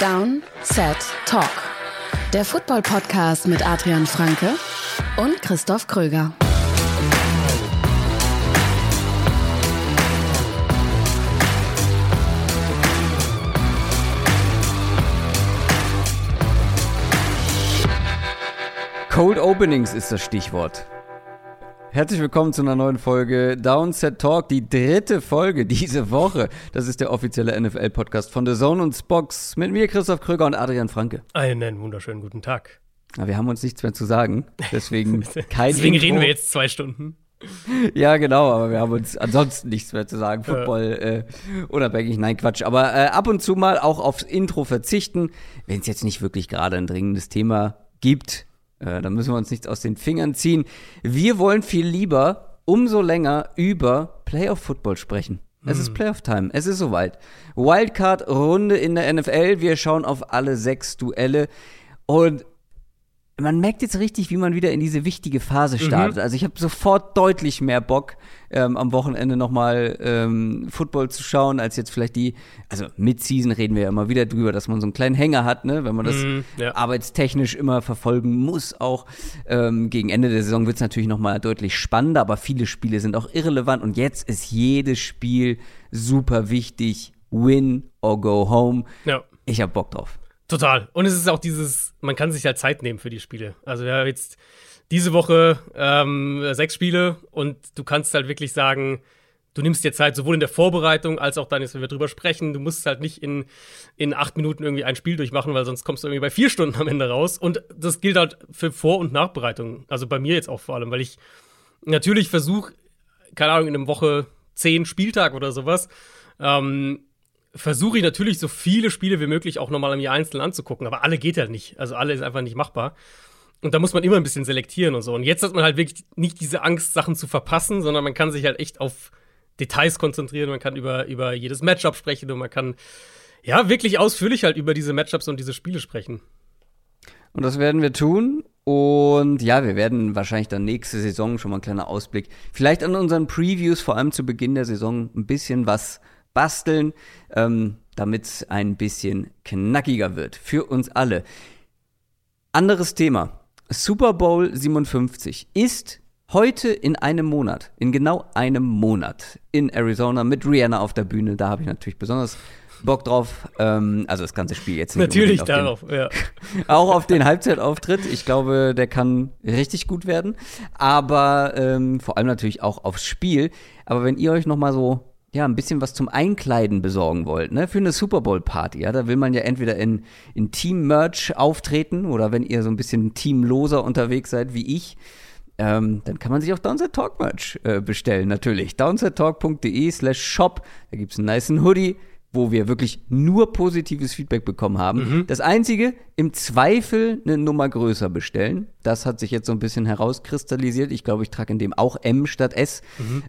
Down, Set, Talk. Der Football-Podcast mit Adrian Franke und Christoph Kröger. Cold Openings ist das Stichwort. Herzlich willkommen zu einer neuen Folge Downset Talk, die dritte Folge diese Woche. Das ist der offizielle NFL-Podcast von The Zone und Spox mit mir, Christoph Kröger und Adrian Franke. Einen wunderschönen guten Tag. Na, wir haben uns nichts mehr zu sagen, deswegen kein Deswegen Intro. reden wir jetzt zwei Stunden. Ja, genau, aber wir haben uns ansonsten nichts mehr zu sagen. Football äh, unabhängig, nein, Quatsch. Aber äh, ab und zu mal auch aufs Intro verzichten, wenn es jetzt nicht wirklich gerade ein dringendes Thema gibt. Äh, dann müssen wir uns nichts aus den Fingern ziehen. Wir wollen viel lieber umso länger über Playoff-Football sprechen. Es ist Playoff-Time. Es ist soweit. Wildcard-Runde in der NFL. Wir schauen auf alle sechs Duelle. Und man merkt jetzt richtig, wie man wieder in diese wichtige Phase startet. Also ich habe sofort deutlich mehr Bock, ähm, am Wochenende nochmal ähm, Football zu schauen, als jetzt vielleicht die, also Mid-Season reden wir ja immer wieder drüber, dass man so einen kleinen Hänger hat, ne? wenn man das Mhm, ja. arbeitstechnisch immer verfolgen muss auch. Ähm, gegen Ende der Saison wird es natürlich nochmal deutlich spannender, aber viele Spiele sind auch irrelevant und jetzt ist jedes Spiel super wichtig. Win or go home. Ja, Ich hab Bock drauf. total. Und es ist auch dieses, man kann sich halt Zeit nehmen für die Spiele. Also wir haben jetzt diese Woche ähm, sechs Spiele und du kannst halt wirklich sagen, du nimmst dir Zeit, sowohl in der Vorbereitung als auch dann, jetzt, wenn wir drüber sprechen. Du musst halt nicht in, in acht Minuten irgendwie ein Spiel durchmachen, weil sonst kommst du irgendwie bei vier Stunden am Ende raus. Und das gilt halt für Vor- und Nachbereitung. Also bei mir jetzt auch vor allem, weil ich natürlich versuche, keine Ahnung, in einer Woche zehn Spieltag oder sowas, ähm, versuche ich natürlich so viele Spiele wie möglich auch nochmal im Jahr einzeln anzugucken. Aber alle geht halt nicht. Also alle ist einfach nicht machbar. Und da muss man immer ein bisschen selektieren und so. Und jetzt hat man halt wirklich nicht diese Angst, Sachen zu verpassen, sondern man kann sich halt echt auf Details konzentrieren. Man kann über, über jedes Matchup sprechen und man kann ja wirklich ausführlich halt über diese Matchups und diese Spiele sprechen. Und das werden wir tun. Und ja, wir werden wahrscheinlich dann nächste Saison schon mal ein kleiner Ausblick. Vielleicht an unseren Previews, vor allem zu Beginn der Saison, ein bisschen was basteln, ähm, damit es ein bisschen knackiger wird. Für uns alle. Anderes Thema. Super Bowl 57 ist heute in einem Monat, in genau einem Monat in Arizona mit Rihanna auf der Bühne. Da habe ich natürlich besonders Bock drauf. Ähm, also das ganze Spiel jetzt nicht Natürlich unbedingt auf den- darauf, ja. auch auf den Halbzeitauftritt. Ich glaube, der kann richtig gut werden. Aber ähm, vor allem natürlich auch aufs Spiel. Aber wenn ihr euch noch mal so ja, ein bisschen was zum Einkleiden besorgen wollt, ne, für eine Super Bowl Party, ja, da will man ja entweder in, in Team Merch auftreten oder wenn ihr so ein bisschen teamloser unterwegs seid wie ich, ähm, dann kann man sich auch Downset Talk Merch äh, bestellen, natürlich. downsettalk.de slash shop, da gibt's einen niceen Hoodie, wo wir wirklich nur positives Feedback bekommen haben. Das Einzige, im Zweifel eine Nummer größer bestellen. Das hat sich jetzt so ein bisschen herauskristallisiert. Ich glaube, ich trage in dem auch M statt S.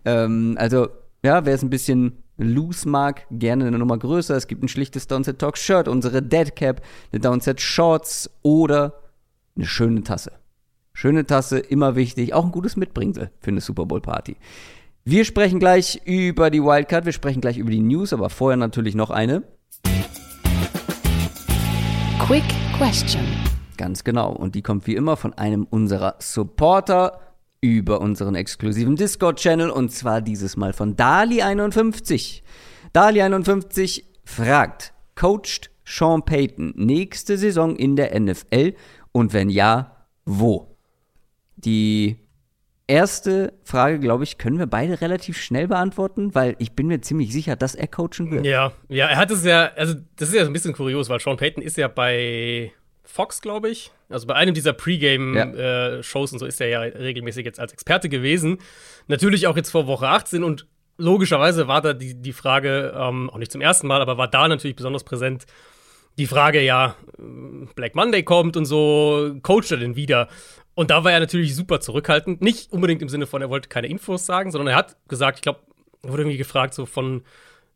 Ähm, also, ja, wer es ein bisschen loose mag, gerne eine Nummer größer. Es gibt ein schlichtes Downset Talk Shirt, unsere Dead Cap, eine Downset Shorts oder eine schöne Tasse. Schöne Tasse, immer wichtig. Auch ein gutes Mitbringsel für eine Super Bowl Party. Wir sprechen gleich über die Wildcard, wir sprechen gleich über die News, aber vorher natürlich noch eine. Quick Question. Ganz genau. Und die kommt wie immer von einem unserer Supporter über unseren exklusiven Discord-Channel und zwar dieses Mal von Dali51. Dali51 fragt, coacht Sean Payton nächste Saison in der NFL und wenn ja, wo? Die erste Frage, glaube ich, können wir beide relativ schnell beantworten, weil ich bin mir ziemlich sicher, dass er coachen wird. Ja, ja, er hat es ja, also das ist ja so ein bisschen kurios, weil Sean Payton ist ja bei Fox, glaube ich. Also bei einem dieser Pre-Game-Shows und so ist er ja regelmäßig jetzt als Experte gewesen. Natürlich auch jetzt vor Woche 18 und logischerweise war da die, die Frage, ähm, auch nicht zum ersten Mal, aber war da natürlich besonders präsent, die Frage, ja, Black Monday kommt und so, coacht er denn wieder? Und da war er natürlich super zurückhaltend. Nicht unbedingt im Sinne von, er wollte keine Infos sagen, sondern er hat gesagt, ich glaube, er wurde irgendwie gefragt, so von,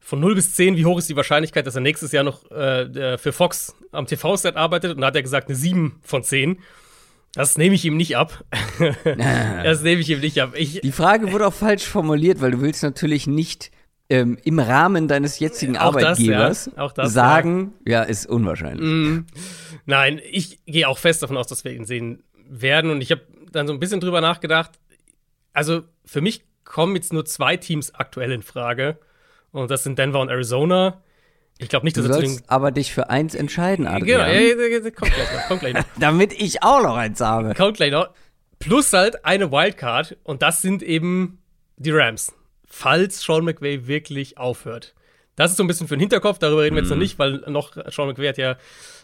von 0 bis 10, wie hoch ist die Wahrscheinlichkeit, dass er nächstes Jahr noch äh, für Fox am TV-Set arbeitet? Und da hat er gesagt, eine 7 von 10. Das nehme ich ihm nicht ab. das nehme ich ihm nicht ab. Ich, Die Frage wurde auch falsch formuliert, weil du willst natürlich nicht ähm, im Rahmen deines jetzigen Auch das, Arbeitgebers ja. Auch das, sagen, ja. ist unwahrscheinlich. Mm, nein, ich gehe auch fest davon aus, dass wir ihn sehen werden. Und ich habe dann so ein bisschen drüber nachgedacht. Also für mich kommen jetzt nur zwei Teams aktuell in Frage. Und das sind Denver und Arizona. Ich glaube nicht, dass Du er zu sollst den. aber dich für eins entscheiden, Adrian. Genau, ja, ja, ja, kommt gleich noch. Kommt gleich noch. Damit ich auch noch eins habe. Kommt gleich noch. Plus halt eine Wildcard. Und das sind eben die Rams. Falls Sean McVay wirklich aufhört. Das ist so ein bisschen für den Hinterkopf, darüber reden wir jetzt noch nicht, weil noch Sean McVay hat ja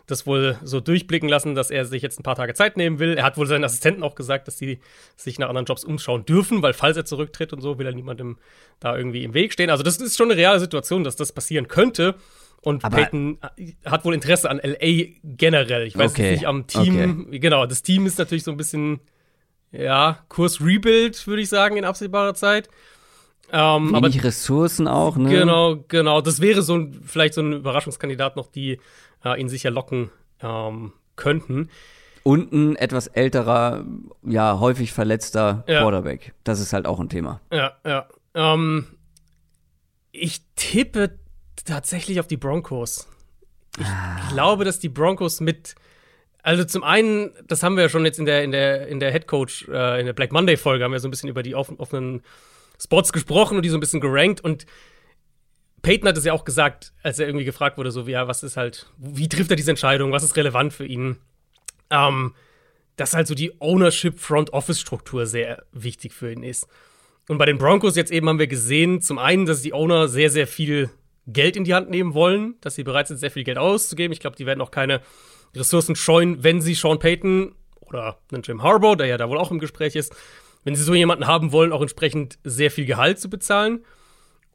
das wohl so durchblicken lassen, dass er sich jetzt ein paar Tage Zeit nehmen will. Er hat wohl seinen Assistenten auch gesagt, dass sie sich nach anderen Jobs umschauen dürfen, weil falls er zurücktritt und so, will er niemandem da irgendwie im Weg stehen. Also das ist schon eine reale Situation, dass das passieren könnte. Und Aber- Peyton hat wohl Interesse an LA generell. Ich weiß Okay, nicht am Team. Genau, das Team ist natürlich so ein bisschen, ja, Kurs Rebuild, würde ich sagen, in absehbarer Zeit. Ähm, aber Wenig Ressourcen auch, ne? Genau, genau. Das wäre so ein, vielleicht so ein Überraschungskandidat noch, die äh, ihn sicher locken ähm, könnten. Und ein etwas älterer, ja, häufig verletzter Ja. Quarterback. Das ist halt auch ein Thema. Ja, ja. Ähm, ich tippe tatsächlich auf die Broncos. Ich glaube, dass die Broncos mit also zum einen, das haben wir ja schon jetzt in der in der in der Head Coach äh, in der Black Monday Folge haben wir so ein bisschen über die offen, offenen Spots gesprochen und die so ein bisschen gerankt und Peyton hat es ja auch gesagt, als er irgendwie gefragt wurde, so wie ja, was ist halt, wie trifft er diese Entscheidung, was ist relevant für ihn? Ähm, dass halt so die Ownership Front Office Struktur sehr wichtig für ihn ist. Und bei den Broncos jetzt eben haben wir gesehen, zum einen, dass die Owner sehr, sehr viel Geld in die Hand nehmen wollen, dass sie bereit sind, sehr viel Geld auszugeben. Ich glaube, die werden auch keine Ressourcen scheuen, wenn sie Sean Payton oder einen Jim Harbaugh, der ja da wohl auch im Gespräch ist, wenn sie so jemanden haben wollen, auch entsprechend sehr viel Gehalt zu bezahlen.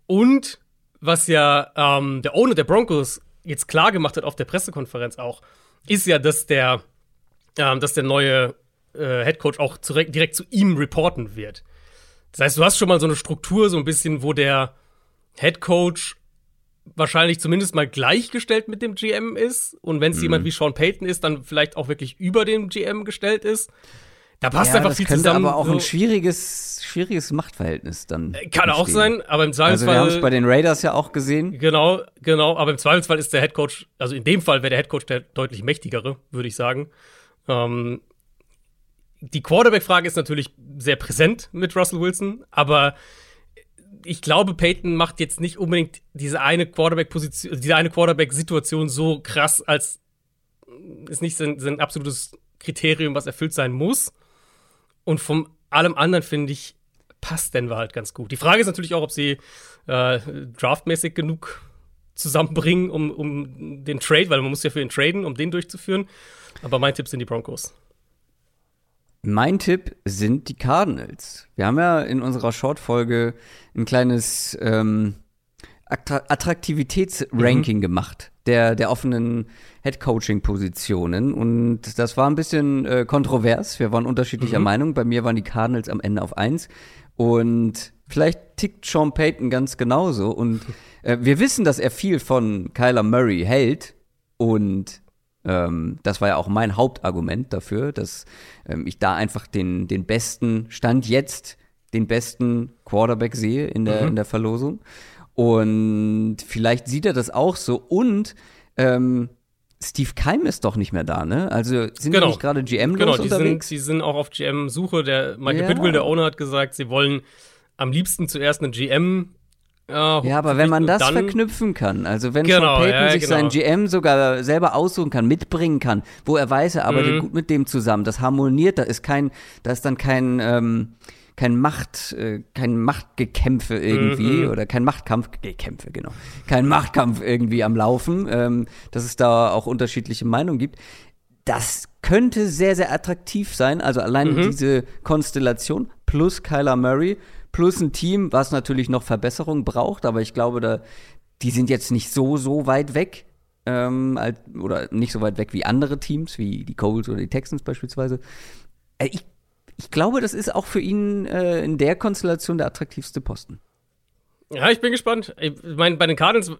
Und was ja ähm, der Owner der Broncos jetzt klar gemacht hat auf der Pressekonferenz auch, ist ja, dass der, ähm, dass der neue äh, Head Coach auch direkt, direkt zu ihm reporten wird. Das heißt, du hast schon mal so eine Struktur, so ein bisschen, wo der Head Coach wahrscheinlich zumindest mal gleichgestellt mit dem GM ist. Und wenn es jemand wie Sean Payton ist, dann vielleicht auch wirklich über dem GM gestellt ist. Da passt ja, einfach viel könnte zusammen. aber auch so. ein schwieriges, schwieriges Machtverhältnis dann. Kann auch sein, aber im Also wir haben es Zweifelsfall. bei den Raiders ja auch gesehen. Genau, genau, aber im Zweifelsfall ist der Headcoach, also in dem Fall wäre der Headcoach der deutlich mächtigere, würde ich sagen. Ähm, die Quarterback-Frage ist natürlich sehr präsent mit Russell Wilson, aber ich glaube, Peyton macht jetzt nicht unbedingt diese eine Quarterback-Position, diese eine Quarterback-Situation so krass, als ist nicht sein, sein absolutes Kriterium, was erfüllt sein muss. Und von allem anderen finde ich, passt Denver halt ganz gut. Die Frage ist natürlich auch, ob sie äh, draftmäßig genug zusammenbringen, um, um den Trade, weil man muss ja für ihn traden, um den durchzuführen. Aber mein Tipp sind die Broncos. Mein Tipp sind die Cardinals. Wir haben ja in unserer Short-Folge ein kleines ähm, Attra Attraktivitätsranking gemacht der, der offenen Head-Coaching-Positionen. Und das war ein bisschen äh, kontrovers. Wir waren unterschiedlicher Meinung. Bei mir waren die Cardinals am Ende auf eins. Und vielleicht tickt Sean Payton ganz genauso. Und äh, wir wissen, dass er viel von Kyler Murray hält. Und ähm, das war ja auch mein Hauptargument dafür, dass ähm, ich da einfach den, den besten, Stand jetzt, den besten Quarterback sehe in der, Mhm. in der Verlosung. Und vielleicht sieht er das auch so. Und ähm, Steve Keim ist doch nicht mehr da, ne? Also sind Genau. die nicht gerade GM-los Genau, die sind, unterwegs? die sind auch auf GM-Suche. Der Michael Ja. Bidwill, der Owner, hat gesagt, sie wollen am liebsten zuerst einen GM. Äh, ja, aber wenn man das verknüpfen kann, also wenn Genau, Sean Payton ja, sich genau. seinen GM sogar selber aussuchen kann, mitbringen kann, wo er weiß, er arbeitet Mhm. gut mit dem zusammen, das harmoniert, da ist kein, da ist dann kein, ähm, kein Macht, äh, kein Machtgekämpfe irgendwie Mhm. oder kein Machtkampf, Gekämpfe, genau, kein Machtkampf irgendwie am Laufen, ähm, dass es da auch unterschiedliche Meinungen gibt. Das könnte sehr, sehr attraktiv sein. Also allein Mhm. diese Konstellation plus Kyler Murray plus ein Team, was natürlich noch Verbesserung braucht, aber ich glaube, da, die sind jetzt nicht so, so weit weg. Ähm, oder nicht so weit weg wie andere Teams, wie die Colts oder die Texans beispielsweise. Äh, ich, ich glaube, das ist auch für ihn äh, in der Konstellation der attraktivste Posten. Ja, ich bin gespannt. Ich meine, bei den Cardinals,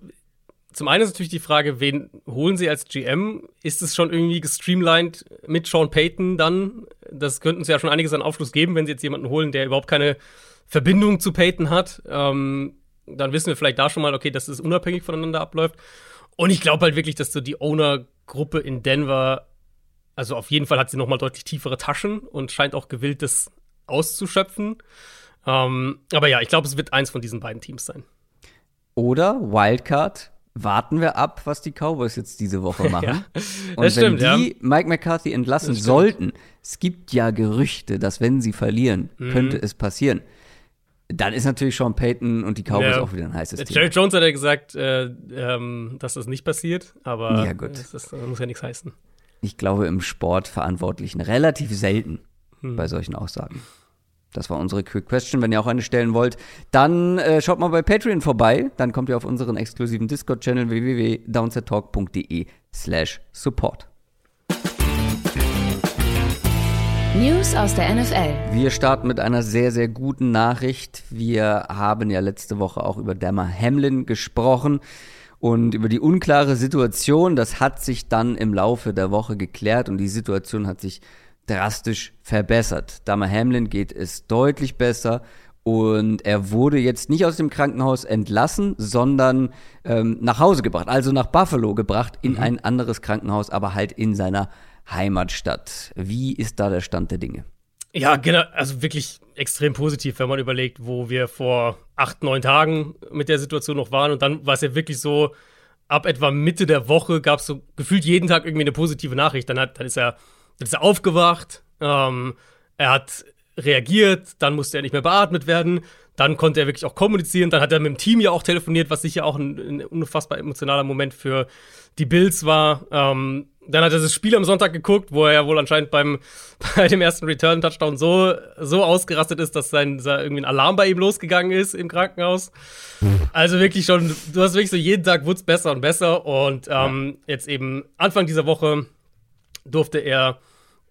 zum einen ist natürlich die Frage, wen holen sie als GM? Ist es schon irgendwie gestreamlined mit Sean Payton dann? Das könnten sie ja schon einiges an Aufschluss geben, wenn sie jetzt jemanden holen, der überhaupt keine Verbindung zu Payton hat. Ähm, dann wissen wir vielleicht da schon mal, okay, dass es unabhängig voneinander abläuft. Und ich glaube halt wirklich, dass so die Owner-Gruppe in Denver, also auf jeden Fall hat sie noch mal deutlich tiefere Taschen und scheint auch gewillt, das auszuschöpfen. Ähm, aber ja, ich glaube, es wird eins von diesen beiden Teams sein. Oder Wildcard, warten wir ab, was die Cowboys jetzt diese Woche machen. Ja, Und stimmt, wenn die ja. Mike McCarthy entlassen sollten, es gibt ja Gerüchte, dass wenn sie verlieren, Mhm. könnte es passieren. Dann ist natürlich Sean Payton und die Cowboys Ja. auch wieder ein heißes Thema. Jerry Jones hat ja gesagt, äh, ähm, dass das nicht passiert, aber Ja, gut. Das, das muss ja nichts heißen. Ich glaube, im Sport Verantwortlichen relativ selten Hm. bei solchen Aussagen. Das war unsere Quick Question. Wenn ihr auch eine stellen wollt, dann äh, schaut mal bei Patreon vorbei. Dann kommt ihr auf unseren exklusiven Discord-Channel www.downsettalk.de slash support. News aus der NFL. Wir starten mit einer sehr, sehr guten Nachricht. Wir haben ja letzte Woche auch über Damar Hamlin gesprochen und über die unklare Situation. Das hat sich dann im Laufe der Woche geklärt und die Situation hat sich drastisch verbessert. Damar Hamlin geht es deutlich besser und er wurde jetzt nicht aus dem Krankenhaus entlassen, sondern ähm, nach Hause gebracht, also nach Buffalo gebracht, in ein anderes Krankenhaus, aber halt in seiner Heimatstadt. Wie ist da der Stand der Dinge? Ja, genau, also wirklich extrem positiv, wenn man überlegt, wo wir vor acht, neun Tagen mit der Situation noch waren. Und dann war es ja wirklich so, ab etwa Mitte der Woche gab es so gefühlt jeden Tag irgendwie eine positive Nachricht. Dann, hat, dann, ist, er, dann ist er aufgewacht, ähm, er hat reagiert, dann musste er nicht mehr beatmet werden, dann konnte er wirklich auch kommunizieren, dann hat er mit dem Team ja auch telefoniert, was sicher auch ein, ein unfassbar emotionaler Moment für die Bills war. Ähm, dann hat er das Spiel am Sonntag geguckt, wo er ja wohl anscheinend beim, bei dem ersten Return-Touchdown so, so ausgerastet ist, dass sein, sein irgendwie ein Alarm bei ihm losgegangen ist im Krankenhaus. Also wirklich schon, du hast wirklich so jeden Tag wurde es besser und besser. Und ähm, jetzt eben Anfang dieser Woche durfte er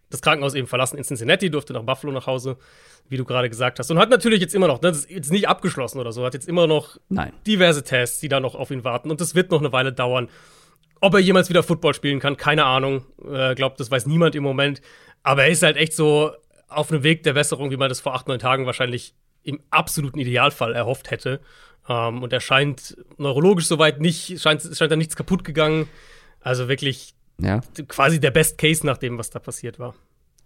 das Krankenhaus eben verlassen in Cincinnati, durfte nach Buffalo nach Hause, wie du gerade gesagt hast. Und hat natürlich jetzt immer noch, ne, das ist jetzt nicht abgeschlossen oder so, hat jetzt immer noch Nein. diverse Tests, die da noch auf ihn warten. Und das wird noch eine Weile dauern. Ob er jemals wieder Football spielen kann, keine Ahnung. Äh, glaubt, das weiß niemand im Moment. Aber er ist halt echt so auf einem Weg der Besserung, wie man das vor acht, neun Tagen wahrscheinlich im absoluten Idealfall erhofft hätte. Ähm, und er scheint neurologisch soweit nicht, scheint, scheint da nichts kaputt gegangen. Also wirklich Ja. quasi der Best Case nach dem, was da passiert war.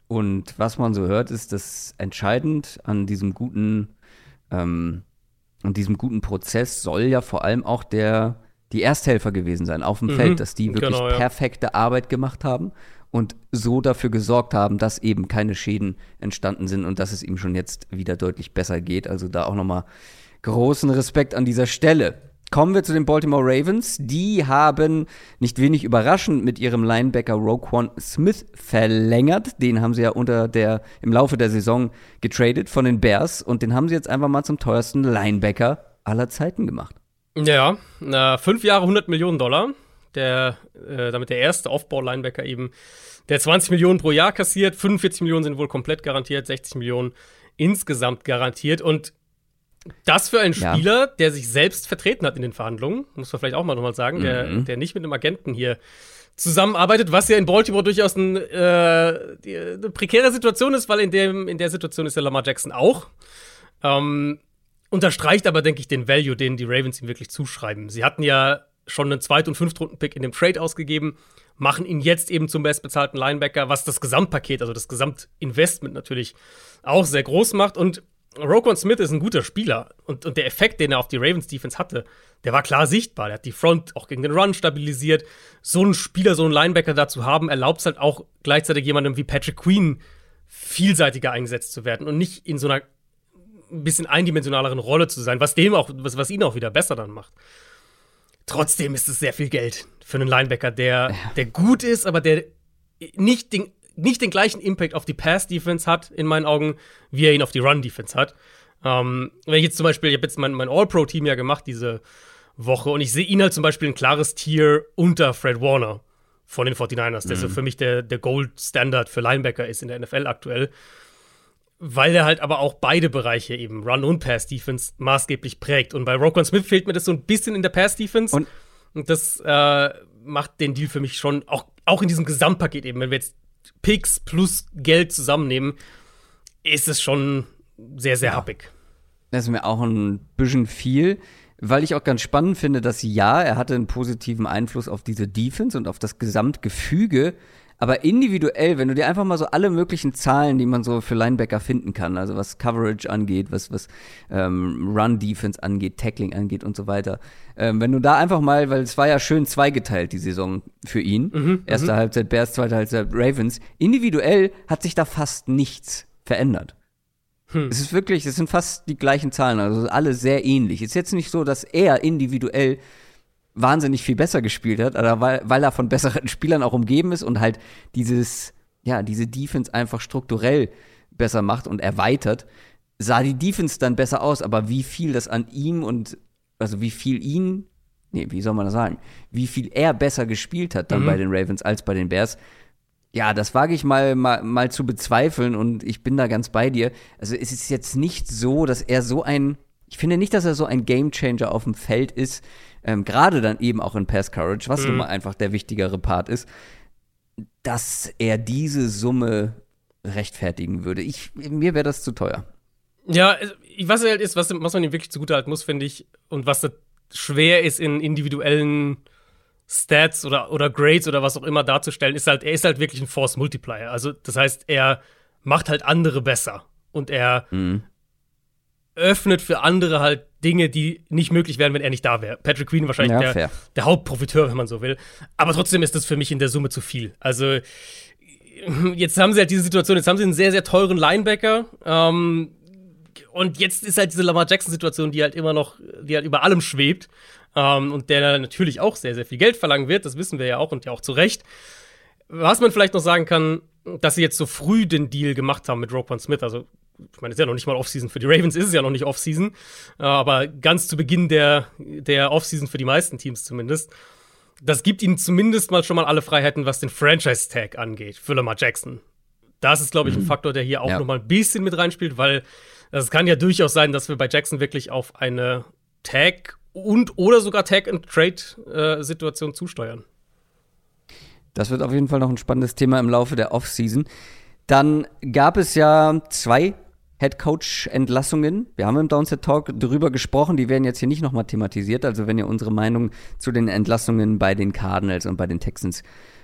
Und was man so hört, ist, dass entscheidend an diesem guten, ähm, an diesem guten Prozess soll ja vor allem auch der, die Ersthelfer gewesen sein auf dem Mhm, Feld, dass die wirklich genau, ja. perfekte Arbeit gemacht haben und so dafür gesorgt haben, dass eben keine Schäden entstanden sind und dass es ihm schon jetzt wieder deutlich besser geht. Also da auch nochmal großen Respekt an dieser Stelle. Kommen wir zu den Baltimore Ravens. Die haben nicht wenig überraschend mit ihrem Linebacker Roquan Smith verlängert. Den haben sie ja unter der, im Laufe der Saison getradet von den Bears und den haben sie jetzt einfach mal zum teuersten Linebacker aller Zeiten gemacht. Ja, na, fünf Jahre 100 Millionen Dollar. Der, äh, damit der erste Aufbau-Linebacker eben, der 20 Millionen pro Jahr kassiert, 45 Millionen sind wohl komplett garantiert, 60 Millionen insgesamt garantiert. Und das für einen Ja. Spieler, der sich selbst vertreten hat in den Verhandlungen, muss man vielleicht auch mal nochmal sagen, der, Mhm. der nicht mit einem Agenten hier zusammenarbeitet, was ja in Baltimore durchaus ein, äh, die, eine prekäre Situation ist, weil in, dem, in der Situation ist ja Lamar Jackson auch. Ähm, unterstreicht aber, denke ich, den Value, den die Ravens ihm wirklich zuschreiben. Sie hatten ja schon einen Zweit- und Fünftrunden-Pick in dem Trade ausgegeben, machen ihn jetzt eben zum bestbezahlten Linebacker, was das Gesamtpaket, also das Gesamtinvestment natürlich auch sehr groß macht. Und Roquan Smith ist ein guter Spieler. Und, und der Effekt, den er auf die Ravens-Defense hatte, der war klar sichtbar. Der hat die Front auch gegen den Run stabilisiert. So einen Spieler, so einen Linebacker da zu haben, erlaubt es halt auch gleichzeitig jemandem wie Patrick Queen vielseitiger eingesetzt zu werden und nicht in so einer ein bisschen eindimensionaleren Rolle zu sein, was dem auch, was, was ihn auch wieder besser dann macht. Trotzdem ist es sehr viel Geld für einen Linebacker, der, der gut ist, aber der nicht den, nicht den gleichen Impact auf die Pass-Defense hat, in meinen Augen, wie er ihn auf die Run-Defense hat. Ähm, wenn ich jetzt zum Beispiel, ich habe jetzt mein, mein All-Pro-Team ja gemacht diese Woche und ich sehe ihn halt zum Beispiel ein klares Tier unter Fred Warner von den 49ers, der so für mich der, der Gold-Standard für Linebacker ist in der NFL aktuell weil er halt aber auch beide Bereiche eben Run und Pass Defense maßgeblich prägt. Und bei Roquan Smith fehlt mir das so ein bisschen in der Pass Defense. Und- Und, das äh, macht den Deal für mich schon auch, auch in diesem Gesamtpaket eben, wenn wir jetzt Picks plus Geld zusammennehmen, ist es schon sehr, sehr happig. Das ist mir auch ein bisschen viel. weil ich auch ganz spannend finde, dass ja, er hatte einen positiven Einfluss auf diese Defense und auf das Gesamtgefüge, aber individuell, wenn du dir einfach mal so alle möglichen Zahlen, die man so für Linebacker finden kann, also was Coverage angeht, was, was ähm, Run-Defense angeht, Tackling angeht und so weiter, ähm, wenn du da einfach mal, weil es war ja schön zweigeteilt, die Saison für ihn, mhm, erste mhm. Halbzeit Bears, zweite Halbzeit Ravens, individuell hat sich da fast nichts verändert. Hm. Es ist wirklich, es sind fast die gleichen Zahlen, also alle sehr ähnlich. Es ist jetzt nicht so, dass er individuell wahnsinnig viel besser gespielt hat, oder weil, weil er von besseren Spielern auch umgeben ist und halt dieses, ja, diese Defense einfach strukturell besser macht und erweitert, sah die Defense dann besser aus, aber wie viel das an ihm und, also wie viel ihn, nee, wie soll man das sagen, wie viel er besser gespielt hat dann mhm. bei den Ravens als bei den Bears, ja, das wage ich mal, mal, mal zu bezweifeln und ich bin da ganz bei dir. Also es ist jetzt nicht so, dass er so ein, ich finde nicht, dass er so ein Gamechanger auf dem Feld ist, ähm, gerade dann eben auch in Pass Courage, was mhm. nun mal einfach der wichtigere Part ist, dass er diese Summe rechtfertigen würde. Ich, mir wäre das zu teuer. Ja, was halt ist, was, was man ihm wirklich zugutehalten muss, finde ich, und was schwer ist in individuellen Stats oder, oder Grades oder was auch immer darzustellen, ist halt, er ist halt wirklich ein Force Multiplier. Also, das heißt, er macht halt andere besser. Und er mhm. Öffnet für andere halt Dinge, die nicht möglich wären, wenn er nicht da wäre. Patrick Queen wahrscheinlich ja, der, der, Hauptprofiteur, wenn man so will. Aber trotzdem ist das für mich in der Summe zu viel. Also, jetzt haben sie halt diese Situation, jetzt haben sie einen sehr, sehr teuren Linebacker. Ähm, und jetzt ist halt diese Lamar Jackson-Situation, die halt immer noch, die halt über allem schwebt ähm, und der natürlich auch sehr, sehr viel Geld verlangen wird, das wissen wir ja auch und ja auch zu Recht. Was man vielleicht noch sagen kann, dass sie jetzt so früh den Deal gemacht haben mit Roquan Smith, also ich meine, es ist ja noch nicht mal Offseason für die Ravens, ist es ja noch nicht Offseason, äh, aber ganz zu Beginn der, der Offseason für die meisten Teams zumindest. Das gibt ihnen zumindest mal schon mal alle Freiheiten, was den Franchise-Tag angeht für Lamar Jackson. Das ist, glaube ich, ein mhm. Faktor, der hier auch ja. noch mal ein bisschen mit reinspielt, weil es kann ja durchaus sein, dass wir bei Jackson wirklich auf eine Tag und oder sogar Tag-and-Trade-Situation zusteuern. Das wird auf jeden Fall noch ein spannendes Thema im Laufe der Offseason. Dann gab es ja zwei Head-Coach-Entlassungen. Wir haben im Downset Talk darüber gesprochen, die werden jetzt hier nicht nochmal thematisiert. Also wenn ihr unsere Meinung zu den Entlassungen bei den Cardinals und bei den Texans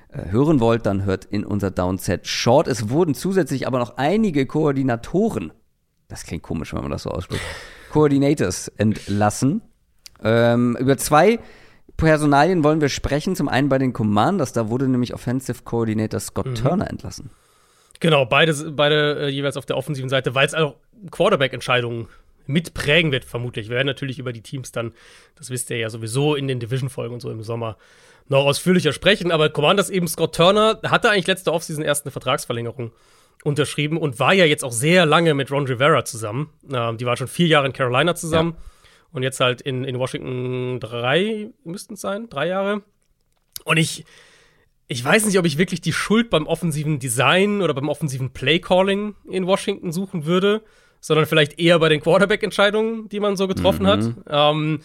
äh, hören wollt, dann hört in unser Downset Short. Es wurden zusätzlich aber noch einige Koordinatoren, das klingt komisch, wenn man das so ausspricht, Coordinators entlassen. Ähm, über zwei Personalien wollen wir sprechen. Zum einen bei den Commanders, da wurde nämlich Offensive Coordinator Scott mhm. Turner entlassen. Genau, beide, beide äh, jeweils auf der offensiven Seite, weil es auch Quarterback-Entscheidungen mitprägen wird, vermutlich. Wir werden natürlich über die Teams dann, das wisst ihr ja sowieso in den Division-Folgen und so im Sommer noch ausführlicher sprechen. Aber Commanders eben Scott Turner hatte eigentlich letzte Offseason erst eine Vertragsverlängerung unterschrieben und war ja jetzt auch sehr lange mit Ron Rivera zusammen. Ähm, die war schon vier Jahre in Carolina zusammen. Ja und jetzt halt in, in Washington drei, müssten es sein, drei Jahre. Und ich, ich weiß nicht, ob ich wirklich die Schuld beim offensiven Design oder beim offensiven Playcalling in Washington suchen würde, sondern vielleicht eher bei den Quarterback-Entscheidungen, die man so getroffen mhm. hat. Ähm,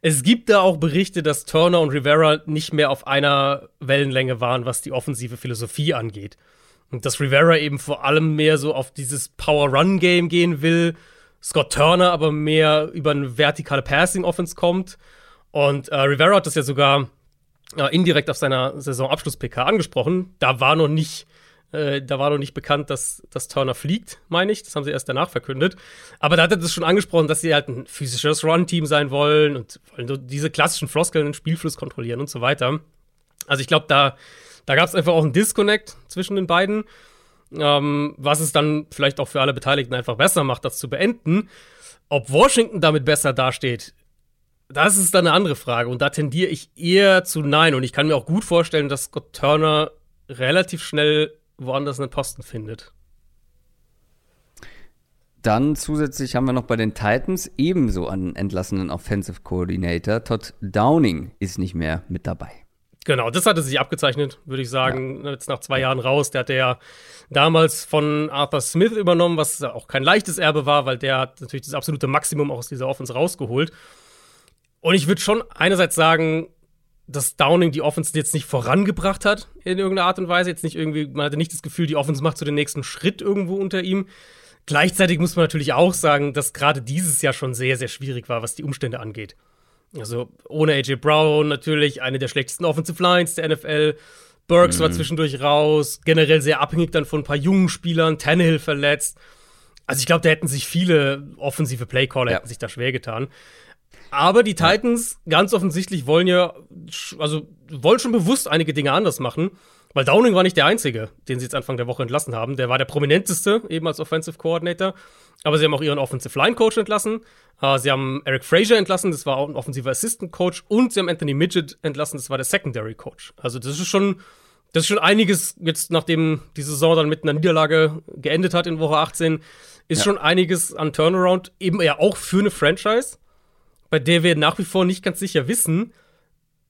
es gibt da auch Berichte, dass Turner und Rivera nicht mehr auf einer Wellenlänge waren, was die offensive Philosophie angeht. Und dass Rivera eben vor allem mehr so auf dieses Power-Run-Game gehen will Scott Turner aber mehr über eine vertikale Passing-Offense kommt. Und äh, Rivera hat das ja sogar äh, indirekt auf seiner Saisonabschluss-PK angesprochen. Da war noch nicht, äh, da war noch nicht bekannt, dass, dass Turner fliegt, meine ich. Das haben sie erst danach verkündet. Aber da hat er das schon angesprochen, dass sie halt ein physisches Run-Team sein wollen und wollen diese klassischen Floskeln den Spielfluss kontrollieren und so weiter. Also ich glaube, da, da gab es einfach auch einen Disconnect zwischen den beiden ähm, was es dann vielleicht auch für alle Beteiligten einfach besser macht, das zu beenden. Ob Washington damit besser dasteht, das ist dann eine andere Frage. Und da tendiere ich eher zu Nein. Und ich kann mir auch gut vorstellen, dass Scott Turner relativ schnell woanders einen Posten findet. Dann zusätzlich haben wir noch bei den Titans ebenso einen entlassenen Offensive Coordinator. Todd Downing ist nicht mehr mit dabei. Genau, das hatte sich abgezeichnet, würde ich sagen. Ja. Jetzt nach zwei Jahren raus. Der hatte ja damals von Arthur Smith übernommen, was auch kein leichtes Erbe war, weil der hat natürlich das absolute Maximum aus dieser Offense rausgeholt. Und ich würde schon einerseits sagen, dass Downing die Offense jetzt nicht vorangebracht hat in irgendeiner Art und Weise. Jetzt nicht irgendwie, man hatte nicht das Gefühl, die Offense macht so den nächsten Schritt irgendwo unter ihm. Gleichzeitig muss man natürlich auch sagen, dass gerade dieses Jahr schon sehr, sehr schwierig war, was die Umstände angeht. Also ohne AJ Brown natürlich eine der schlechtesten Offensive Lines der NFL. Burks mhm. war zwischendurch raus, generell sehr abhängig dann von ein paar jungen Spielern, Tannehill verletzt. Also ich glaube, da hätten sich viele offensive Playcaller ja. hätten sich da schwer getan. Aber die Titans ganz offensichtlich wollen ja, also wollen schon bewusst einige Dinge anders machen. Weil Downing war nicht der Einzige, den sie jetzt Anfang der Woche entlassen haben. Der war der prominenteste, eben als Offensive Coordinator. Aber sie haben auch ihren Offensive Line Coach entlassen. Uh, sie haben Eric Frazier entlassen, das war auch ein offensiver Assistant Coach. Und sie haben Anthony Midget entlassen, das war der Secondary Coach. Also, das ist schon, das ist schon einiges, jetzt nachdem die Saison dann mit einer Niederlage geendet hat in Woche 18, ist ja. schon einiges an Turnaround, eben ja auch für eine Franchise, bei der wir nach wie vor nicht ganz sicher wissen,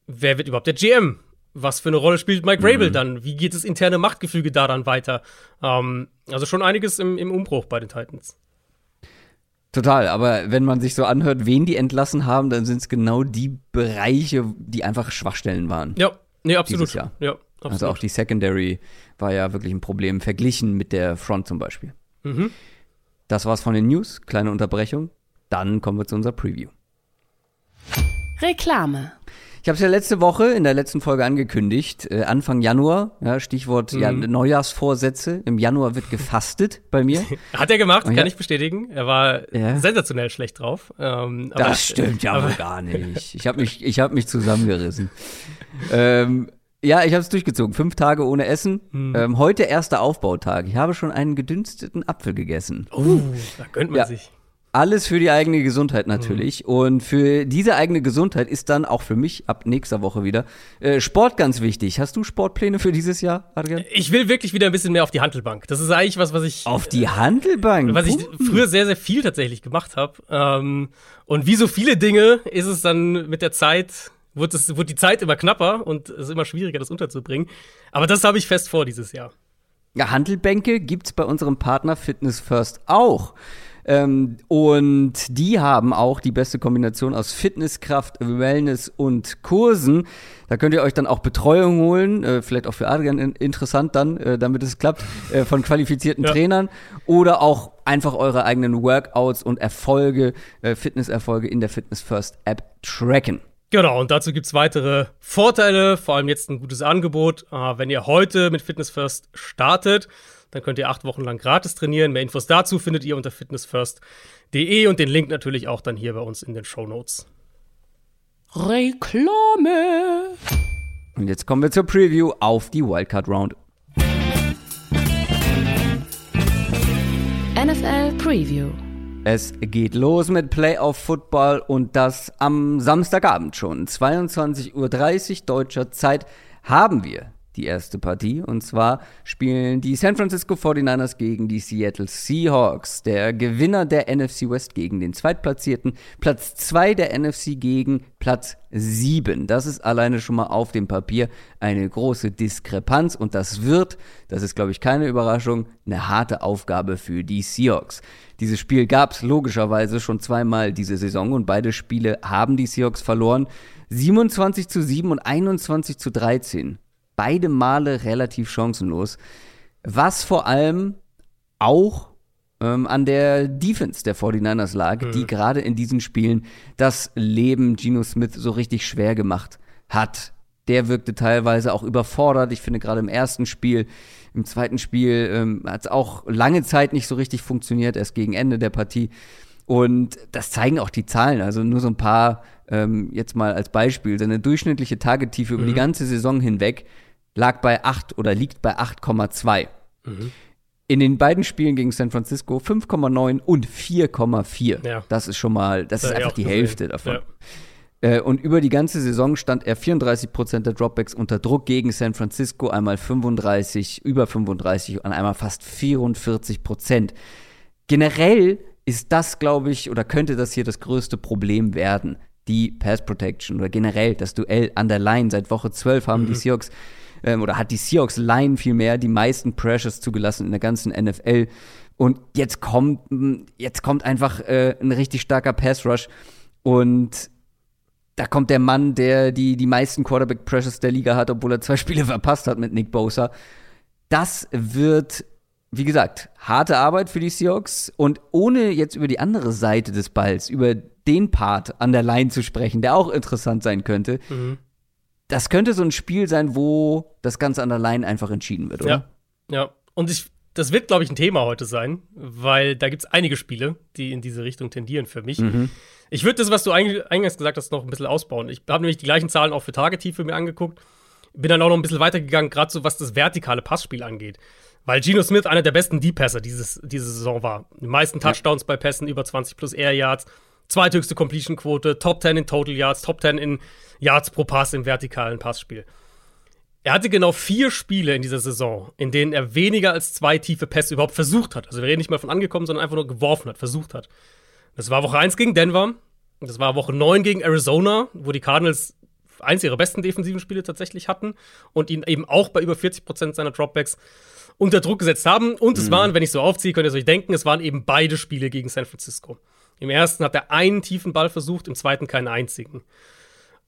wer wird überhaupt der GM was für eine Rolle spielt Mike Rabel mhm. dann? Wie geht das interne Machtgefüge daran weiter? Ähm, also schon einiges im, im Umbruch bei den Titans. Total, aber wenn man sich so anhört, wen die entlassen haben, dann sind es genau die Bereiche, die einfach Schwachstellen waren. Ja, nee, absolut. Ja, absolut. Also auch die Secondary war ja wirklich ein Problem, verglichen mit der Front zum Beispiel. Mhm. Das war's von den News, kleine Unterbrechung. Dann kommen wir zu unserer Preview. Reklame. Ich habe es ja letzte Woche in der letzten Folge angekündigt, äh, Anfang Januar, ja, Stichwort mhm. ja, Neujahrsvorsätze. Im Januar wird gefastet bei mir. Hat er gemacht, kann ich bestätigen. Er war ja. sensationell schlecht drauf. Ähm, das aber, stimmt ja aber gar nicht. Ich habe mich, ich hab mich zusammengerissen. ähm, ja, ich habe es durchgezogen. Fünf Tage ohne Essen. Hm. Ähm, heute erster Aufbautag. Ich habe schon einen gedünsteten Apfel gegessen. Oh, da gönnt man ja. sich. Alles für die eigene Gesundheit natürlich. Mhm. Und für diese eigene Gesundheit ist dann auch für mich ab nächster Woche wieder äh, Sport ganz wichtig. Hast du Sportpläne für dieses Jahr, Adrian? Ich will wirklich wieder ein bisschen mehr auf die Handelbank. Das ist eigentlich was, was ich. Auf die Handelbank? Was ich früher sehr, sehr viel tatsächlich gemacht habe. Ähm, und wie so viele Dinge ist es dann mit der Zeit wird, es, wird die Zeit immer knapper und es ist immer schwieriger, das unterzubringen. Aber das habe ich fest vor dieses Jahr. Ja, Handelbänke gibt's bei unserem Partner Fitness First auch. Ähm, und die haben auch die beste Kombination aus Fitnesskraft, Wellness und Kursen. Da könnt ihr euch dann auch Betreuung holen, äh, vielleicht auch für Adrian in, interessant dann, äh, damit es klappt, äh, von qualifizierten ja. Trainern oder auch einfach eure eigenen Workouts und Erfolge, äh, Fitnesserfolge in der Fitness First App tracken. Genau, und dazu gibt's weitere Vorteile, vor allem jetzt ein gutes Angebot. Äh, wenn ihr heute mit Fitness First startet, dann könnt ihr acht Wochen lang gratis trainieren. Mehr Infos dazu findet ihr unter fitnessfirst.de und den Link natürlich auch dann hier bei uns in den Show Notes. Reklame. Und jetzt kommen wir zur Preview auf die Wildcard Round. NFL Preview. Es geht los mit Playoff Football und das am Samstagabend schon. 22.30 Uhr deutscher Zeit haben wir die erste Partie. Und zwar spielen die San Francisco 49ers gegen die Seattle Seahawks. Der Gewinner der NFC West gegen den Zweitplatzierten. Platz 2 der NFC gegen Platz 7. Das ist alleine schon mal auf dem Papier eine große Diskrepanz. Und das wird, das ist glaube ich keine Überraschung, eine harte Aufgabe für die Seahawks. Dieses Spiel gab es logischerweise schon zweimal diese Saison und beide Spiele haben die Seahawks verloren. 27 zu 7 und 21 zu 13 beide Male relativ chancenlos. Was vor allem auch ähm, an der Defense der 49ers lag, mhm. die gerade in diesen Spielen das Leben Geno Smith so richtig schwer gemacht hat. Der wirkte teilweise auch überfordert. Ich finde gerade im ersten Spiel, im zweiten Spiel ähm, hat es auch lange Zeit nicht so richtig funktioniert, erst gegen Ende der Partie. Und das zeigen auch die Zahlen. Also nur so ein paar, ähm, jetzt mal als Beispiel. Seine durchschnittliche Tagetiefe mhm. über die mhm. ganze Saison hinweg lag bei 8 oder liegt bei 8,2. Mhm. In den beiden Spielen gegen San Francisco 5,9 und 4,4. Ja. Das ist schon mal, das, das ist einfach die Hälfte davon. Ja. Äh, und über die ganze Saison stand er 34 Prozent der Dropbacks unter Druck gegen San Francisco, einmal 35, über 35 und einmal fast 44 Prozent. Generell ist das, glaube ich, oder könnte das hier das größte Problem werden. Die Pass Protection oder generell das Duell an der Line. Seit Woche 12 haben mhm. die Seahawks ähm, oder hat die Seahawks Line vielmehr die meisten Pressures zugelassen in der ganzen NFL. Und jetzt kommt, jetzt kommt einfach äh, ein richtig starker Pass Rush. Und da kommt der Mann, der die, die meisten Quarterback Pressures der Liga hat, obwohl er zwei Spiele verpasst hat mit Nick Bosa. Das wird, wie gesagt, harte Arbeit für die Seahawks. Und ohne jetzt über die andere Seite des Balls, über den Part an der Line zu sprechen, der auch interessant sein könnte. Mhm. Das könnte so ein Spiel sein, wo das Ganze an der Line einfach entschieden wird, oder? Ja, ja. Und ich, das wird, glaube ich, ein Thema heute sein, weil da gibt es einige Spiele, die in diese Richtung tendieren für mich. Mhm. Ich würde das, was du eingangs gesagt hast, noch ein bisschen ausbauen. Ich habe nämlich die gleichen Zahlen auch für Tagetiefe mir angeguckt. Bin dann auch noch ein bisschen weitergegangen, gerade so was das vertikale Passspiel angeht. Weil Geno Smith einer der besten Deep-Passer diese Saison war. Die meisten Touchdowns ja. bei Pässen, über 20 plus Air Yards, zweithöchste Completion-Quote, Top 10 in Total Yards, Top 10 in Yards pro Pass im vertikalen Passspiel. Er hatte genau vier Spiele in dieser Saison, in denen er weniger als zwei tiefe Pässe überhaupt versucht hat. Also wir reden nicht mal von angekommen, sondern einfach nur geworfen hat, versucht hat. Das war Woche 1 gegen Denver, das war Woche 9 gegen Arizona, wo die Cardinals eins ihrer besten defensiven Spiele tatsächlich hatten und ihn eben auch bei über 40 Prozent seiner Dropbacks unter Druck gesetzt haben. Und es mhm. waren, wenn ich so aufziehe, könnt ihr euch denken, es waren eben beide Spiele gegen San Francisco. Im ersten hat er einen tiefen Ball versucht, im zweiten keinen einzigen.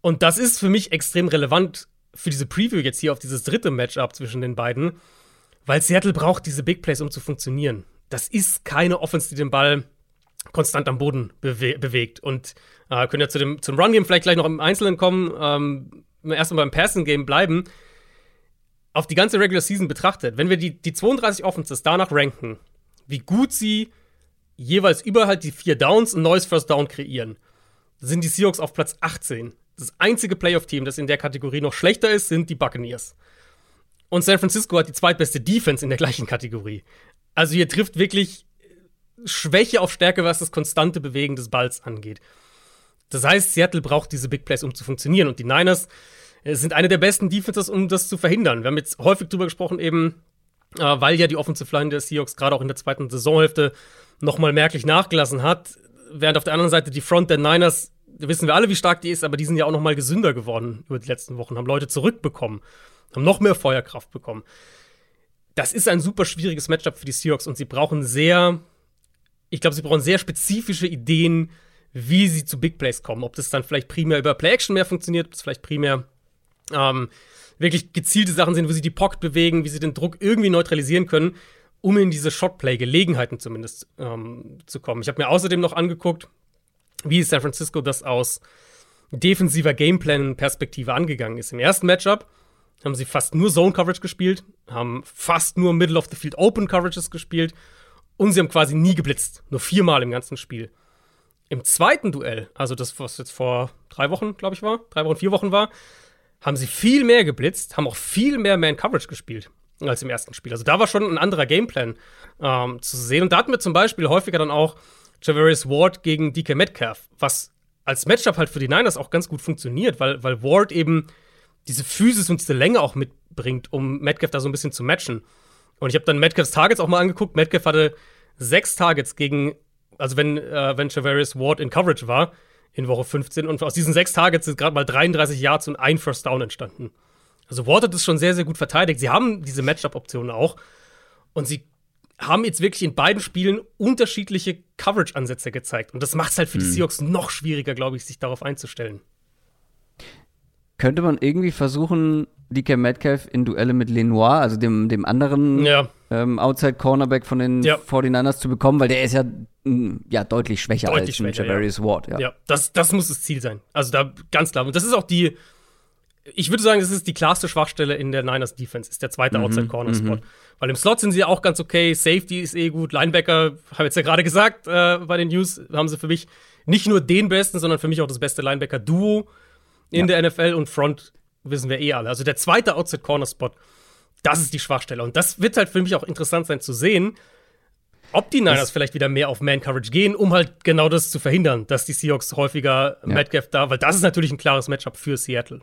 Und das ist für mich extrem relevant für diese Preview jetzt hier auf dieses dritte Matchup zwischen den beiden, weil Seattle braucht diese Big Plays, um zu funktionieren. Das ist keine Offense, die den Ball konstant am Boden bewe bewegt. Und äh, können ja zu dem, zum Run-Game vielleicht gleich noch im Einzelnen kommen, ähm, erstmal beim Passing-Game bleiben auf die ganze Regular Season betrachtet, wenn wir die, die 32 Offenses danach ranken, wie gut sie jeweils über halt die vier Downs ein neues First Down kreieren, sind die Seahawks auf Platz 18. Das einzige Playoff-Team, das in der Kategorie noch schlechter ist, sind die Buccaneers. Und San Francisco hat die zweitbeste Defense in der gleichen Kategorie. Also hier trifft wirklich Schwäche auf Stärke, was das konstante Bewegen des Balls angeht. Das heißt, Seattle braucht diese Big Plays, um zu funktionieren. Und die Niners sind eine der besten Defenses, um das zu verhindern. Wir haben jetzt häufig drüber gesprochen, eben, äh, weil ja die Offensive Line der Seahawks gerade auch in der zweiten Saisonhälfte nochmal merklich nachgelassen hat. Während auf der anderen Seite die Front der Niners, wissen wir alle, wie stark die ist, aber die sind ja auch nochmal gesünder geworden über die letzten Wochen, haben Leute zurückbekommen, haben noch mehr Feuerkraft bekommen. Das ist ein super schwieriges Matchup für die Seahawks und sie brauchen sehr, ich glaube, sie brauchen sehr spezifische Ideen, wie sie zu Big Plays kommen. Ob das dann vielleicht primär über Play-Action mehr funktioniert, ob das vielleicht primär ähm, wirklich gezielte Sachen sind, wo sie die Pocket bewegen, wie sie den Druck irgendwie neutralisieren können, um in diese Shotplay-Gelegenheiten zumindest ähm, zu kommen. Ich habe mir außerdem noch angeguckt, wie San Francisco das aus defensiver Gameplan-Perspektive angegangen ist. Im ersten Matchup haben sie fast nur Zone-Coverage gespielt, haben fast nur Middle-of-the-Field-Open-Coverages gespielt und sie haben quasi nie geblitzt. Nur viermal im ganzen Spiel. Im zweiten Duell, also das, was jetzt vor drei Wochen, glaube ich, war, drei Wochen, vier Wochen war, haben sie viel mehr geblitzt, haben auch viel mehr Man-Coverage gespielt als im ersten Spiel. Also da war schon ein anderer Gameplan ähm, zu sehen. Und da hatten wir zum Beispiel häufiger dann auch Javarius Ward gegen DK Metcalf, was als Matchup halt für die Niners auch ganz gut funktioniert, weil, weil Ward eben diese Physis und diese Länge auch mitbringt, um Metcalf da so ein bisschen zu matchen. Und ich habe dann Metcalfs Targets auch mal angeguckt. Metcalf hatte sechs Targets gegen, also wenn, äh, wenn Javarius Ward in Coverage war, in Woche 15. Und aus diesen sechs Targets sind gerade mal 33 Yards und ein First Down entstanden. Also Ward es schon sehr, sehr gut verteidigt. Sie haben diese Matchup-Optionen auch. Und sie haben jetzt wirklich in beiden Spielen unterschiedliche Coverage-Ansätze gezeigt. Und das macht es halt für die hm. Seahawks noch schwieriger, glaube ich, sich darauf einzustellen. Könnte man irgendwie versuchen, DK Metcalf in Duelle mit Lenoir, also dem, dem anderen ja. ähm, Outside-Cornerback von den ja. 49ers zu bekommen, weil der ist ja, mm, ja deutlich schwächer deutlich als schwächer, Javarius ja. Ward. Ja, ja das, das muss das Ziel sein. Also da ganz klar. Und das ist auch die, ich würde sagen, das ist die klarste Schwachstelle in der Niners Defense, ist der zweite mhm, Outside-Corner-Spot. Mhm. Weil im Slot sind sie ja auch ganz okay, Safety ist eh gut, Linebacker, habe jetzt ja gerade gesagt, äh, bei den News haben sie für mich nicht nur den besten, sondern für mich auch das beste Linebacker-Duo in der NFL und Front wissen wir eh alle. Also der zweite Outside-Corner-Spot, das ist die Schwachstelle. Und das wird halt für mich auch interessant sein zu sehen, ob die Niners das vielleicht wieder mehr auf Man-Coverage gehen, um halt genau das zu verhindern, dass die Seahawks häufiger ja. Metcalf da, weil das ist natürlich ein klares Matchup für Seattle.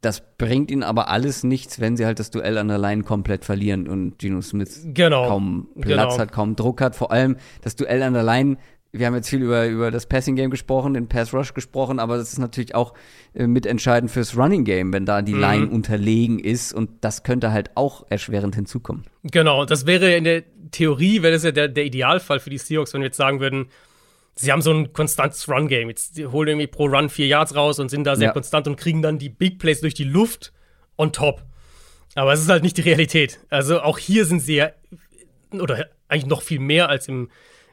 Das bringt ihnen aber alles nichts, wenn sie halt das Duell an der Line komplett verlieren und Geno Smith genau. kaum Platz genau. hat, kaum Druck hat. Vor allem das Duell an der Line wir haben jetzt viel über, über das Passing Game gesprochen, den Pass Rush gesprochen, aber das ist natürlich auch äh, mitentscheidend fürs Running Game, wenn da die mhm. Line unterlegen ist und das könnte halt auch erschwerend hinzukommen. Genau, das wäre in der Theorie, wäre das ja der, der Idealfall für die Seahawks, wenn wir jetzt sagen würden, sie haben so ein konstantes Run Game. Jetzt holen irgendwie pro Run vier Yards raus und sind da sehr ja. konstant und kriegen dann die Big Plays durch die Luft on top. Aber es ist halt nicht die Realität. Also auch hier sind sie ja, oder eigentlich noch viel mehr als im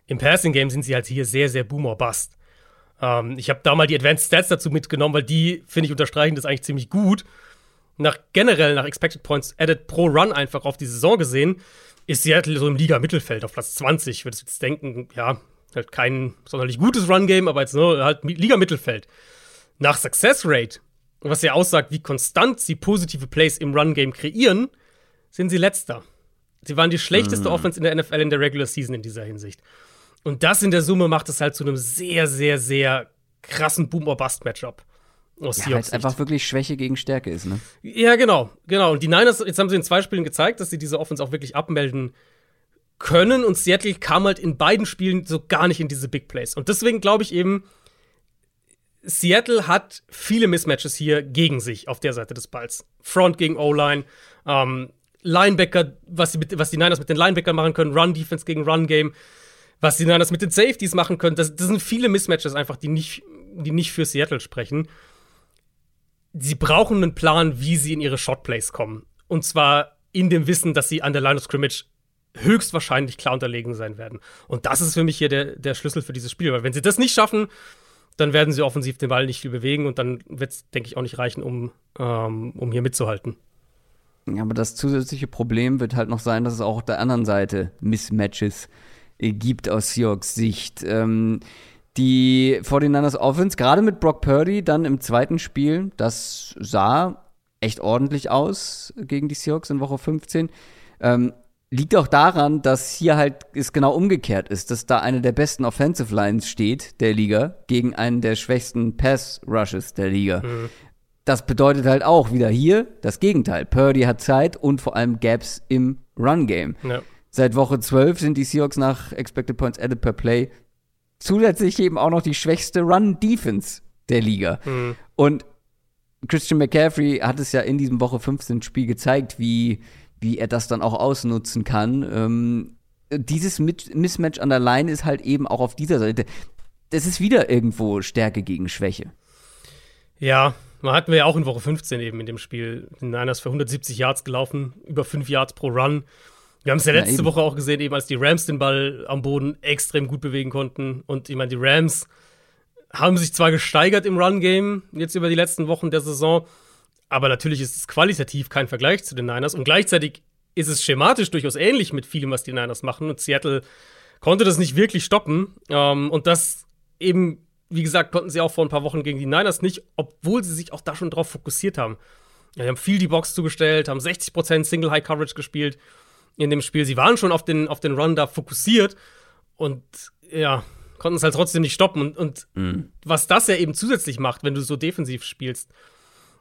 im Passing Game sind sie halt hier sehr, sehr Boomer Bust. Ähm, ich habe da mal die Advanced Stats dazu mitgenommen, weil die, finde ich, unterstreichen das eigentlich ziemlich gut. Nach generell, nach Expected Points added pro Run einfach auf die Saison gesehen, ist Seattle so im Liga-Mittelfeld auf Platz 20. Ich würde jetzt denken, ja, halt kein sonderlich gutes Run-Game, aber jetzt nur halt Liga-Mittelfeld. Nach Success Rate, was ja aussagt, wie konstant sie positive Plays im Run-Game kreieren, sind sie letzter. Sie waren die schlechteste mm. Offense in der NFL in der Regular Season in dieser Hinsicht. Und das in der Summe macht es halt zu einem sehr, sehr, sehr krassen Boom-or-Bust-Matchup. Aus ja, weil es einfach wirklich Schwäche gegen Stärke ist, ne? Ja, genau, genau. Und die Niners, jetzt haben sie in zwei Spielen gezeigt, dass sie diese Offense auch wirklich abmelden können. Und Seattle kam halt in beiden Spielen so gar nicht in diese Big Plays. Und deswegen glaube ich eben, Seattle hat viele Mismatches hier gegen sich auf der Seite des Balls. Front gegen O-Line, ähm, Linebacker, was, mit, was die Niners mit den Linebackern machen können, Run-Defense gegen Run-Game, was die Niners mit den Safeties machen können. Das, das sind viele Mismatches einfach, die nicht, die nicht für Seattle sprechen sie brauchen einen Plan, wie sie in ihre Shotplays kommen. Und zwar in dem Wissen, dass sie an der Line of Scrimmage höchstwahrscheinlich klar unterlegen sein werden. Und das ist für mich hier der, der Schlüssel für dieses Spiel. Weil wenn sie das nicht schaffen, dann werden sie offensiv den Ball nicht viel bewegen und dann wird es, denke ich, auch nicht reichen, um, ähm, um hier mitzuhalten. Ja, aber das zusätzliche Problem wird halt noch sein, dass es auch auf der anderen Seite Mismatches äh, gibt aus Seahawks Sicht. Ähm, die 49ers Offense, gerade mit Brock Purdy dann im zweiten Spiel, das sah echt ordentlich aus gegen die Seahawks in Woche 15. Ähm, liegt auch daran, dass hier halt es genau umgekehrt ist, dass da eine der besten Offensive Lines steht der Liga gegen einen der schwächsten Pass Rushes der Liga. Mhm. Das bedeutet halt auch wieder hier das Gegenteil. Purdy hat Zeit und vor allem Gaps im Run Game. Ja. Seit Woche 12 sind die Seahawks nach Expected Points Added per Play zusätzlich eben auch noch die schwächste Run-Defense der Liga. Mhm. Und Christian McCaffrey hat es ja in diesem Woche 15 Spiel gezeigt, wie, wie er das dann auch ausnutzen kann. Ähm, dieses Mismatch an der Line ist halt eben auch auf dieser Seite. Das ist wieder irgendwo Stärke gegen Schwäche. Ja, man hatten wir ja auch in Woche 15 eben in dem Spiel. Den Niners für 170 Yards gelaufen, über 5 Yards pro Run. Wir haben es ja letzte Woche auch gesehen, eben als die Rams den Ball am Boden extrem gut bewegen konnten. Und ich meine, die Rams haben sich zwar gesteigert im Run-Game jetzt über die letzten Wochen der Saison, aber natürlich ist es qualitativ kein Vergleich zu den Niners. Und gleichzeitig ist es schematisch durchaus ähnlich mit vielem, was die Niners machen. Und Seattle konnte das nicht wirklich stoppen. Ähm, und das eben, wie gesagt, konnten sie auch vor ein paar Wochen gegen die Niners nicht, obwohl sie sich auch da schon drauf fokussiert haben. Ja, die haben viel die Box zugestellt, haben 60% Single High Coverage gespielt in dem Spiel. Sie waren schon auf den, auf den Run da fokussiert und ja, konnten es halt trotzdem nicht stoppen. Und, und mhm. was das ja eben zusätzlich macht, wenn du so defensiv spielst,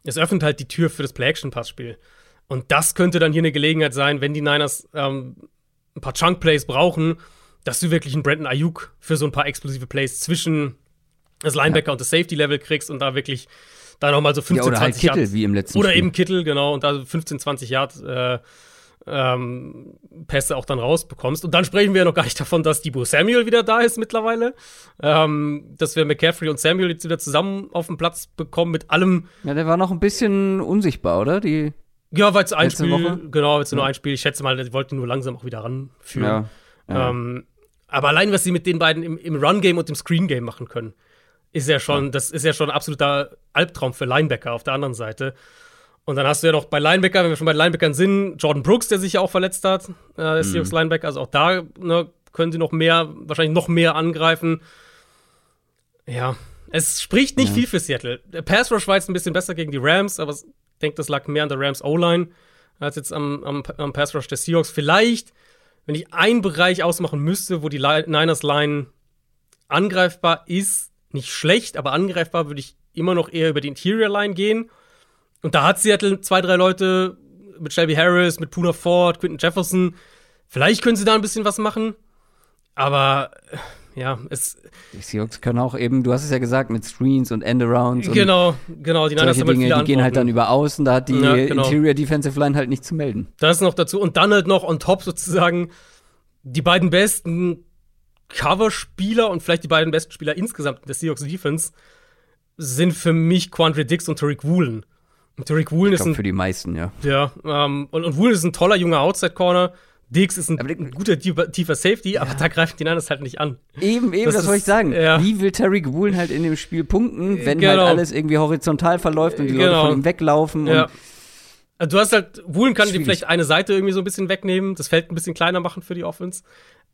es öffnet halt die Tür für das Play-Action-Pass-Spiel. Und das könnte dann hier eine Gelegenheit sein, wenn die Niners ähm, ein paar Chunk-Plays brauchen, dass du wirklich einen Brandon Ayuk für so ein paar explosive Plays zwischen das Linebacker ja. und das Safety-Level kriegst und da wirklich da nochmal so 15, ja, oder 20 halt Kittel, Yard, wie im letzten Oder Spiel. eben Kittel, genau, und da 15, 20 Yard äh, ähm, Pässe auch dann rausbekommst. Und dann sprechen wir ja noch gar nicht davon, dass Debo Samuel wieder da ist mittlerweile. Ähm, dass wir McCaffrey und Samuel jetzt wieder zusammen auf den Platz bekommen mit allem. Ja, der war noch ein bisschen unsichtbar, oder? Die ja, weil es ein Spiel, Woche? genau, jetzt ja. nur ein Spiel. Ich schätze mal, die wollten nur langsam auch wieder ranführen. Ja, ja. Ähm, aber allein, was sie mit den beiden im, im Run-Game und im Screen-Game machen können, ist ja schon, das ist ja schon ein absoluter Albtraum für Linebacker auf der anderen Seite. Und dann hast du ja noch bei Linebacker, wenn wir schon bei Linebackern sind, Jordan Brooks, der sich ja auch verletzt hat, äh, der mhm. Seahawks Linebacker. Also auch da ne, können sie noch mehr, wahrscheinlich noch mehr angreifen. Ja, es spricht nicht ja. viel für Seattle. Der Pass Rush war jetzt ein bisschen besser gegen die Rams, aber ich denke, das lag mehr an der Rams O-Line als jetzt am, am, am Pass Rush der Seahawks. Vielleicht, wenn ich einen Bereich ausmachen müsste, wo die Niners Line angreifbar ist, nicht schlecht, aber angreifbar, würde ich immer noch eher über die Interior Line gehen. Und da hat Seattle zwei, drei Leute mit Shelby Harris, mit Puna Ford, Quinton Jefferson. Vielleicht können sie da ein bisschen was machen. Aber ja, es. Die Seahawks können auch eben, du hast es ja gesagt, mit Screens und Endarounds. Genau, genau. Die solche Dinge, die gehen halt dann über außen. Da hat die ja, genau. Interior Defensive Line halt nicht zu melden. Das noch dazu. Und dann halt noch on top sozusagen die beiden besten Cover-Spieler und vielleicht die beiden besten Spieler insgesamt der Seahawks Defense sind für mich Quandre Dix und Tariq Woolen. Tariq Woolen ist ein, für die meisten, ja. Ja, ähm, und, und Woolen ist ein toller junger Outside Corner, Diggs ist ein, ein guter tiefer Safety, ja. aber da greifen die Niners halt nicht an. Eben, eben, das, das wollte ich sagen. Ja. Wie will Terry Woolen halt in dem Spiel punkten, wenn genau. halt alles irgendwie horizontal verläuft und die genau. Leute von ihm weglaufen? Ja. Also du hast halt, Woolen kann dir vielleicht eine Seite irgendwie so ein bisschen wegnehmen, das Feld ein bisschen kleiner machen für die Offense.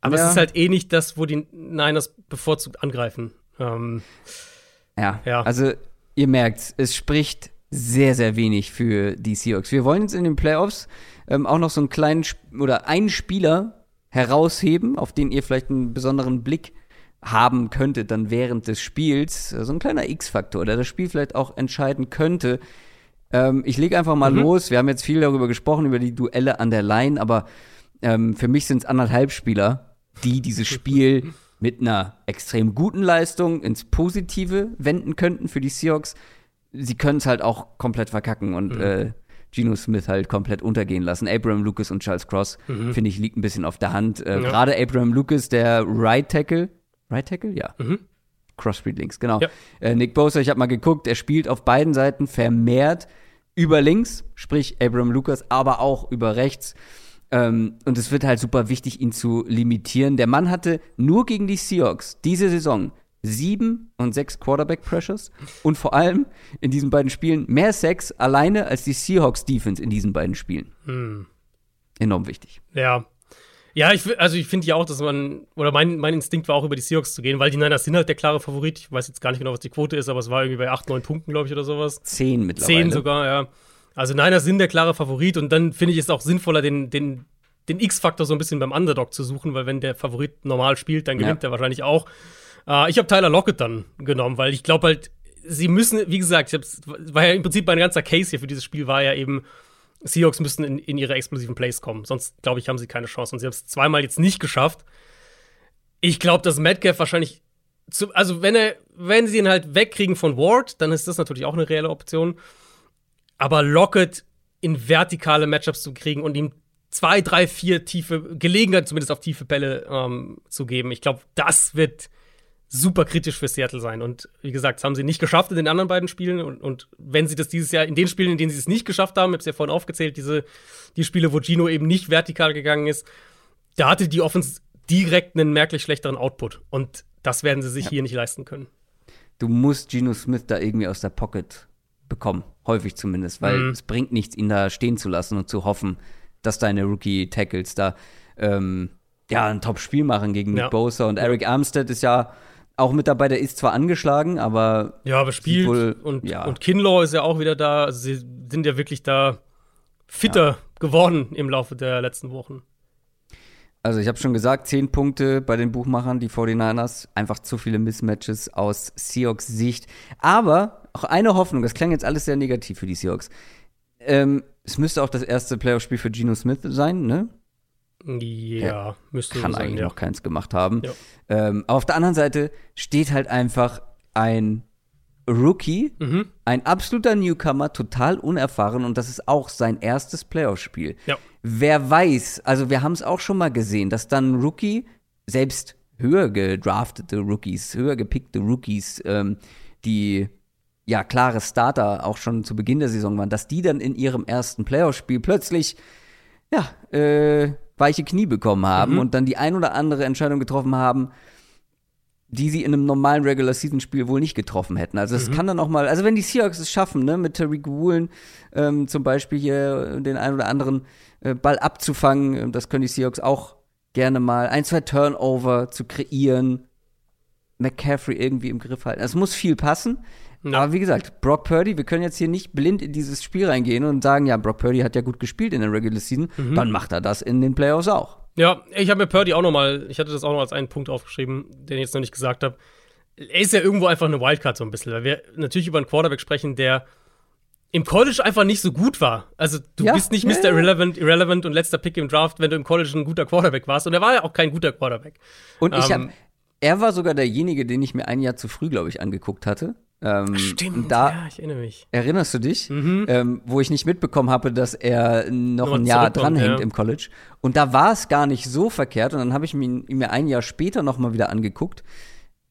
Aber es ist halt eh nicht das, wo die Niners bevorzugt angreifen. Ähm, ja. ja, also ihr merkt, es spricht sehr, sehr wenig für die Seahawks. Wir wollen jetzt in den Playoffs ähm, auch noch so einen kleinen Sp oder einen Spieler herausheben, auf den ihr vielleicht einen besonderen Blick haben könntet dann während des Spiels. So ein kleiner X-Faktor, der das Spiel vielleicht auch entscheiden könnte. Ähm, ich lege einfach mal mhm. los. Wir haben jetzt viel darüber gesprochen, über die Duelle an der Line, aber ähm, für mich sind es anderthalb Spieler, die dieses Spiel mit einer extrem guten Leistung ins Positive wenden könnten für die Seahawks. Sie können es halt auch komplett verkacken und mhm. äh, Geno Smith halt komplett untergehen lassen. Abraham Lucas und Charles Cross, mhm. finde ich, liegt ein bisschen auf der Hand. Äh, ja. Gerade Abraham Lucas, der Right Tackle. Right Tackle? Ja. Mhm. Crossbreed links, genau. Ja. Äh, Nick Bosa, ich habe mal geguckt, er spielt auf beiden Seiten vermehrt über links, sprich Abraham Lucas, aber auch über rechts. Ähm, und es wird halt super wichtig, ihn zu limitieren. Der Mann hatte nur gegen die Seahawks diese Saison sieben und sechs Quarterback-Pressures und vor allem in diesen beiden Spielen mehr Sex alleine als die Seahawks-Defense in diesen beiden Spielen. Hm. Enorm wichtig. Ja. Ja, ich, also ich finde ja auch, dass man, oder mein, mein Instinkt war auch über die Seahawks zu gehen, weil die Niners sind halt der klare Favorit. Ich weiß jetzt gar nicht genau, was die Quote ist, aber es war irgendwie bei 8, 9 Punkten, glaube ich, oder sowas. Zehn mittlerweile. Zehn sogar, ja. Also Niners sind der klare Favorit und dann finde ich es auch sinnvoller, den, den, den X-Faktor so ein bisschen beim Underdog zu suchen, weil wenn der Favorit normal spielt, dann gewinnt ja. er wahrscheinlich auch. Äh, ich habe Tyler Lockett dann genommen, weil ich glaube halt, sie müssen, wie gesagt, ich war ja im Prinzip mein ganzer Case hier für dieses Spiel war ja eben, Seahawks müssen in, in ihre explosiven Plays kommen. Sonst, glaube ich, haben sie keine Chance. Und sie haben es zweimal jetzt nicht geschafft. Ich glaube, dass Metcalf wahrscheinlich zu, also wenn er, wenn sie ihn halt wegkriegen von Ward, dann ist das natürlich auch eine reelle Option. Aber Lockett in vertikale Matchups zu kriegen und ihm zwei, drei, vier tiefe, Gelegenheit zumindest auf tiefe Bälle ähm, zu geben, ich glaube, das wird super kritisch für Seattle sein. Und wie gesagt, das haben sie nicht geschafft in den anderen beiden Spielen. Und, und wenn sie das dieses Jahr, in den Spielen, in denen sie es nicht geschafft haben, ich habe es ja vorhin aufgezählt, diese, die Spiele, wo Gino eben nicht vertikal gegangen ist, da hatte die Offense direkt einen merklich schlechteren Output. Und das werden sie sich ja. hier nicht leisten können. Du musst Gino Smith da irgendwie aus der Pocket bekommen, häufig zumindest, weil mhm. es bringt nichts, ihn da stehen zu lassen und zu hoffen, dass deine Rookie-Tackles da ähm, ja ein Top-Spiel machen gegen ja. Nick Bosa und Eric Armstead ist ja auch mit dabei, der ist zwar angeschlagen, aber. Ja, aber spielt. Wohl, und, ja. und Kinlaw ist ja auch wieder da. Also sie sind ja wirklich da fitter ja. geworden im Laufe der letzten Wochen. Also ich habe schon gesagt, zehn Punkte bei den Buchmachern, die 49ers. Einfach zu viele Mismatches aus Seahawks Sicht. Aber auch eine Hoffnung, das klang jetzt alles sehr negativ für die Seahawks. Ähm, es müsste auch das erste Playoff-Spiel für Geno Smith sein, ne? Ja, müsste Kann sein, eigentlich ja. noch keins gemacht haben. Ja. Ähm, aber auf der anderen Seite steht halt einfach ein Rookie, mhm. ein absoluter Newcomer, total unerfahren und das ist auch sein erstes Playoff-Spiel. Ja. Wer weiß, also wir haben es auch schon mal gesehen, dass dann Rookie, selbst höher gedraftete Rookies, höher gepickte Rookies, ähm, die ja klare Starter auch schon zu Beginn der Saison waren, dass die dann in ihrem ersten Playoff-Spiel plötzlich ja, äh, weiche Knie bekommen haben mhm. und dann die ein oder andere Entscheidung getroffen haben, die sie in einem normalen Regular Season Spiel wohl nicht getroffen hätten. Also es mhm. kann dann auch mal, also wenn die Seahawks es schaffen, ne, mit Tariq Woolen ähm, zum Beispiel hier den ein oder anderen äh, Ball abzufangen, äh, das können die Seahawks auch gerne mal, ein, zwei Turnover zu kreieren, McCaffrey irgendwie im Griff halten. Es muss viel passen. Ja. Aber wie gesagt, Brock Purdy, wir können jetzt hier nicht blind in dieses Spiel reingehen und sagen, ja, Brock Purdy hat ja gut gespielt in der Regular Season, mhm. dann macht er das in den Playoffs auch. Ja, ich habe mir Purdy auch noch mal, ich hatte das auch noch als einen Punkt aufgeschrieben, den ich jetzt noch nicht gesagt habe. Er ist ja irgendwo einfach eine Wildcard so ein bisschen, weil wir natürlich über einen Quarterback sprechen, der im College einfach nicht so gut war. Also du ja, bist nicht Mr. Irrelevant, Irrelevant und letzter Pick im Draft, wenn du im College ein guter Quarterback warst. Und er war ja auch kein guter Quarterback. Und ich ähm, habe, er war sogar derjenige, den ich mir ein Jahr zu früh, glaube ich, angeguckt hatte. Ähm, Stimmt, da, ja, ich erinnere mich. Erinnerst du dich? Mhm. Ähm, wo ich nicht mitbekommen habe, dass er noch, noch ein Jahr dranhängt ja. im College. Und da war es gar nicht so verkehrt. Und dann habe ich ihn mir ein Jahr später noch mal wieder angeguckt.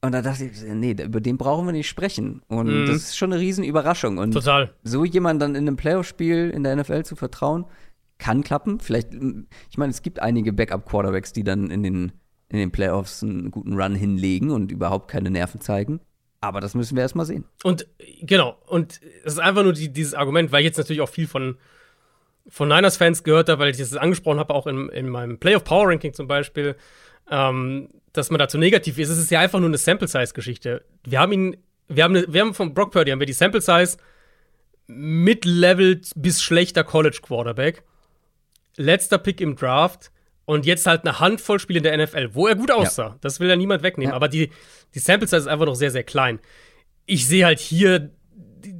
Und da dachte ich, nee, über den brauchen wir nicht sprechen. Und mhm. das ist schon eine Riesenüberraschung. Und Total. so jemand dann in einem Playoff-Spiel in der NFL zu vertrauen, kann klappen. Vielleicht, ich meine, es gibt einige Backup-Quarterbacks, die dann in den, in den Playoffs einen guten Run hinlegen und überhaupt keine Nerven zeigen. Aber das müssen wir erstmal sehen. Und genau, und es ist einfach nur die, dieses Argument, weil ich jetzt natürlich auch viel von, von Niners-Fans gehört habe, weil ich das angesprochen habe, auch in, in meinem Playoff Power Ranking zum Beispiel, ähm, dass man dazu negativ ist. Es ist ja einfach nur eine Sample-Size-Geschichte. Wir haben ihn, wir haben, eine, wir haben von Brock Purdy haben wir die Sample-Size Mid-Level bis schlechter College Quarterback. Letzter Pick im Draft und jetzt halt eine Handvoll Spiele in der NFL, wo er gut aussah. Ja. Das will ja niemand wegnehmen. Ja. Aber die, die Sample Size ist einfach noch sehr, sehr klein. Ich sehe halt hier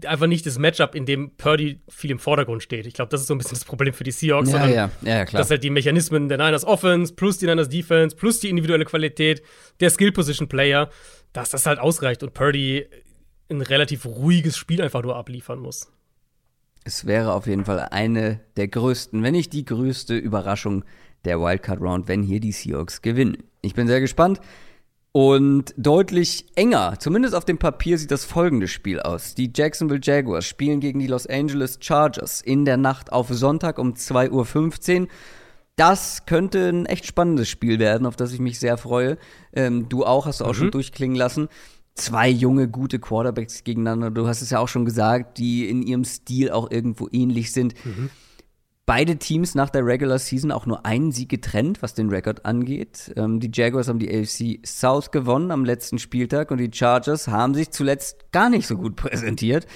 einfach nicht das Matchup, in dem Purdy viel im Vordergrund steht. Ich glaube, das ist so ein bisschen das Problem für die Seahawks. Ja, ja, ja, klar. Dass halt die Mechanismen der Niners Offense plus die Niners Defense plus die individuelle Qualität der Skill Position Player, dass das halt ausreicht und Purdy ein relativ ruhiges Spiel einfach nur abliefern muss. Es wäre auf jeden Fall eine der größten, wenn nicht die größte Überraschung der Wildcard Round, wenn hier die Seahawks gewinnen. Ich bin sehr gespannt. Und deutlich enger, zumindest auf dem Papier sieht das folgende Spiel aus. Die Jacksonville Jaguars spielen gegen die Los Angeles Chargers in der Nacht auf Sonntag um 2.15 Uhr. Das könnte ein echt spannendes Spiel werden, auf das ich mich sehr freue. Ähm, du auch, hast du auch mhm. schon durchklingen lassen. Zwei junge, gute Quarterbacks gegeneinander. Du hast es ja auch schon gesagt, die in ihrem Stil auch irgendwo ähnlich sind. Mhm beide Teams nach der Regular Season auch nur einen Sieg getrennt, was den Rekord angeht. Ähm, die Jaguars haben die AFC South gewonnen am letzten Spieltag und die Chargers haben sich zuletzt gar nicht so gut präsentiert.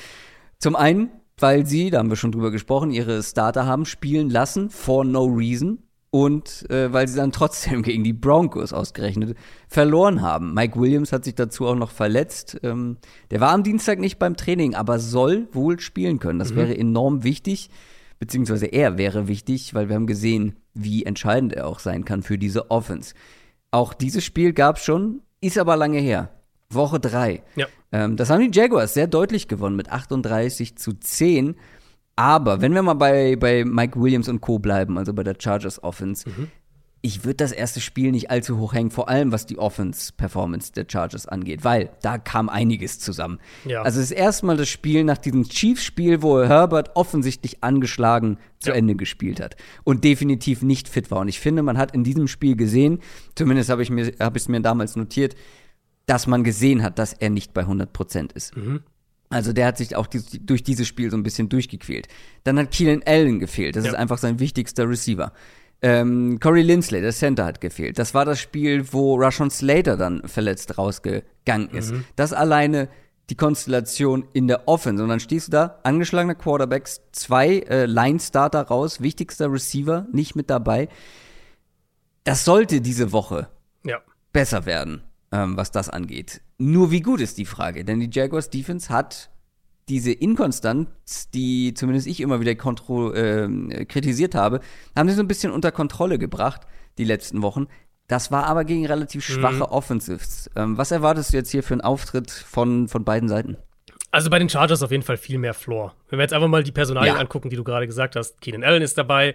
Zum einen, weil sie, da haben wir schon drüber gesprochen, ihre Starter haben spielen lassen for no reason und äh, weil sie dann trotzdem gegen die Broncos ausgerechnet verloren haben. Mike Williams hat sich dazu auch noch verletzt. Ähm, der war am Dienstag nicht beim Training, aber soll wohl spielen können. Das mhm. wäre enorm wichtig beziehungsweise er wäre wichtig, weil wir haben gesehen, wie entscheidend er auch sein kann für diese Offense. Auch dieses Spiel gab es schon, ist aber lange her. Woche 3. Ja. Ähm, das haben die Jaguars sehr deutlich gewonnen mit 38 zu 10. Aber wenn wir mal bei, bei Mike Williams und Co. bleiben, also bei der Chargers Offense, mhm ich würde das erste Spiel nicht allzu hoch hängen, vor allem was die Offense-Performance der Chargers angeht, weil da kam einiges zusammen. Ja. Also das erste Mal das Spiel nach diesem Chiefs-Spiel, wo Herbert offensichtlich angeschlagen zu ja. Ende gespielt hat und definitiv nicht fit war. Und ich finde, man hat in diesem Spiel gesehen, zumindest habe ich mir habe ich es mir damals notiert, dass man gesehen hat, dass er nicht bei 100 Prozent ist. Mhm. Also der hat sich auch durch dieses Spiel so ein bisschen durchgequält. Dann hat Keelan Allen gefehlt. Das ja. ist einfach sein wichtigster Receiver. Ähm, Corey Lindsley, der Center, hat gefehlt. Das war das Spiel, wo Rushon Slater dann verletzt rausgegangen ist. Mhm. Das alleine die Konstellation in der Offense. Und dann stehst du da, angeschlagener Quarterbacks, zwei äh, Line-Starter raus, wichtigster Receiver nicht mit dabei. Das sollte diese Woche ja. besser werden, ähm, was das angeht. Nur wie gut ist die Frage? Denn die Jaguars Defense hat diese Inkonstanz, die zumindest ich immer wieder äh, kritisiert habe, haben sie so ein bisschen unter Kontrolle gebracht, die letzten Wochen. Das war aber gegen relativ mhm. schwache mhm. Offensives. Ähm, was erwartest du jetzt hier für einen Auftritt von, von beiden Seiten? Also bei den Chargers auf jeden Fall viel mehr Floor. Wenn wir jetzt einfach mal die Personalien ja. angucken, die du gerade gesagt hast, Keenan Allen ist dabei.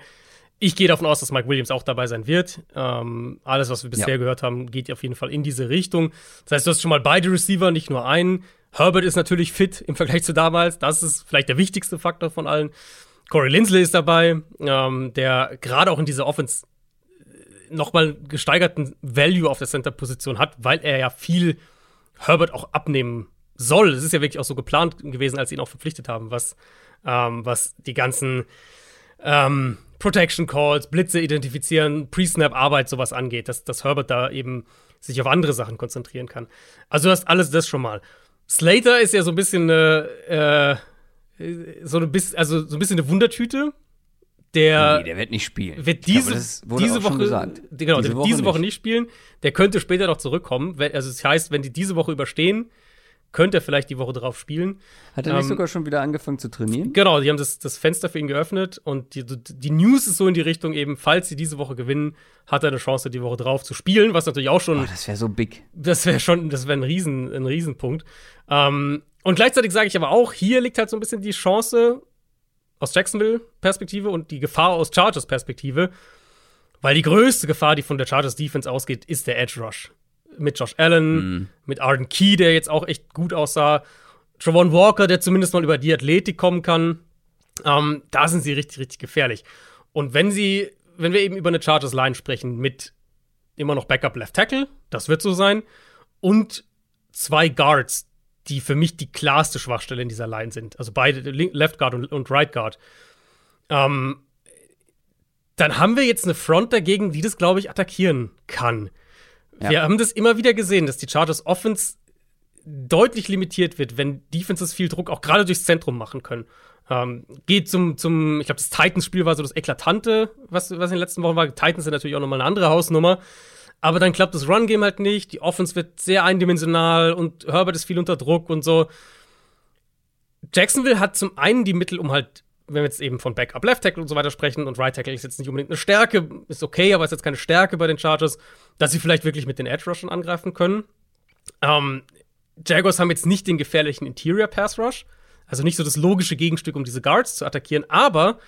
Ich gehe davon aus, dass Mike Williams auch dabei sein wird. Ähm, alles, was wir bisher ja. gehört haben, geht auf jeden Fall in diese Richtung. Das heißt, du hast schon mal beide Receiver, nicht nur einen. Herbert ist natürlich fit im Vergleich zu damals. Das ist vielleicht der wichtigste Faktor von allen. Corey Lindsley ist dabei, ähm, der gerade auch in dieser Offense äh, nochmal gesteigerten Value auf der Center-Position hat, weil er ja viel Herbert auch abnehmen soll. Es ist ja wirklich auch so geplant gewesen, als sie ihn auch verpflichtet haben, was, ähm, was die ganzen ähm, Protection Calls, Blitze identifizieren, Pre-Snap-Arbeit, sowas angeht, dass, dass Herbert da eben sich auf andere Sachen konzentrieren kann. Also du hast alles das schon mal. Slater ist ja so ein bisschen eine, äh, so ein bisschen, also so ein bisschen eine Wundertüte. Der, nee, der wird nicht spielen. Wird diese, glaube, diese Woche, genau, diese, Woche, diese Woche nicht. nicht spielen. Der könnte später noch zurückkommen. Also das heißt, wenn die diese Woche überstehen, könnte er vielleicht die Woche drauf spielen. Hat er nicht ähm, sogar schon wieder angefangen zu trainieren? Genau, die haben das, das Fenster für ihn geöffnet und die, die News ist so in die Richtung eben, falls sie diese Woche gewinnen, hat er eine Chance, die Woche drauf zu spielen, was natürlich auch schon. Oh, das wäre so big. Das wäre schon, das wäre ein, Riesen, ein Riesenpunkt. Ähm, und gleichzeitig sage ich aber auch, hier liegt halt so ein bisschen die Chance aus Jacksonville-Perspektive und die Gefahr aus Chargers-Perspektive. Weil die größte Gefahr, die von der Chargers Defense ausgeht, ist der Edge Rush mit Josh Allen, mhm. mit Arden Key, der jetzt auch echt gut aussah. Travon Walker, der zumindest mal über die Athletik kommen kann. Ähm, da sind sie richtig, richtig gefährlich. Und wenn sie, wenn wir eben über eine Chargers Line sprechen, mit immer noch Backup Left Tackle, das wird so sein, und zwei Guards, die für mich die klarste Schwachstelle in dieser Line sind. Also beide, Left Guard und, und Right Guard. Ähm, dann haben wir jetzt eine Front dagegen, die das, glaube ich, attackieren kann. Ja. Wir haben das immer wieder gesehen, dass die Chargers Offense deutlich limitiert wird, wenn Defenses viel Druck auch gerade durchs Zentrum machen können. Ähm, geht zum, zum ich glaube, das Titans-Spiel war so das Eklatante, was, was in den letzten Wochen war. Titans sind natürlich auch nochmal eine andere Hausnummer. Aber dann klappt das Run-Game halt nicht. Die Offense wird sehr eindimensional und Herbert ist viel unter Druck und so. Jacksonville hat zum einen die Mittel, um halt, wenn wir jetzt eben von Backup Left Tackle und so weiter sprechen, und Right Tackle ist jetzt nicht unbedingt eine Stärke, ist okay, aber ist jetzt keine Stärke bei den Chargers, dass sie vielleicht wirklich mit den Edge Rushern angreifen können. Ähm, Jaguars haben jetzt nicht den gefährlichen Interior Pass Rush, also nicht so das logische Gegenstück, um diese Guards zu attackieren, aber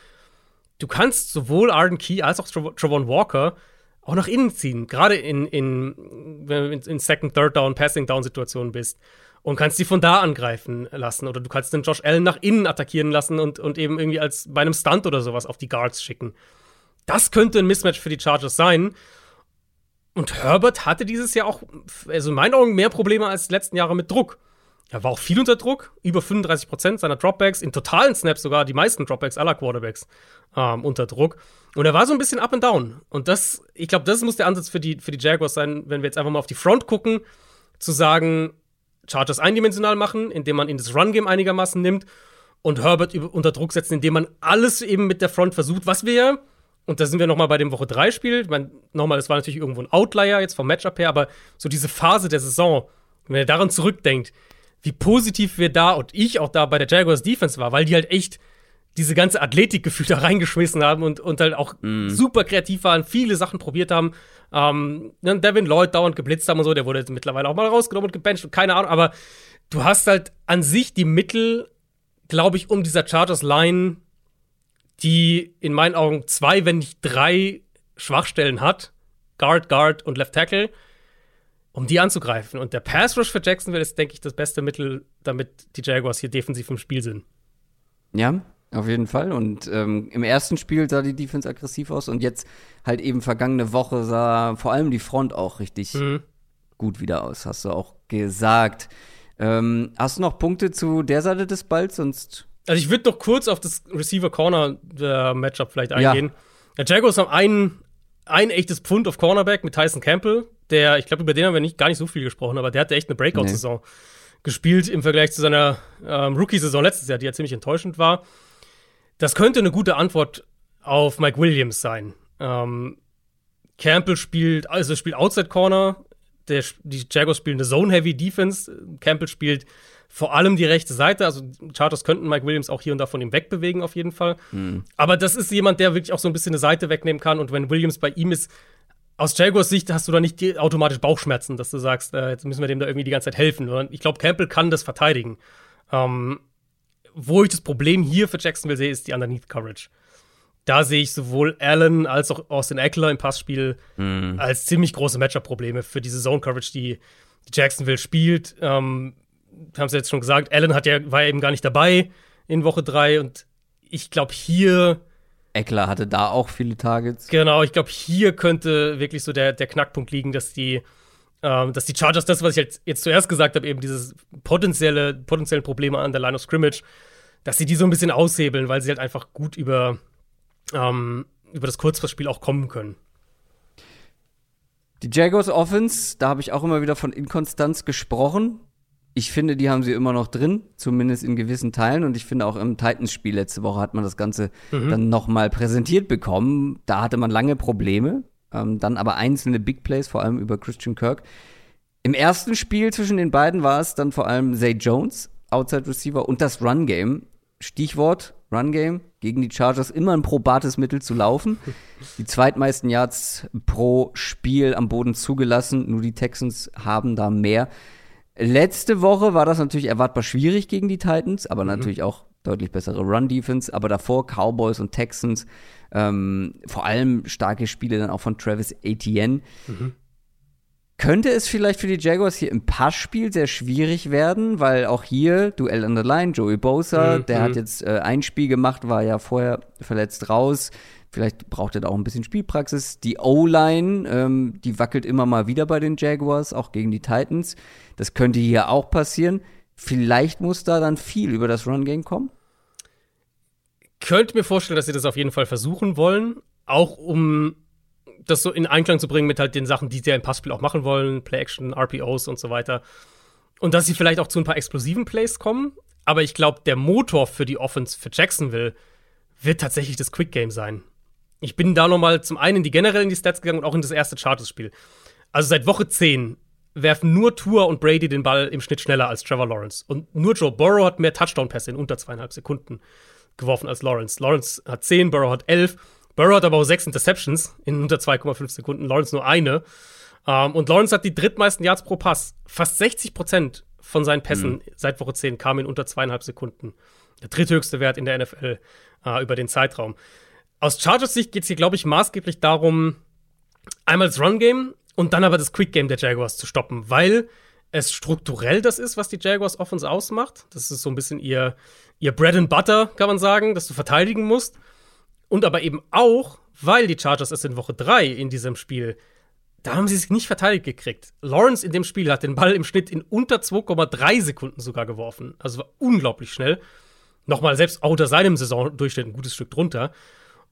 du kannst sowohl Arden Key als auch Travon Walker auch nach innen ziehen. Gerade in, in, wenn du in Second, Third Down, Passing Down Situationen bist. Und kannst die von da angreifen lassen. Oder du kannst den Josh Allen nach innen attackieren lassen und, und eben irgendwie als bei einem Stunt oder sowas auf die Guards schicken. Das könnte ein Mismatch für die Chargers sein. Und Herbert hatte dieses Jahr auch, also in meinen Augen, mehr Probleme als die letzten Jahre mit Druck. Er war auch viel unter Druck, über 35 Prozent seiner Dropbacks, in totalen Snaps sogar die meisten Dropbacks aller Quarterbacks ähm, unter Druck. Und er war so ein bisschen up and down. Und das, ich glaube, das muss der Ansatz für die, für die Jaguars sein, wenn wir jetzt einfach mal auf die Front gucken, zu sagen, Chargers eindimensional machen, indem man in das Run-Game einigermaßen nimmt und Herbert unter Druck setzen, indem man alles eben mit der Front versucht, was wir und da sind wir nochmal bei dem Woche 3 Spiel. Ich meine, nochmal, das war natürlich irgendwo ein Outlier jetzt vom Matchup her, aber so diese Phase der Saison, wenn ihr daran zurückdenkt, wie positiv wir da und ich auch da bei der Jaguars Defense war, weil die halt echt diese ganze Athletikgefühl da reingeschmissen haben und, und halt auch mm. super kreativ waren, viele Sachen probiert haben. Ähm, Devin Lloyd dauernd geblitzt haben und so, der wurde mittlerweile auch mal rausgenommen und gebencht und keine Ahnung, aber du hast halt an sich die Mittel, glaube ich, um dieser Chargers Line, die in meinen Augen zwei, wenn nicht drei Schwachstellen hat, Guard, Guard und Left Tackle, um die anzugreifen. Und der Pass Rush für Jacksonville ist, denke ich, das beste Mittel, damit die Jaguars hier defensiv im Spiel sind. Ja, auf jeden Fall. Und ähm, im ersten Spiel sah die Defense aggressiv aus und jetzt halt eben vergangene Woche sah vor allem die Front auch richtig mhm. gut wieder aus, hast du auch gesagt. Ähm, hast du noch Punkte zu der Seite des Balls? Sonst. Also ich würde noch kurz auf das Receiver-Corner-Matchup vielleicht eingehen. Ja. Die Jaguars haben einen, ein echtes Pfund auf Cornerback mit Tyson Campbell, der, ich glaube, über den haben wir nicht, gar nicht so viel gesprochen, aber der hatte echt eine Breakout-Saison nee. gespielt im Vergleich zu seiner ähm, Rookie-Saison letztes Jahr, die ja ziemlich enttäuschend war. Das könnte eine gute Antwort auf Mike Williams sein. Ähm, Campbell spielt, also spielt Outside Corner, der, die Jaguars spielen eine Zone-Heavy Defense. Campbell spielt vor allem die rechte Seite. Also Charters könnten Mike Williams auch hier und da von ihm wegbewegen, auf jeden Fall. Mhm. Aber das ist jemand, der wirklich auch so ein bisschen eine Seite wegnehmen kann. Und wenn Williams bei ihm ist, aus Jaguars Sicht hast du da nicht automatisch Bauchschmerzen, dass du sagst, äh, jetzt müssen wir dem da irgendwie die ganze Zeit helfen. Ich glaube, Campbell kann das verteidigen. Ähm, wo ich das Problem hier für Jacksonville sehe, ist die Underneath Coverage. Da sehe ich sowohl Allen als auch Austin Eckler im Passspiel mm. als ziemlich große Matchup-Probleme für diese Zone-Coverage, die, die, Jacksonville spielt. Ähm, haben sie jetzt schon gesagt, Allen hat ja, war ja eben gar nicht dabei in Woche 3 und ich glaube hier Eckler hatte da auch viele Targets. Genau, ich glaube, hier könnte wirklich so der, der Knackpunkt liegen, dass die, ähm, dass die Chargers, das, was ich jetzt, jetzt zuerst gesagt habe, eben dieses potenzielle, potenziellen Probleme an der Line of Scrimmage, dass sie die so ein bisschen aushebeln, weil sie halt einfach gut über, ähm, über das Kurzpassspiel auch kommen können. Die Jaguars Offense, da habe ich auch immer wieder von Inkonstanz gesprochen ich finde, die haben sie immer noch drin, zumindest in gewissen Teilen. Und ich finde auch im Titans-Spiel letzte Woche hat man das Ganze mhm. dann nochmal präsentiert bekommen. Da hatte man lange Probleme, ähm, dann aber einzelne Big Plays, vor allem über Christian Kirk. Im ersten Spiel zwischen den beiden war es dann vor allem Zay Jones, Outside Receiver, und das Run Game. Stichwort Run Game gegen die Chargers immer ein probates Mittel zu laufen. Die zweitmeisten Yards pro Spiel am Boden zugelassen. Nur die Texans haben da mehr. Letzte Woche war das natürlich erwartbar schwierig gegen die Titans, aber mhm. natürlich auch deutlich bessere Run-Defense. Aber davor Cowboys und Texans, ähm, vor allem starke Spiele dann auch von Travis Etienne. Mhm. Könnte es vielleicht für die Jaguars hier im Passspiel sehr schwierig werden, weil auch hier Duell an der Line, Joey Bosa, Mhm, der hat mhm. jetzt äh, ein Spiel gemacht, war ja vorher verletzt raus. Vielleicht braucht er da auch ein bisschen Spielpraxis. Die O-Line, ähm, die wackelt immer mal wieder bei den Jaguars, auch gegen die Titans. Das könnte hier auch passieren. Vielleicht muss da dann viel über das Run-Game kommen. Könnte mir vorstellen, dass sie das auf jeden Fall versuchen wollen, auch um das so in Einklang zu bringen mit halt den Sachen, die sie ja im Passspiel auch machen wollen, Play-Action, RPOs und so weiter. Und dass sie vielleicht auch zu ein paar explosiven Plays kommen. Aber ich glaube, der Motor für die Offense für Jacksonville wird tatsächlich das Quick Game sein. Ich bin da noch mal zum einen in die generell in die Stats gegangen und auch in das erste Chargers-Spiel. Also seit Woche 10 werfen nur Tour und Brady den Ball im Schnitt schneller als Trevor Lawrence. Und nur Joe Burrow hat mehr Touchdown-Pässe in unter zweieinhalb Sekunden geworfen als Lawrence. Lawrence hat 10, Burrow hat 11. Burrow hat aber auch sechs Interceptions in unter 2,5 Sekunden, Lawrence nur eine. Ähm, und Lawrence hat die drittmeisten Yards pro Pass. Fast 60 Prozent von seinen Pässen seit Woche 10 kamen in unter zweieinhalb Sekunden. Der dritthöchste Wert in der NFL äh, über den Zeitraum. Aus Chargers Sicht geht es hier, glaube ich, maßgeblich darum, einmal das Run-Game und dann aber das Quick-Game der Jaguars zu stoppen, weil es strukturell das ist, was die Jaguars Offense ausmacht. Das ist so ein bisschen ihr, ihr Bread and Butter, kann man sagen, dass du verteidigen musst. Und aber eben auch, weil die Chargers es in Woche 3 in diesem Spiel, da haben sie es nicht verteidigt gekriegt. Lawrence in dem Spiel hat den Ball im Schnitt in unter 2,3 Sekunden sogar geworfen. Also war unglaublich schnell. Nochmal, selbst auch unter seinem Saisondurchschnitt ein gutes Stück drunter.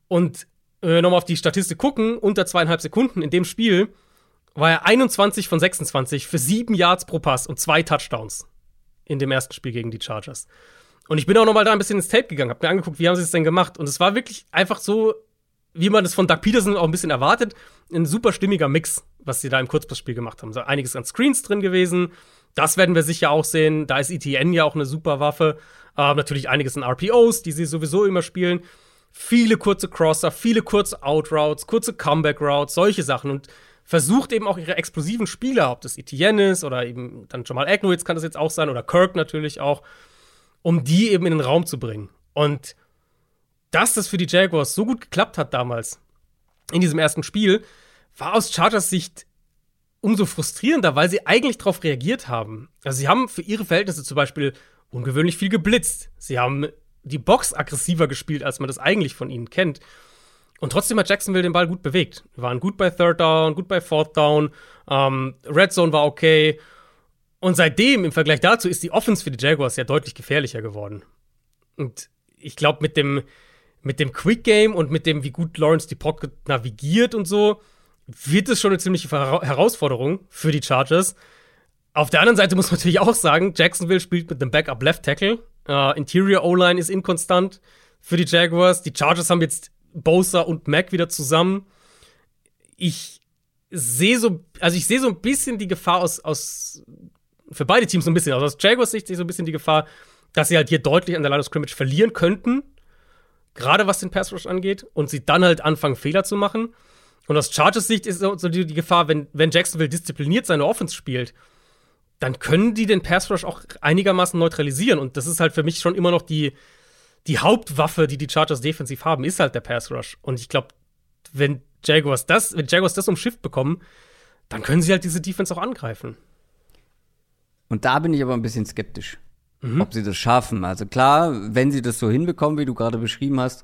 Und wenn wir nochmal auf die Statistik gucken, unter zweieinhalb Sekunden in dem Spiel war er 21 von 26 für sieben Yards pro Pass und zwei Touchdowns in dem ersten Spiel gegen die Chargers. Und ich bin auch noch mal da ein bisschen ins Tape gegangen, hab mir angeguckt, wie haben sie es denn gemacht. Und es war wirklich einfach so, wie man es von Doug Peterson auch ein bisschen erwartet, ein super stimmiger Mix, was sie da im Kurzpassspiel gemacht haben. So einiges an Screens drin gewesen. Das werden wir sicher auch sehen. Da ist ETN ja auch eine super Waffe. Ähm, natürlich einiges an RPOs, die sie sowieso immer spielen. Viele kurze Crosser, viele kurze Outroutes, kurze Comeback-Routes, solche Sachen. Und versucht eben auch ihre explosiven Spieler, ob das Etienne ist oder eben dann Jamal Agnew, jetzt kann das jetzt auch sein, oder Kirk natürlich auch, um die eben in den Raum zu bringen. Und dass das für die Jaguars so gut geklappt hat damals, in diesem ersten Spiel, war aus Chargers Sicht umso frustrierender, weil sie eigentlich darauf reagiert haben. Also sie haben für ihre Verhältnisse zum Beispiel ungewöhnlich viel geblitzt. Sie haben die Box aggressiver gespielt, als man das eigentlich von ihnen kennt. Und trotzdem hat Jacksonville den Ball gut bewegt. Wir waren gut bei Third Down, gut bei Fourth Down. Ähm, Red Zone war okay. Und seitdem, im Vergleich dazu, ist die Offense für die Jaguars ja deutlich gefährlicher geworden. Und ich glaube, mit dem, mit dem Quick Game und mit dem, wie gut Lawrence die Pocket navigiert und so, wird es schon eine ziemliche Herausforderung für die Chargers. Auf der anderen Seite muss man natürlich auch sagen, Jacksonville spielt mit einem Backup Left Tackle. Äh, Interior O-Line ist inkonstant für die Jaguars. Die Chargers haben jetzt Bosa und Mac wieder zusammen. Ich sehe so, also ich sehe so ein bisschen die Gefahr aus, aus, für beide Teams so ein bisschen, also aus Jaguars Sicht sehe ich so ein bisschen die Gefahr, dass sie halt hier deutlich an der Line of Scrimmage verlieren könnten. Gerade was den Pass Rush angeht. Und sie dann halt anfangen, Fehler zu machen. Und aus Chargers Sicht ist so die, die Gefahr, wenn, wenn Jacksonville diszipliniert seine Offense spielt, dann können die den Pass Rush auch einigermaßen neutralisieren. Und das ist halt für mich schon immer noch die, die Hauptwaffe, die die Chargers defensiv haben, ist halt der Pass Rush. Und ich glaube, wenn Jaguars das, wenn Jaguars das umschifft bekommen, dann können sie halt diese Defense auch angreifen. Und da bin ich aber ein bisschen skeptisch, ob sie das schaffen. Also klar, wenn sie das so hinbekommen, wie du gerade beschrieben hast,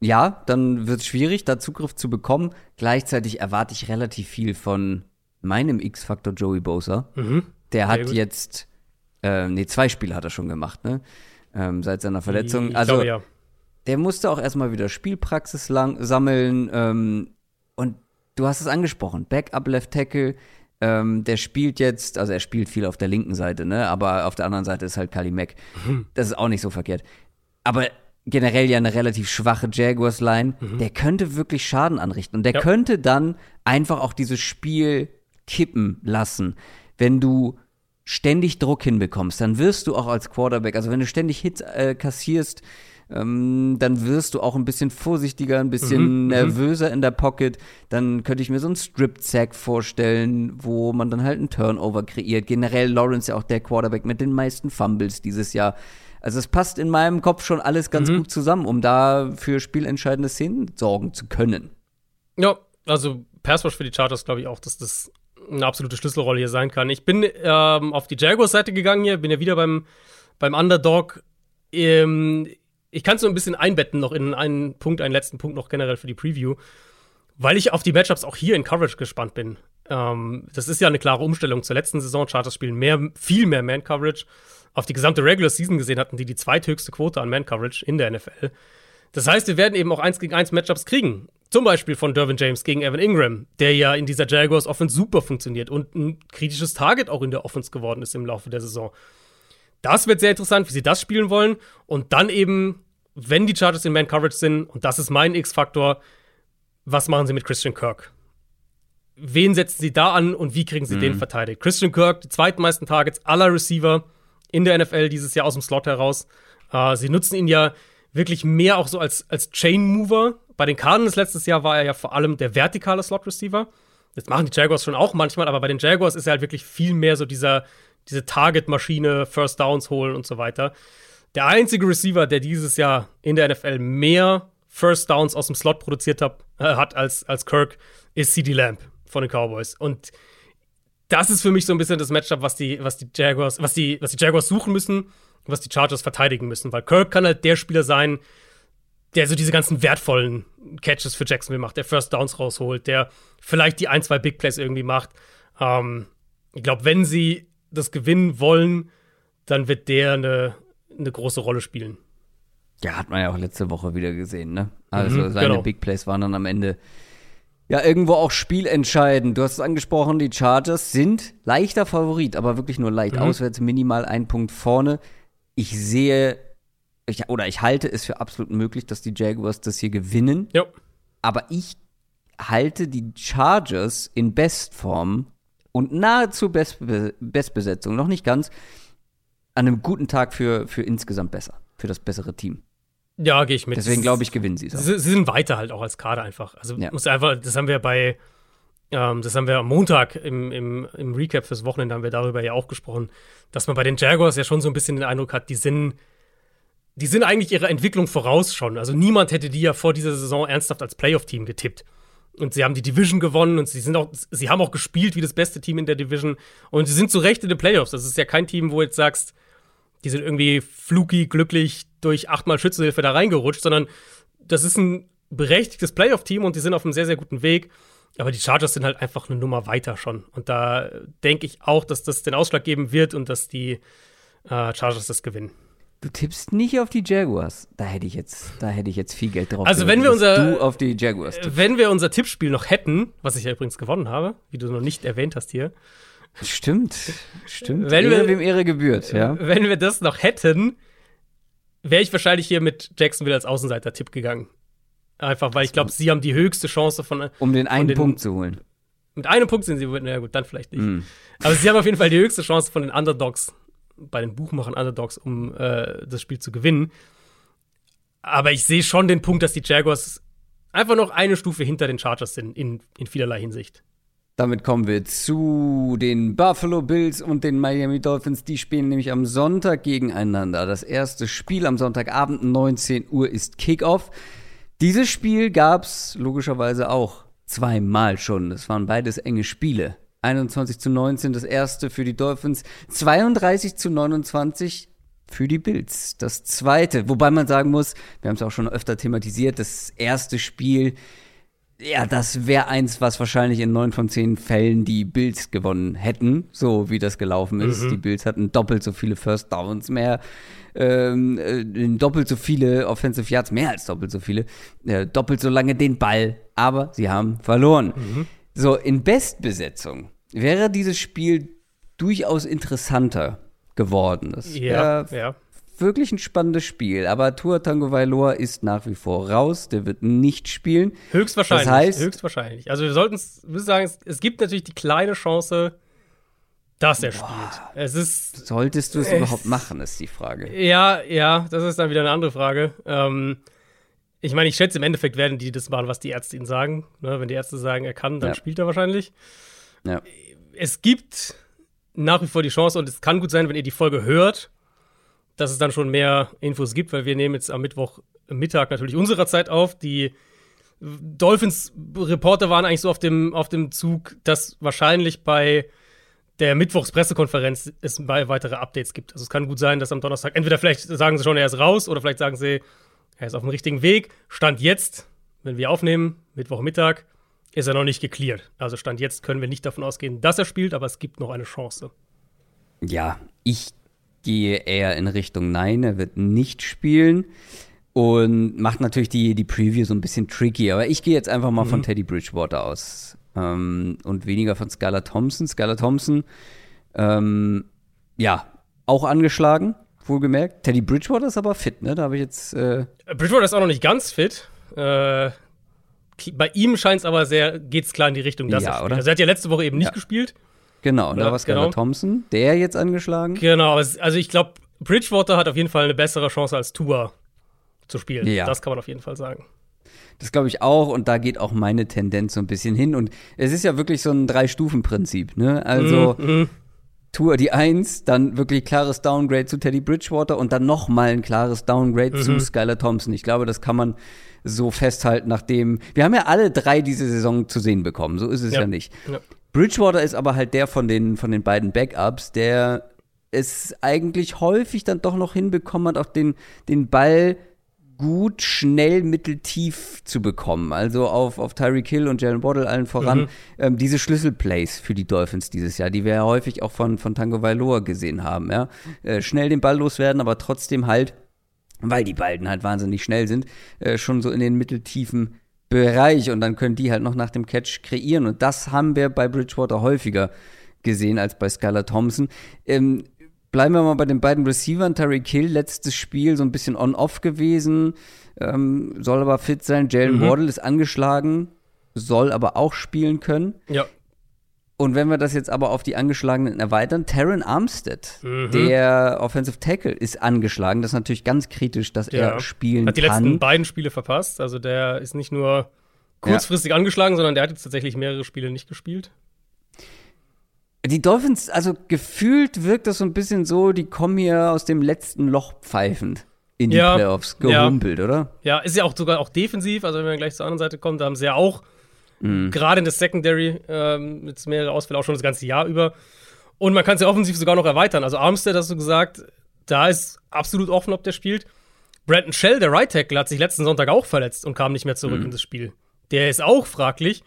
ja, dann wird es schwierig, da Zugriff zu bekommen. Gleichzeitig erwarte ich relativ viel von meinem X-Faktor Joey Bosa. Der hat gut. jetzt, äh, nee, zwei Spiele hat er schon gemacht, ne? Ähm, seit seiner Verletzung. Ich also, glaube, ja. der musste auch erstmal wieder Spielpraxis lang, sammeln. Ähm, und du hast es angesprochen, Backup Left Tackle. Ähm, der spielt jetzt, also er spielt viel auf der linken Seite, ne? Aber auf der anderen Seite ist halt Kali Mack. Das ist auch nicht so verkehrt. Aber generell ja eine relativ schwache Jaguars-Line. Der könnte wirklich Schaden anrichten. Und der Ja. könnte dann einfach auch dieses Spiel kippen lassen. Wenn du ständig Druck hinbekommst, dann wirst du auch als Quarterback, also wenn du ständig Hits äh, kassierst, ähm, dann wirst du auch ein bisschen vorsichtiger, ein bisschen nervöser in der Pocket. Dann könnte ich mir so einen Strip-Sack vorstellen, wo man dann halt einen Turnover kreiert. Generell Lawrence ja auch der Quarterback mit den meisten Fumbles dieses Jahr. Also es passt in meinem Kopf schon alles ganz gut zusammen, um da für spielentscheidende Szenen sorgen zu können. Ja, also Pass Rush für die Chargers glaube ich auch, dass das eine absolute Schlüsselrolle hier sein kann. Ich bin ähm, auf die Jaguars-Seite gegangen hier, bin ja wieder beim, beim Underdog. Ähm, ich kann es so ein bisschen einbetten noch in einen Punkt, einen letzten Punkt noch generell für die Preview, weil ich auf die Matchups auch hier in Coverage gespannt bin. Ähm, das ist ja eine klare Umstellung zur letzten Saison. Chargers spielen mehr, viel mehr Man-Coverage. Auf die gesamte Regular Season gesehen hatten die die zweithöchste Quote an Man-Coverage in der NFL. Das heißt, wir werden eben auch 1 gegen 1 Matchups kriegen. Zum Beispiel von Dervin James gegen Evan Ingram, der ja in dieser Jaguars Offense super funktioniert und ein kritisches Target auch in der Offense geworden ist im Laufe der Saison. Das wird sehr interessant, wie sie das spielen wollen. Und dann eben, wenn die Chargers in Man Coverage sind, und das ist mein X-Faktor, was machen sie mit Christian Kirk? Wen setzen sie da an und wie kriegen sie mhm. den verteidigt? Christian Kirk, die zweitmeisten Targets aller Receiver in der NFL dieses Jahr aus dem Slot heraus. Uh, sie nutzen ihn ja wirklich mehr auch so als, als Chain Mover. Bei den Cardinals letztes Jahr war er ja vor allem der vertikale Slot Receiver. Das machen die Jaguars schon auch manchmal, aber bei den Jaguars ist er halt wirklich viel mehr so dieser, diese Target-Maschine, First Downs holen und so weiter. Der einzige Receiver, der dieses Jahr in der NFL mehr First Downs aus dem Slot produziert hat, äh, hat als, als Kirk, ist CD Lamb von den Cowboys. Und das ist für mich so ein bisschen das Matchup, was die, was die Jaguars, was die, was die Jaguars suchen müssen was die Chargers verteidigen müssen, weil Kirk kann halt der Spieler sein, der so diese ganzen wertvollen Catches für Jacksonville macht, der First Downs rausholt, der vielleicht die ein, zwei Big Plays irgendwie macht. Ähm, ich glaube, wenn sie das gewinnen wollen, dann wird der eine, eine große Rolle spielen. Ja, hat man ja auch letzte Woche wieder gesehen, ne? Also mhm, seine genau. Big Plays waren dann am Ende ja irgendwo auch spielentscheidend. Du hast es angesprochen, die Chargers sind leichter Favorit, aber wirklich nur leicht. Mhm. Auswärts minimal ein Punkt vorne ich sehe ich, oder ich halte es für absolut möglich, dass die Jaguars das hier gewinnen. Ja. Aber ich halte die Chargers in Bestform und nahezu Bestbe Bestbesetzung, noch nicht ganz, an einem guten Tag für, für insgesamt besser, für das bessere Team. Ja, gehe ich mit. Deswegen glaube ich, gewinnen sie es. Sie, sie, sind weiter halt auch als Kader einfach. Also ja. muss einfach, das haben wir bei, ähm, das haben wir am Montag im, im, im Recap fürs Wochenende haben wir darüber ja auch gesprochen, dass man bei den Jaguars ja schon so ein bisschen den Eindruck hat, die sind, die sind eigentlich ihrer Entwicklung voraus schon. Also niemand hätte die ja vor dieser Saison ernsthaft als Playoff-Team getippt. Und sie haben die Division gewonnen und sie sind auch, sie haben auch gespielt wie das beste Team in der Division. Und sie sind zu Recht in den Playoffs. Das ist ja kein Team, wo jetzt sagst, die sind irgendwie fluky, glücklich durch achtmal Schützenhilfe da reingerutscht, sondern das ist ein berechtigtes Playoff-Team und die sind auf einem sehr, sehr guten Weg. Aber die Chargers sind halt einfach eine Nummer weiter schon. Und da denke ich auch, dass das den Ausschlag geben wird und dass die äh, Chargers das gewinnen. Du tippst nicht auf die Jaguars. Da hätte ich jetzt, da hätte ich jetzt viel Geld drauf. Also wenn wir unser, du auf die Jaguars. Tippst. Wenn wir unser Tippspiel noch hätten, was ich ja übrigens gewonnen habe, wie du noch nicht erwähnt hast hier. Stimmt, stimmt. Wenn Ehre, wir, wem Ehre gebührt, ja. Wenn wir das noch hätten, wäre ich wahrscheinlich hier mit Jacksonville als Außenseiter-Tipp gegangen. Einfach, weil ich glaube, sie haben die höchste Chance von. Um den einen den, Punkt zu holen. Mit einem Punkt sind sie, na gut, dann vielleicht nicht. Mm. Aber sie haben auf jeden Fall die höchste Chance von den Underdogs, bei den Buchmachern Underdogs, um äh, das Spiel zu gewinnen. Aber ich sehe schon den Punkt, dass die Jaguars einfach noch eine Stufe hinter den Chargers sind, in, in vielerlei Hinsicht. Damit kommen wir zu den Buffalo Bills und den Miami Dolphins. Die spielen nämlich am Sonntag gegeneinander. Das erste Spiel am Sonntagabend, 19 Uhr, ist Kickoff. Dieses Spiel gab es logischerweise auch zweimal schon. Das waren beides enge Spiele. 21 zu 19 das erste für die Dolphins, 32 zu 29 für die Bills. Das zweite, wobei man sagen muss, wir haben es auch schon öfter thematisiert, das erste Spiel, ja, das wäre eins, was wahrscheinlich in neun von zehn Fällen die Bills gewonnen hätten, so wie das gelaufen ist. Mhm. Die Bills hatten doppelt so viele First Downs, mehr ähm, äh, doppelt so viele Offensive Yards, mehr als doppelt so viele, äh, doppelt so lange den Ball, aber sie haben verloren. Mhm. So, in Bestbesetzung wäre dieses Spiel durchaus interessanter geworden. Das ja, ja. Wirklich ein spannendes Spiel, aber Tua Tango Vailoa ist nach wie vor raus, der wird nicht spielen. Höchstwahrscheinlich. Das heißt, höchstwahrscheinlich. Also wir sollten es sagen, es, es gibt natürlich die kleine Chance, dass er Boah. spielt. Es ist. Solltest du es überhaupt machen, ist die Frage. Ja, ja, das ist dann wieder eine andere Frage. Ähm, ich meine, ich schätze, im Endeffekt werden die das machen, was die Ärzte ihnen sagen. Ne, wenn die Ärzte sagen, er kann, dann ja. spielt er wahrscheinlich. Ja. Es gibt nach wie vor die Chance, und es kann gut sein, wenn ihr die Folge hört, dass es dann schon mehr Infos gibt, weil wir nehmen jetzt am Mittwoch Mittag natürlich unserer Zeit auf. Die Dolphins-Reporter waren eigentlich so auf dem, auf dem Zug, dass wahrscheinlich bei der Mittwochs-Pressekonferenz es weitere Updates gibt. Also es kann gut sein, dass am Donnerstag, entweder vielleicht sagen sie schon, er ist raus, oder vielleicht sagen sie, er ist auf dem richtigen Weg. Stand jetzt, wenn wir aufnehmen, Mittwochmittag, ist er noch nicht geklärt. Also Stand jetzt können wir nicht davon ausgehen, dass er spielt, aber es gibt noch eine Chance. Ja, ich gehe eher in Richtung Nein, er wird nicht spielen und macht natürlich die, die Preview so ein bisschen tricky. Aber ich gehe jetzt einfach mal mhm. von Teddy Bridgewater aus ähm, und weniger von Skylar Thompson. Skylar Thompson, ähm, ja, auch angeschlagen, wohlgemerkt. Teddy Bridgewater ist aber fit, ne? Da habe ich jetzt. Äh Bridgewater ist auch noch nicht ganz fit. Äh, bei ihm scheint es aber sehr, geht es klar in die Richtung, dass ja, er. Oder? Also er hat ja letzte Woche eben nicht ja. gespielt. Genau, und da war Skylar genau. Thompson, der jetzt angeschlagen. Genau, also ich glaube, Bridgewater hat auf jeden Fall eine bessere Chance als Tua zu spielen. Ja. Das kann man auf jeden Fall sagen. Das glaube ich auch und da geht auch meine Tendenz so ein bisschen hin. Und es ist ja wirklich so ein Drei-Stufen-Prinzip, ne? Also mm, mm. Tour die Eins, dann wirklich klares Downgrade zu Teddy Bridgewater und dann nochmal ein klares Downgrade mhm. zu Skylar Thompson. Ich glaube, das kann man so festhalten, nachdem. Wir haben ja alle drei diese Saison zu sehen bekommen, so ist es ja, ja nicht. Ja. Bridgewater ist aber halt der von den, von den beiden Backups, der es eigentlich häufig dann doch noch hinbekommen hat, auch den, den Ball gut, schnell, mitteltief zu bekommen. Also auf, auf Tyreek Hill und Jalen Waddle allen voran. Mhm. Ähm, diese Schlüsselplays für die Dolphins dieses Jahr, die wir ja häufig auch von, von Tango Vailoa gesehen haben. Ja? Äh, schnell den Ball loswerden, aber trotzdem halt, weil die beiden halt wahnsinnig schnell sind, äh, schon so in den mitteltiefen Bereich und dann können die halt noch nach dem Catch kreieren. Und das haben wir bei Bridgewater häufiger gesehen als bei Skylar Thompson. Ähm, Bleiben wir mal bei den beiden Receivern. Terry Kill, letztes Spiel so ein bisschen on-off gewesen, ähm, soll aber fit sein. Jalen mhm. Waddle ist angeschlagen, soll aber auch spielen können. Ja. Und wenn wir das jetzt aber auf die Angeschlagenen erweitern, Taron Armstead, mhm. der Offensive Tackle, ist angeschlagen. Das ist natürlich ganz kritisch, dass ja. er spielen kann. Hat die kann. letzten beiden Spiele verpasst. Also der ist nicht nur kurzfristig ja. angeschlagen, sondern der hat jetzt tatsächlich mehrere Spiele nicht gespielt. Die Dolphins, also gefühlt wirkt das so ein bisschen so, die kommen hier aus dem letzten Loch pfeifend in die ja, Playoffs gehumpelt, ja. oder? Ja, ist ja auch sogar auch defensiv. Also wenn wir gleich zur anderen Seite kommen, da haben sie ja auch mhm. gerade in der Secondary ähm, mit mehrere Ausfälle auch schon das ganze Jahr über. Und man kann es ja offensiv sogar noch erweitern. Also Armstead hast du gesagt, da ist absolut offen, ob der spielt. Brandon Shell, der Right Tackle, hat sich letzten Sonntag auch verletzt und kam nicht mehr zurück mhm. in das Spiel. Der ist auch fraglich.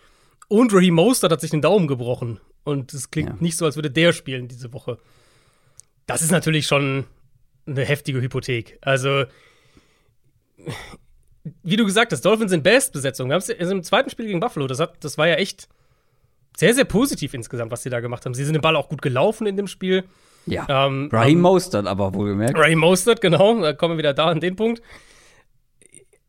Und Raheem Mostert hat sich den Daumen gebrochen. Und es klingt ja. nicht so, als würde der spielen diese Woche. Das ist natürlich schon eine heftige Hypothek. Also, wie du gesagt hast, Dolphins sind Bestbesetzung. Wir haben es im zweiten Spiel gegen Buffalo, das, hat, das war ja echt sehr, sehr positiv insgesamt, was sie da gemacht haben. Sie sind den Ball auch gut gelaufen in dem Spiel. Ja. Ähm, Raheem ähm, Mostert aber wohlgemerkt. Raheem Mostert, genau. Da kommen wir wieder da an den Punkt.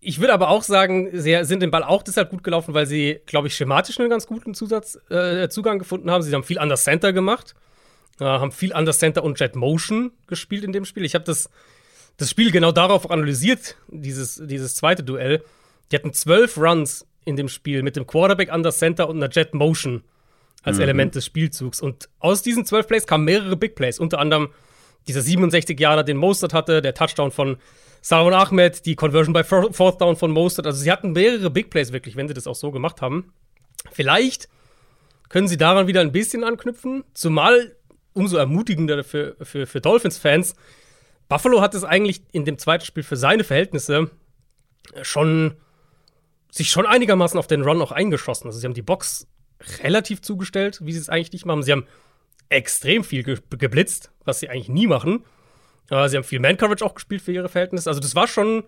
Ich würde aber auch sagen, sie sind den Ball auch deshalb gut gelaufen, weil sie, glaube ich, schematisch einen ganz guten Zusatz, äh, Zugang gefunden haben. Sie haben viel Under Center gemacht, äh, haben viel Under Center und Jet Motion gespielt in dem Spiel. Ich habe das, das Spiel genau darauf analysiert, dieses, dieses zweite Duell. Die hatten zwölf Runs in dem Spiel mit dem Quarterback Under Center und einer Jet Motion als mhm. Element des Spielzugs. Und aus diesen zwölf Plays kamen mehrere Big Plays, unter anderem dieser 67 Jahre, den Mostert hatte, der Touchdown von Salomon Ahmed, die Conversion bei Fourth Down von Mostert. Also sie hatten mehrere Big Plays wirklich, wenn sie das auch so gemacht haben. Vielleicht können sie daran wieder ein bisschen anknüpfen, zumal umso ermutigender für, für, für Dolphins-Fans. Buffalo hat es eigentlich in dem zweiten Spiel für seine Verhältnisse schon sich schon einigermaßen auf den Run auch eingeschossen. Also sie haben die Box relativ zugestellt, wie sie es eigentlich nicht machen. Sie haben extrem viel ge geblitzt, was sie eigentlich nie machen. Äh, sie haben viel Man-Coverage auch gespielt für ihre Verhältnisse. Also das war schon,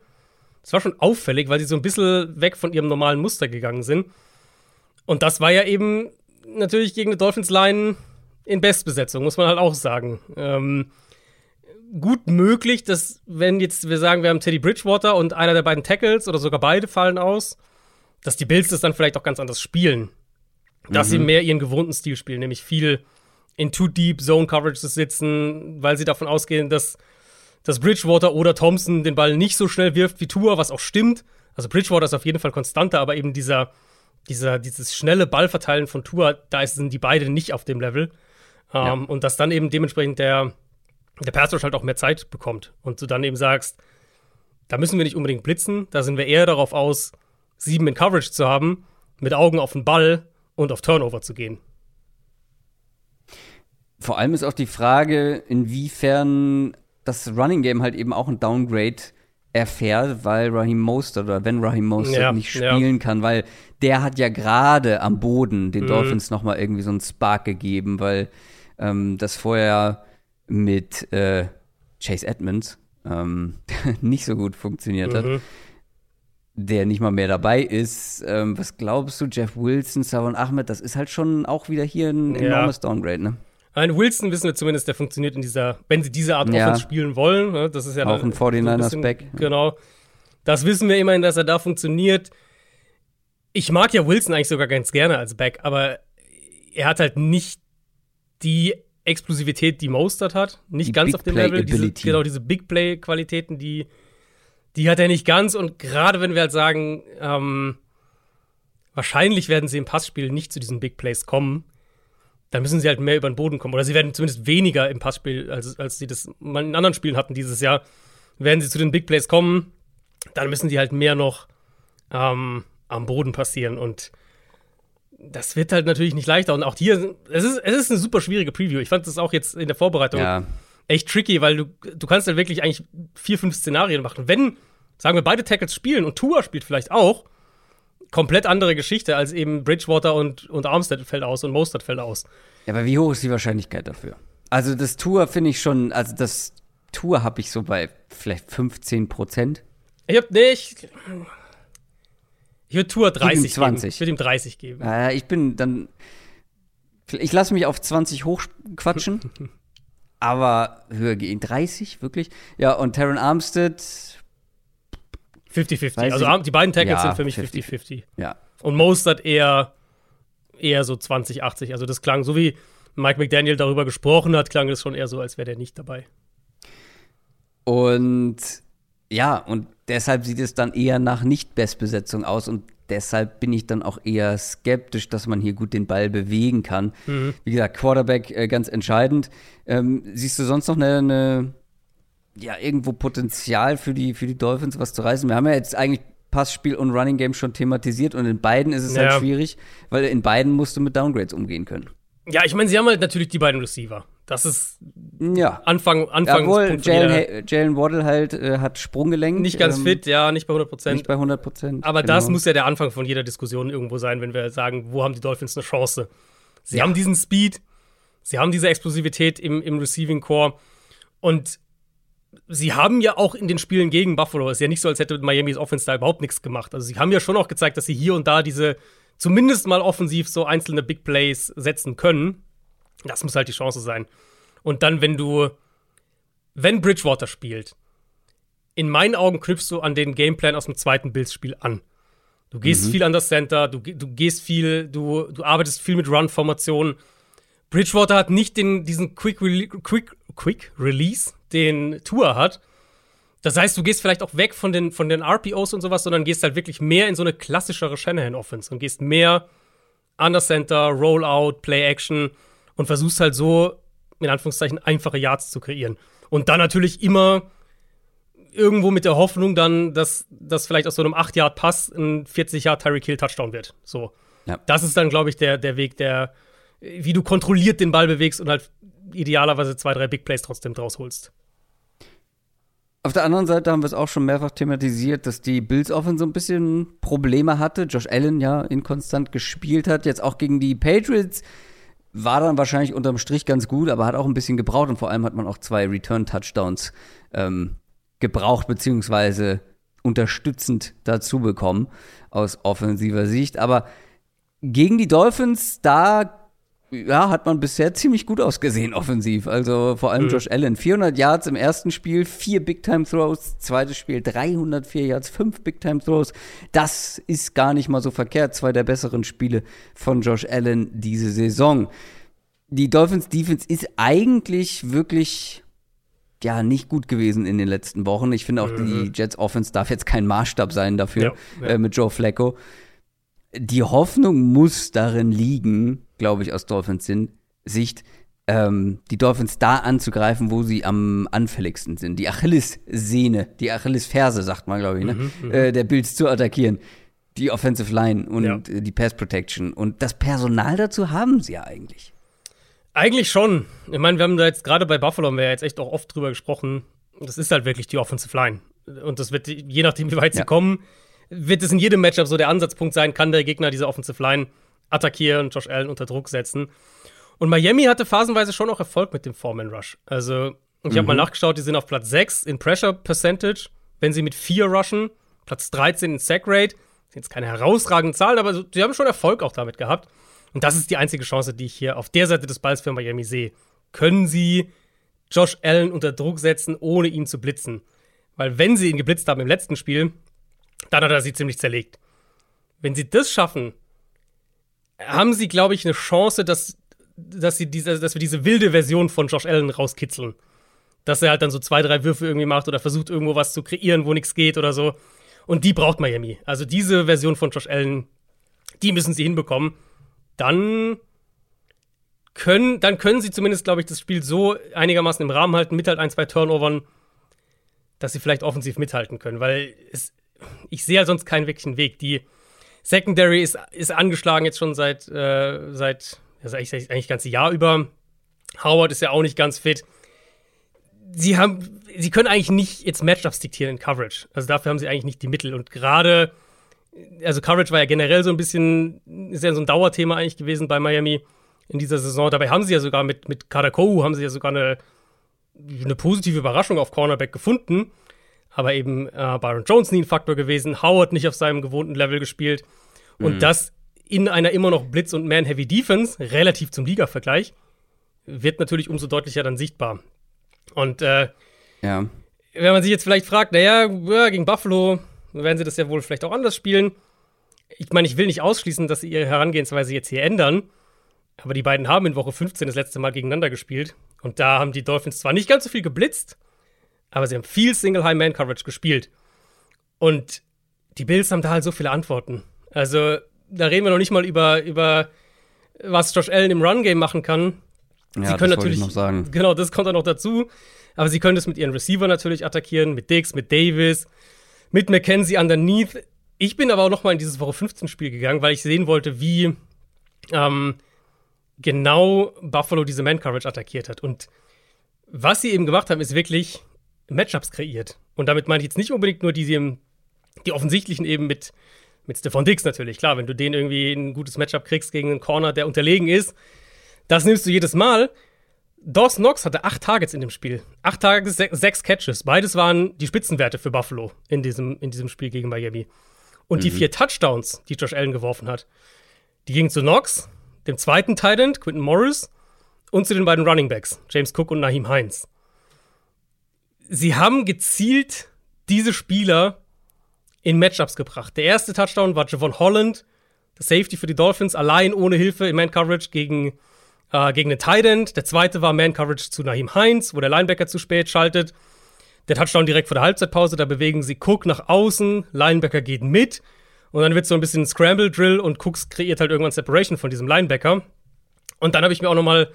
das war schon auffällig, weil sie so ein bisschen weg von ihrem normalen Muster gegangen sind. Und das war ja eben natürlich gegen eine Dolphins-Line in Bestbesetzung, muss man halt auch sagen. Ähm, gut möglich, dass, wenn jetzt wir sagen, wir haben Teddy Bridgewater und einer der beiden Tackles oder sogar beide fallen aus, dass die Bills das dann vielleicht auch ganz anders spielen. Dass mhm. sie mehr ihren gewohnten Stil spielen, nämlich viel in Too Deep Zone Coverage sitzen, weil sie davon ausgehen, dass, dass Bridgewater oder Thompson den Ball nicht so schnell wirft wie Tour, was auch stimmt. Also Bridgewater ist auf jeden Fall konstanter, aber eben dieser, dieser, dieses schnelle Ballverteilen von Tour, da sind die beiden nicht auf dem Level. Ja. Ähm, und dass dann eben dementsprechend der, der Pass halt auch mehr Zeit bekommt. Und du dann eben sagst, da müssen wir nicht unbedingt blitzen, da sind wir eher darauf aus, sieben in Coverage zu haben, mit Augen auf den Ball und auf Turnover zu gehen. Vor allem ist auch die Frage, inwiefern das Running Game halt eben auch ein Downgrade erfährt, weil Raheem Mostert oder wenn Raheem Mostert Ja, nicht ja. spielen kann, weil der hat ja gerade am Boden den Mhm. Dolphins noch mal irgendwie so einen Spark gegeben, weil ähm, das vorher mit äh, Chase Edmonds ähm, nicht so gut funktioniert hat, Mhm. der nicht mal mehr dabei ist. Ähm, was glaubst du, Jeff Wilson, Savon Ahmed, das ist halt schon auch wieder hier ein Ja. enormes Downgrade, ne? Ein Wilson wissen wir zumindest, der funktioniert in dieser, wenn sie diese Art Ja. Offense spielen wollen. Ne, das ist ja Auch ein 49ers bisschen- Back. Genau. Das wissen wir immerhin, dass er da funktioniert. Ich mag ja Wilson eigentlich sogar ganz gerne als Back, aber er hat halt nicht die Explosivität, die Mostert hat. Nicht Die ganz Big auf dem Play Level. Diese, Ability. genau, diese Big Play-Qualitäten, die, die hat er nicht ganz. Und gerade wenn wir halt sagen, ähm, wahrscheinlich werden sie im Passspiel nicht zu diesen Big Plays kommen, dann müssen sie halt mehr über den Boden kommen. Oder sie werden zumindest weniger im Passspiel, als, als sie das mal in anderen Spielen hatten dieses Jahr. Werden sie zu den Big Plays kommen, dann müssen die halt mehr noch ähm, am Boden passieren. Und das wird halt natürlich nicht leichter. Und auch hier, es ist, es ist eine super schwierige Preview. Ich fand das auch jetzt in der Vorbereitung Ja. echt tricky, weil du, du kannst halt wirklich eigentlich vier, fünf Szenarien machen. Wenn, sagen wir, beide Tackles spielen und Tua spielt vielleicht auch, komplett andere Geschichte als eben Bridgewater und, und Armstead fällt aus und Mostert fällt aus. Ja, aber wie hoch ist die Wahrscheinlichkeit dafür? Also das Tour finde ich schon, also das Tour habe ich so bei vielleicht 15 Prozent. Ich hab, nee, ich, ich würde Tua 30 ihm 20. geben. Ich würde ihm 30 geben. Äh, ich bin dann, ich lasse mich auf 20 hochquatschen, aber höher gehen. 30, wirklich? Ja, und Taron Armstead, 50-50. Weiß Also die beiden Tackles Ja, sind für mich 50. 50-50. ja. Und Mostert eher, eher so 20-80. Also das klang, so wie Mike McDaniel darüber gesprochen hat, klang es schon eher so, als wäre der nicht dabei. Und ja, und deshalb sieht es dann eher nach Nicht-Bestbesetzung aus und deshalb bin ich dann auch eher skeptisch, dass man hier gut den Ball bewegen kann. Wie gesagt, Quarterback äh, ganz entscheidend. Ähm, siehst du sonst noch eine, eine ja, irgendwo Potenzial für die, für die Dolphins, was zu reißen? Wir haben ja jetzt eigentlich Passspiel und Running Game schon thematisiert und in beiden ist es Ja. halt schwierig, weil in beiden musst du mit Downgrades umgehen können. Ja, ich meine, sie haben halt natürlich die beiden Receiver. Das ist Ja. Anfang, Anfangspunkt Obwohl Jalen, Jalen Waddle halt äh, hat Sprunggelenk. Nicht ganz ähm, fit, ja, nicht bei 100 Prozent. Nicht bei 100 Prozent. Aber das muss ja der Anfang von jeder Diskussion irgendwo sein, wenn wir sagen, wo haben die Dolphins eine Chance? Sie Ja. haben diesen Speed, sie haben diese Explosivität im, im Receiving Core und sie haben ja auch in den Spielen gegen Buffalo, es ist ja nicht so, als hätte Miami's Offense da überhaupt nichts gemacht. Also sie haben ja schon auch gezeigt, dass sie hier und da diese zumindest mal offensiv so einzelne Big Plays setzen können. Das muss halt die Chance sein. Und dann, wenn du, wenn Bridgewater spielt, in meinen Augen knüpfst du an den Gameplan aus dem zweiten Bills-Spiel an. Du gehst viel an das Center, du, du gehst viel, du, du arbeitest viel mit Run-Formationen. Bridgewater hat nicht den, diesen Quick, Rele Quick, Quick Release, den Tour hat. Das heißt, du gehst vielleicht auch weg von den, von den RPOs und sowas, sondern gehst halt wirklich mehr in so eine klassischere Shanahan-Offense und gehst mehr das Center, Rollout, Play-Action und versuchst halt so, in Anführungszeichen, einfache Yards zu kreieren. Und dann natürlich immer irgendwo mit der Hoffnung dann, dass das vielleicht aus so einem 8-Yard-Pass ein 40-Yard Tyreek Hill Touchdown wird. So. Ja. Das ist dann, glaube ich, der, der Weg, der, wie du kontrolliert den Ball bewegst und halt idealerweise zwei, drei Big Plays trotzdem draus holst. Auf der anderen Seite haben wir es auch schon mehrfach thematisiert, dass die Bills Offense so ein bisschen Probleme hatte. Josh Allen ja inkonstant gespielt hat, jetzt auch gegen die Patriots war dann wahrscheinlich unterm Strich ganz gut, aber hat auch ein bisschen gebraucht und vor allem hat man auch zwei Return-Touchdowns ähm, gebraucht, beziehungsweise unterstützend dazu bekommen aus offensiver Sicht. Aber gegen die Dolphins, da ja, hat man bisher ziemlich gut ausgesehen offensiv. Also vor allem Josh Allen. 400 Yards im ersten Spiel, vier Big-Time-Throws. Zweites Spiel 304 Yards, fünf Big-Time-Throws. Das ist gar nicht mal so verkehrt. Zwei der besseren Spiele von Josh Allen diese Saison. Die Dolphins Defense ist eigentlich wirklich ja nicht gut gewesen in den letzten Wochen. Ich finde auch die Jets Offense darf jetzt kein Maßstab sein dafür Ja, ja. Äh, mit Joe Flacco. Die Hoffnung muss darin liegen, glaube ich, aus Dolphins Sicht, ähm, die Dolphins da anzugreifen, wo sie am anfälligsten sind. Die Achillessehne, die Achillesferse, sagt man, glaube ich, ne? äh, der Bills zu attackieren. die Offensive Line und ja. die Pass Protection. Und das Personal dazu haben sie ja eigentlich. Eigentlich schon. Ich meine, wir haben da jetzt gerade bei Buffalo haben wir ja jetzt echt auch oft drüber gesprochen. Das ist halt wirklich die Offensive Line. Und das wird, je nachdem, wie weit ja. sie kommen, wird es in jedem Matchup so der Ansatzpunkt sein, kann der Gegner diese Offensive Line attackieren, Josh Allen unter Druck setzen. Und Miami hatte phasenweise schon auch Erfolg mit dem Foreman Rush. Also, ich habe mhm. mal nachgeschaut, die sind auf Platz 6 in Pressure Percentage, wenn sie mit 4 rushen, Platz 13 in Sack Rate. Das sind jetzt keine herausragenden Zahlen, aber sie haben schon Erfolg auch damit gehabt. Und das ist die einzige Chance, die ich hier auf der Seite des Balls für Miami sehe. Können sie Josh Allen unter Druck setzen, ohne ihn zu blitzen? Weil wenn sie ihn geblitzt haben im letzten Spiel, dann hat er sie ziemlich zerlegt. Wenn sie das schaffen, haben sie, glaube ich, eine Chance, dass, dass, sie diese, dass wir diese wilde Version von Josh Allen rauskitzeln. Dass er halt dann so zwei, drei Würfe irgendwie macht oder versucht, irgendwo was zu kreieren, wo nichts geht oder so. Und die braucht Miami. Also diese Version von Josh Allen, die müssen sie hinbekommen. Dann können, dann können sie zumindest, glaube ich, das Spiel so einigermaßen im Rahmen halten, mit halt ein, zwei Turnovern, dass sie vielleicht offensiv mithalten können. Weil es, ich sehe ja sonst keinen wirklichen Weg. Die Secondary ist, ist angeschlagen jetzt schon seit, äh, seit also eigentlich, eigentlich das ganze Jahr über. Howard ist ja auch nicht ganz fit. Sie haben, sie können eigentlich nicht jetzt Matchups diktieren in Coverage. Also dafür haben sie eigentlich nicht die Mittel. Und gerade, also Coverage war ja generell so ein bisschen, ist ja so ein Dauerthema eigentlich gewesen bei Miami in dieser Saison. Dabei haben sie ja sogar mit, mit Karakou haben sie ja sogar eine, eine positive Überraschung auf Cornerback gefunden aber eben äh, Byron Jones nie ein Faktor gewesen, Howard nicht auf seinem gewohnten Level gespielt. Und mhm. das in einer immer noch Blitz- und Man-Heavy-Defense, relativ zum Liga-Vergleich, wird natürlich umso deutlicher dann sichtbar. Und äh, ja. wenn man sich jetzt vielleicht fragt, naja, gegen Buffalo werden sie das ja wohl vielleicht auch anders spielen. Ich meine, ich will nicht ausschließen, dass sie ihre Herangehensweise jetzt hier ändern. Aber die beiden haben in Woche 15 das letzte Mal gegeneinander gespielt. Und da haben die Dolphins zwar nicht ganz so viel geblitzt, aber sie haben viel Single High Man Coverage gespielt. Und die Bills haben da halt so viele Antworten. Also, da reden wir noch nicht mal über, über was Josh Allen im Run Game machen kann. Ja, sie können das natürlich noch sagen. Genau, das kommt dann noch dazu. Aber sie können das mit ihren Receiver natürlich attackieren, mit Dix, mit Davis, mit McKenzie underneath. Ich bin aber auch noch mal in dieses Woche 15 Spiel gegangen, weil ich sehen wollte, wie ähm, genau Buffalo diese Man Coverage attackiert hat. Und was sie eben gemacht haben, ist wirklich Matchups kreiert. Und damit meine ich jetzt nicht unbedingt nur die, die, offensichtlichen eben mit, mit Stefan Dix natürlich. Klar, wenn du den irgendwie ein gutes Matchup kriegst gegen einen Corner, der unterlegen ist, das nimmst du jedes Mal. Dawson Knox hatte acht Targets in dem Spiel. Acht Targets, sechs Catches. Beides waren die Spitzenwerte für Buffalo in diesem, in diesem Spiel gegen Miami. Und mhm. die vier Touchdowns, die Josh Allen geworfen hat, die gingen zu Knox, dem zweiten Titan, Quinton Morris, und zu den beiden Running Backs, James Cook und Naheem Hines sie haben gezielt diese Spieler in Matchups gebracht. Der erste Touchdown war Javon Holland, der Safety für die Dolphins, allein ohne Hilfe im Man-Coverage gegen, äh, gegen den Tight End. Der zweite war Man-Coverage zu Naheem Heinz, wo der Linebacker zu spät schaltet. Der Touchdown direkt vor der Halbzeitpause, da bewegen sie Cook nach außen, Linebacker geht mit. Und dann wird so ein bisschen Scramble-Drill und Cooks kreiert halt irgendwann Separation von diesem Linebacker. Und dann habe ich mir auch noch mal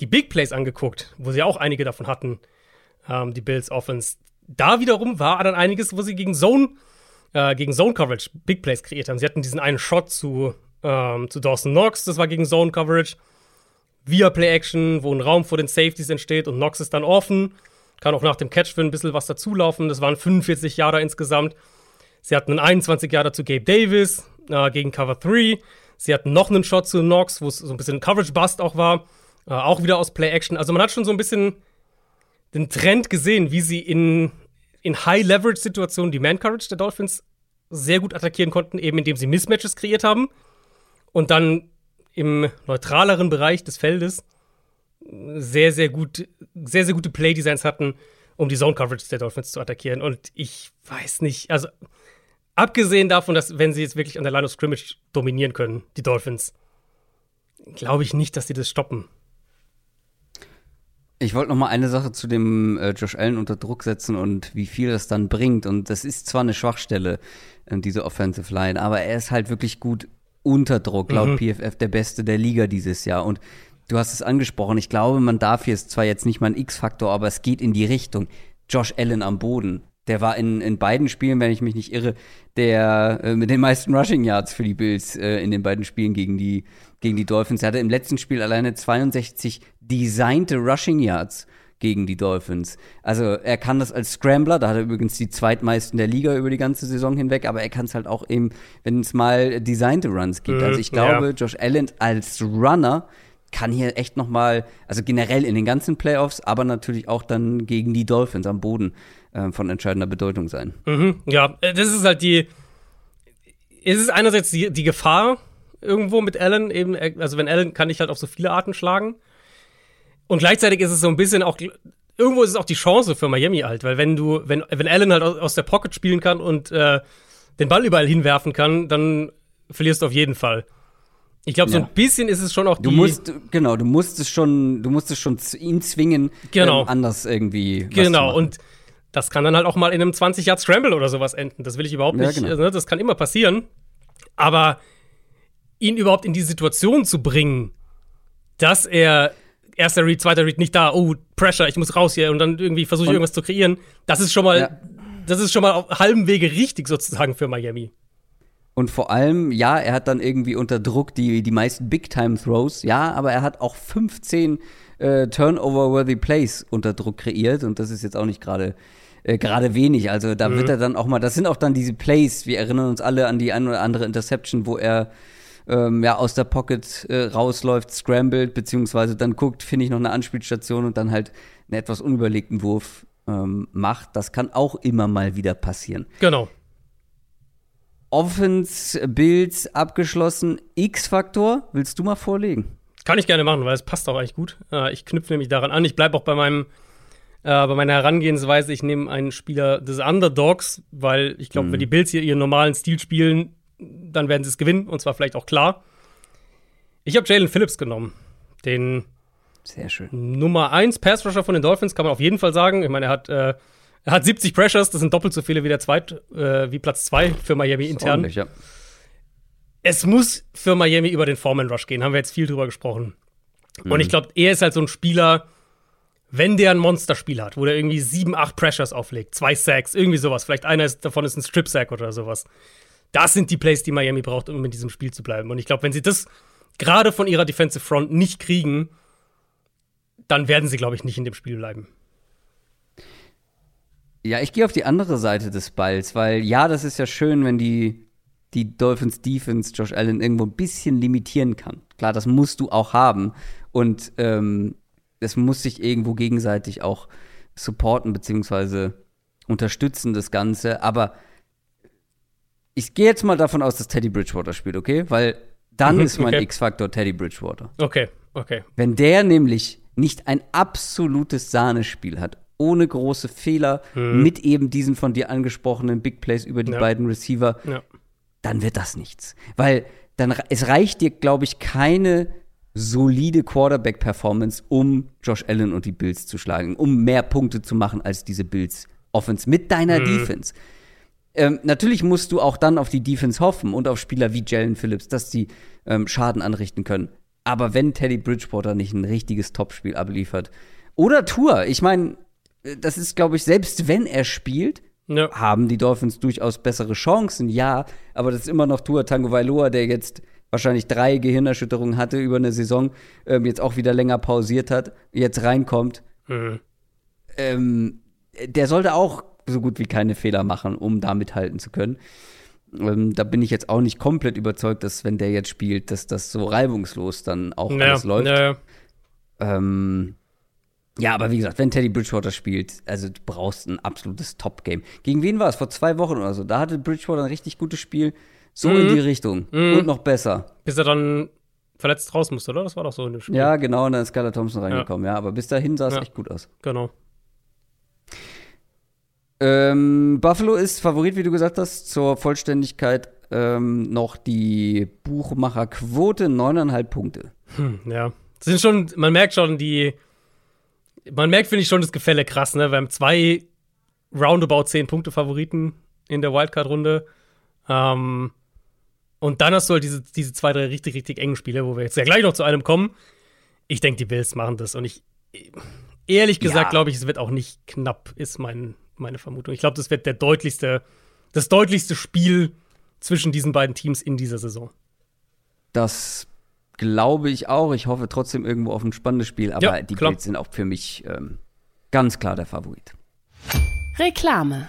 die Big Plays angeguckt, wo sie auch einige davon hatten ähm, die Bills Offense. Da wiederum war dann einiges, wo sie gegen Zone, äh, gegen Zone Coverage Big Plays kreiert haben. Sie hatten diesen einen Shot zu, ähm, zu Dawson Knox, das war gegen Zone Coverage. Via Play Action, wo ein Raum vor den Safeties entsteht und Knox ist dann offen. Kann auch nach dem Catch für ein bisschen was dazulaufen. Das waren 45 Jahre insgesamt. Sie hatten einen 21 Jahre zu Gabe Davis äh, gegen Cover 3. Sie hatten noch einen Shot zu Knox, wo es so ein bisschen Coverage Bust auch war. Äh, auch wieder aus Play Action. Also man hat schon so ein bisschen den Trend gesehen, wie sie in, in High-Leverage-Situationen die Man-Coverage der Dolphins sehr gut attackieren konnten, eben indem sie Mismatches kreiert haben und dann im neutraleren Bereich des Feldes sehr, sehr gut, sehr, sehr gute Play-Designs hatten, um die Zone-Coverage der Dolphins zu attackieren. Und ich weiß nicht, also abgesehen davon, dass wenn sie jetzt wirklich an der Line of Scrimmage dominieren können, die Dolphins, glaube ich nicht, dass sie das stoppen. Ich wollte noch mal eine Sache zu dem äh, Josh Allen unter Druck setzen und wie viel das dann bringt. Und das ist zwar eine Schwachstelle, äh, diese Offensive Line, aber er ist halt wirklich gut unter Druck, laut mhm. PFF der Beste der Liga dieses Jahr. Und du hast es angesprochen, ich glaube, man darf hier, ist zwar jetzt nicht mal ein X-Faktor, aber es geht in die Richtung. Josh Allen am Boden Der war in, in beiden Spielen, wenn ich mich nicht irre, der äh, mit den meisten Rushing Yards für die Bills äh, in den beiden Spielen gegen die, gegen die Dolphins. Er hatte im letzten Spiel alleine 62 designte Rushing Yards gegen die Dolphins. Also er kann das als Scrambler, da hat er übrigens die zweitmeisten der Liga über die ganze Saison hinweg, aber er kann es halt auch eben, wenn es mal designte Runs gibt. also ich glaube, ja. Josh Allen als Runner kann hier echt noch mal, also generell in den ganzen Playoffs, aber natürlich auch dann gegen die Dolphins am Boden äh, von entscheidender Bedeutung sein. Mhm, ja, äh, das ist halt die, es ist einerseits die, die Gefahr irgendwo mit Allen, eben, also wenn Allen kann ich halt auf so viele Arten schlagen. Und gleichzeitig ist es so ein bisschen auch, irgendwo ist es auch die Chance für Miami halt, weil wenn du, wenn, wenn Allen halt aus der Pocket spielen kann und äh, den Ball überall hinwerfen kann, dann verlierst du auf jeden Fall. Ich glaube, so ja. ein bisschen ist es schon auch die. Du musst, genau, du musst es schon, du musst es schon ihn zwingen, genau. Ähm, anders irgendwie. Genau, und das kann dann halt auch mal in einem 20 Yard Scramble oder sowas enden. Das will ich überhaupt nicht. Ja, genau. Ne, das kann immer passieren. Aber ihn überhaupt in die Situation zu bringen, dass er erster Read, zweiter Read nicht da, oh, Pressure, ich muss raus hier und dann irgendwie versuche ich irgendwas zu kreieren. Das ist schon mal, ja. das ist schon mal auf halbem Wege richtig sozusagen für Miami. Und vor allem, ja, er hat dann irgendwie unter Druck die, die meisten Big-Time-Throws, ja, aber er hat auch 15 äh, Turnover-worthy Plays unter Druck kreiert und das ist jetzt auch nicht gerade äh, gerade wenig. Also da mhm. wird er dann auch mal, das sind auch dann diese Plays, wir erinnern uns alle an die ein oder andere Interception, wo er ähm, ja, aus der Pocket äh, rausläuft, scrambled, beziehungsweise dann guckt, finde ich noch eine Anspielstation und dann halt einen etwas unüberlegten Wurf ähm, macht. Das kann auch immer mal wieder passieren. Genau. Offense Builds abgeschlossen. X-Faktor, willst du mal vorlegen? Kann ich gerne machen, weil es passt auch eigentlich gut. Äh, ich knüpfe nämlich daran an. Ich bleibe auch bei meinem äh, bei meiner Herangehensweise. Ich nehme einen Spieler des Underdogs, weil ich glaube, mhm. wenn die Bills hier ihren normalen Stil spielen, dann werden sie es gewinnen und zwar vielleicht auch klar. Ich habe Jalen Phillips genommen. Den Sehr schön. Nummer 1 Pass Rusher von den Dolphins, kann man auf jeden Fall sagen. Ich meine, er hat, äh, er hat 70 Pressures, das sind doppelt so viele wie der Zweit, äh, wie Platz 2 für Miami intern. Ja. Es muss für Miami über den Foreman Rush gehen, haben wir jetzt viel drüber gesprochen. Mhm. Und ich glaube, er ist halt so ein Spieler, wenn der ein Monsterspiel hat, wo der irgendwie 7, 8 Pressures auflegt, zwei Sacks, irgendwie sowas, vielleicht einer ist, davon ist ein Strip Sack oder sowas das sind die Plays, die Miami braucht, um in diesem Spiel zu bleiben. Und ich glaube, wenn sie das gerade von ihrer Defensive Front nicht kriegen, dann werden sie, glaube ich, nicht in dem Spiel bleiben. Ja, ich gehe auf die andere Seite des Balls, weil ja, das ist ja schön, wenn die, die Dolphins Defense Josh Allen irgendwo ein bisschen limitieren kann. Klar, das musst du auch haben. Und ähm, es muss sich irgendwo gegenseitig auch supporten beziehungsweise unterstützen, das Ganze. Aber ich gehe jetzt mal davon aus, dass Teddy Bridgewater spielt, okay? Weil dann mhm, ist mein okay. X-Faktor Teddy Bridgewater. Okay, okay. Wenn der nämlich nicht ein absolutes Sahnespiel hat, ohne große Fehler, mhm. mit eben diesen von dir angesprochenen Big Plays über die ja. beiden Receiver, ja. dann wird das nichts. Weil dann, es reicht dir, glaube ich, keine solide Quarterback-Performance, um Josh Allen und die Bills zu schlagen, um mehr Punkte zu machen als diese Bills Offense mit deiner mhm. Defense. Ähm, natürlich musst du auch dann auf die Defense hoffen und auf Spieler wie Jalen Phillips, dass die ähm, Schaden anrichten können. Aber wenn Teddy Bridgewater nicht ein richtiges Topspiel abliefert, oder Tour, ich meine, äh, das ist, glaube ich, selbst wenn er spielt, ja. haben die Dolphins durchaus bessere Chancen, ja, aber das ist immer noch Tour Tango Vailoa, der jetzt wahrscheinlich drei Gehirnerschütterungen hatte über eine Saison, ähm, jetzt auch wieder länger pausiert hat, jetzt reinkommt. Mhm. Ähm, der sollte auch so gut wie keine Fehler machen, um da mithalten zu können. Ähm, da bin ich jetzt auch nicht komplett überzeugt, dass wenn der jetzt spielt, dass das so reibungslos dann auch ja, alles läuft. Ja, ähm, ja, aber wie gesagt, wenn Teddy Bridgewater spielt, also du brauchst ein absolutes Top-Game. Gegen wen war es? Vor zwei Wochen oder so. Da hatte Bridgewater ein richtig gutes Spiel. So mhm. in die Richtung. Mhm. Und noch besser. Bis er dann verletzt raus musste, oder? Das war doch so in dem Spiel. Ja, genau, und dann ist Skylar Thompson reingekommen, ja. ja. Aber bis dahin sah es ja. echt gut aus. Genau. Ähm, Buffalo ist Favorit, wie du gesagt hast, zur Vollständigkeit ähm, noch die Buchmacherquote, neuneinhalb Punkte. Hm, ja. Das sind schon, man merkt schon die, man merkt, finde ich, schon das Gefälle krass, ne? Wir haben zwei roundabout zehn Punkte Favoriten in der Wildcard-Runde. Ähm, und dann hast du halt diese, diese zwei, drei richtig, richtig engen Spiele, wo wir jetzt ja gleich noch zu einem kommen. Ich denke, die Bills machen das. Und ich, ehrlich gesagt, ja. glaube ich, es wird auch nicht knapp, ist mein, meine Vermutung. Ich glaube, das wird der deutlichste, das deutlichste Spiel zwischen diesen beiden Teams in dieser Saison. Das glaube ich auch. Ich hoffe trotzdem irgendwo auf ein spannendes Spiel, aber Ja, die klar. Bills sind auch für mich ähm, ganz klar der Favorit. Reklame.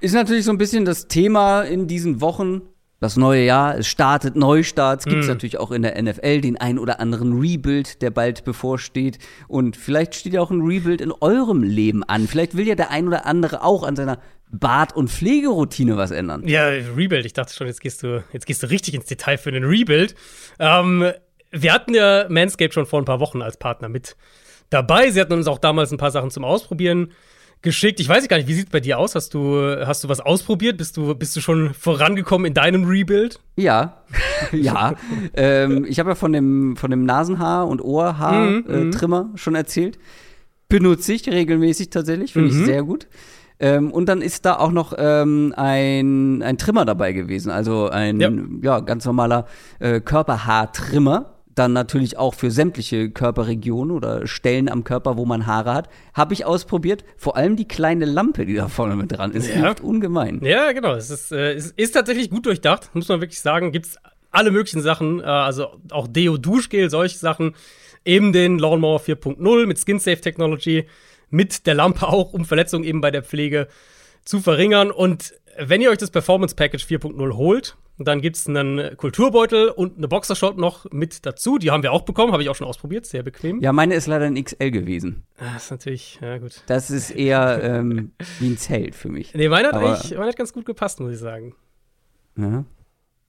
Ist natürlich so ein bisschen das Thema in diesen Wochen. Das neue Jahr, es startet Neustarts, gibt es natürlich auch in der NFL den ein oder anderen Rebuild, der bald bevorsteht. Und vielleicht steht ja auch ein Rebuild in eurem Leben an. Vielleicht will ja der ein oder andere auch an seiner Bart- und Pflegeroutine was ändern. Ja, Rebuild. Ich dachte schon, jetzt gehst du, jetzt gehst du richtig ins Detail für den Rebuild. Ähm, wir hatten ja Manscaped schon vor ein paar Wochen als Partner mit dabei. Sie hatten uns auch damals ein paar Sachen zum Ausprobieren geschickt. Ich weiß gar nicht, wie sieht es bei dir aus? Hast du, hast du was ausprobiert? Bist du, bist du schon vorangekommen in deinem Rebuild? Ja, ja. ähm, ich habe ja von dem, von dem Nasenhaar- und Ohrhaar-Trimmer schon erzählt. Benutze ich regelmäßig tatsächlich, finde ich sehr gut. Ähm, und dann ist da auch noch ähm, ein, ein Trimmer dabei gewesen, also ein Ja. ja. ganz normaler äh, Körperhaartrimmer. Dann natürlich auch für sämtliche Körperregionen oder Stellen am Körper, wo man Haare hat. Habe ich ausprobiert. Vor allem die kleine Lampe, die da vorne mit dran ist, Ja. hilft ungemein. Ja, genau. Es ist, äh, es ist tatsächlich gut durchdacht, muss man wirklich sagen. Gibt es alle möglichen Sachen, äh, also auch Deo, Duschgel, solche Sachen. Eben den Lawnmower 4.0 mit Skin Safe Technology, mit der Lampe auch, um Verletzungen eben bei der Pflege zu verringern. Und wenn ihr euch das Performance Package 4.0 holt, dann gibt es einen Kulturbeutel und eine Boxershot noch mit dazu. Die haben wir auch bekommen, habe ich auch schon ausprobiert, sehr bequem. Ja, meine ist leider ein XL gewesen. Ah, ist natürlich, ja gut. Das ist eher ähm, wie ein Zelt für mich. Nee, meine hat Aber- eigentlich meine hat ganz gut gepasst, muss ich sagen. Ja.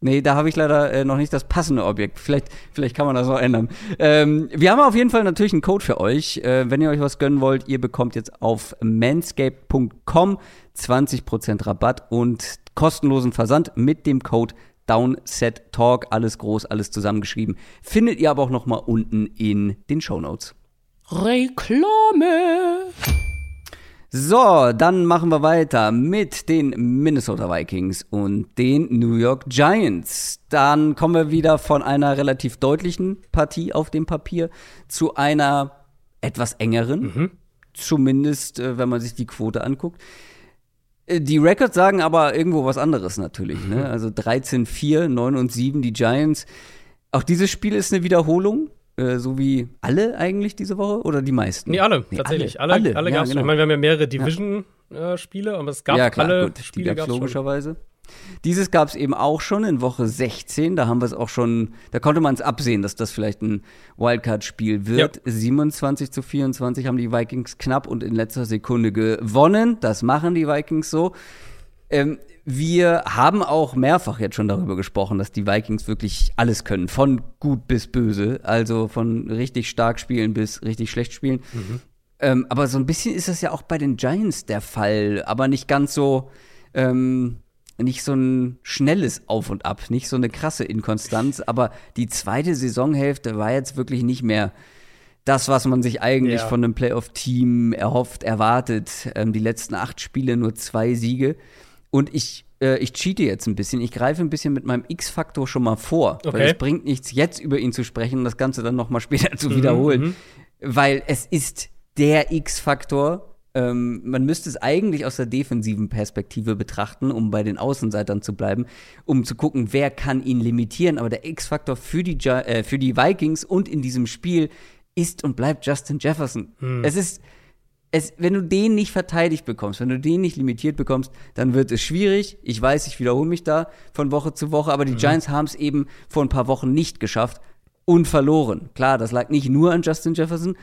Nee, da habe ich leider äh, noch nicht das passende Objekt. Vielleicht, vielleicht kann man das noch ändern. Ähm, wir haben auf jeden Fall natürlich einen Code für euch. Äh, wenn ihr euch was gönnen wollt, ihr bekommt jetzt auf manscape.com 20% Rabatt und kostenlosen Versand mit dem Code DownsetTalk. Alles groß, alles zusammengeschrieben. Findet ihr aber auch noch mal unten in den Shownotes. Reklame. So, dann machen wir weiter mit den Minnesota Vikings und den New York Giants. Dann kommen wir wieder von einer relativ deutlichen Partie auf dem Papier zu einer etwas engeren. Zumindest, äh, wenn man sich die Quote anguckt. Äh, Die Records sagen aber irgendwo was anderes natürlich. Ne? Also 13-4, 9 und 7 die Giants. Auch dieses Spiel ist eine Wiederholung, äh, so wie alle eigentlich diese Woche oder die meisten? Nee, alle, tatsächlich. Alle, alle, ja, gab's schon. genau. Ich meine, wir haben ja mehrere Division-Spiele, aber es gab ja, klar, alle gut, die Spiele gab's gab's schon. logischerweise. Dieses gab es eben auch schon in Woche 16. Da haben wir es auch schon, da konnte man es absehen, dass das vielleicht ein Wildcard-Spiel wird. 27 zu 24 haben die Vikings knapp und in letzter Sekunde gewonnen. Das machen die Vikings so. Ähm, wir haben auch mehrfach jetzt schon darüber gesprochen, dass die Vikings wirklich alles können, von gut bis böse, also von richtig stark spielen bis richtig schlecht spielen. Ähm, aber so ein bisschen ist das ja auch bei den Giants der Fall, aber nicht ganz so, ähm, nicht so ein schnelles Auf und Ab, nicht so eine krasse Inkonstanz. Aber die zweite Saisonhälfte war jetzt wirklich nicht mehr das, was man sich eigentlich Ja. von einem Playoff-Team erhofft, erwartet. Ähm, die letzten acht Spiele nur zwei Siege. Und ich, äh, ich cheate jetzt ein bisschen. Ich greife ein bisschen mit meinem X-Faktor schon mal vor. Weil Okay. es bringt nichts, jetzt über ihn zu sprechen und das Ganze dann noch mal später Mhm, zu wiederholen. Weil es ist der X-Faktor. Ähm, man müsste es eigentlich aus der defensiven Perspektive betrachten, um bei den Außenseitern zu bleiben, um zu gucken, wer kann ihn limitieren. Aber der X-Faktor für, die äh, für die Vikings und in diesem Spiel ist und bleibt Justin Jefferson. Es ist, es, wenn du den nicht verteidigt bekommst, wenn du den nicht limitiert bekommst, dann wird es schwierig. Ich weiß, ich wiederhole mich da von Woche zu Woche, aber die Giants haben es eben vor ein paar Wochen nicht geschafft und verloren. Klar, das lag nicht nur an Justin Jefferson,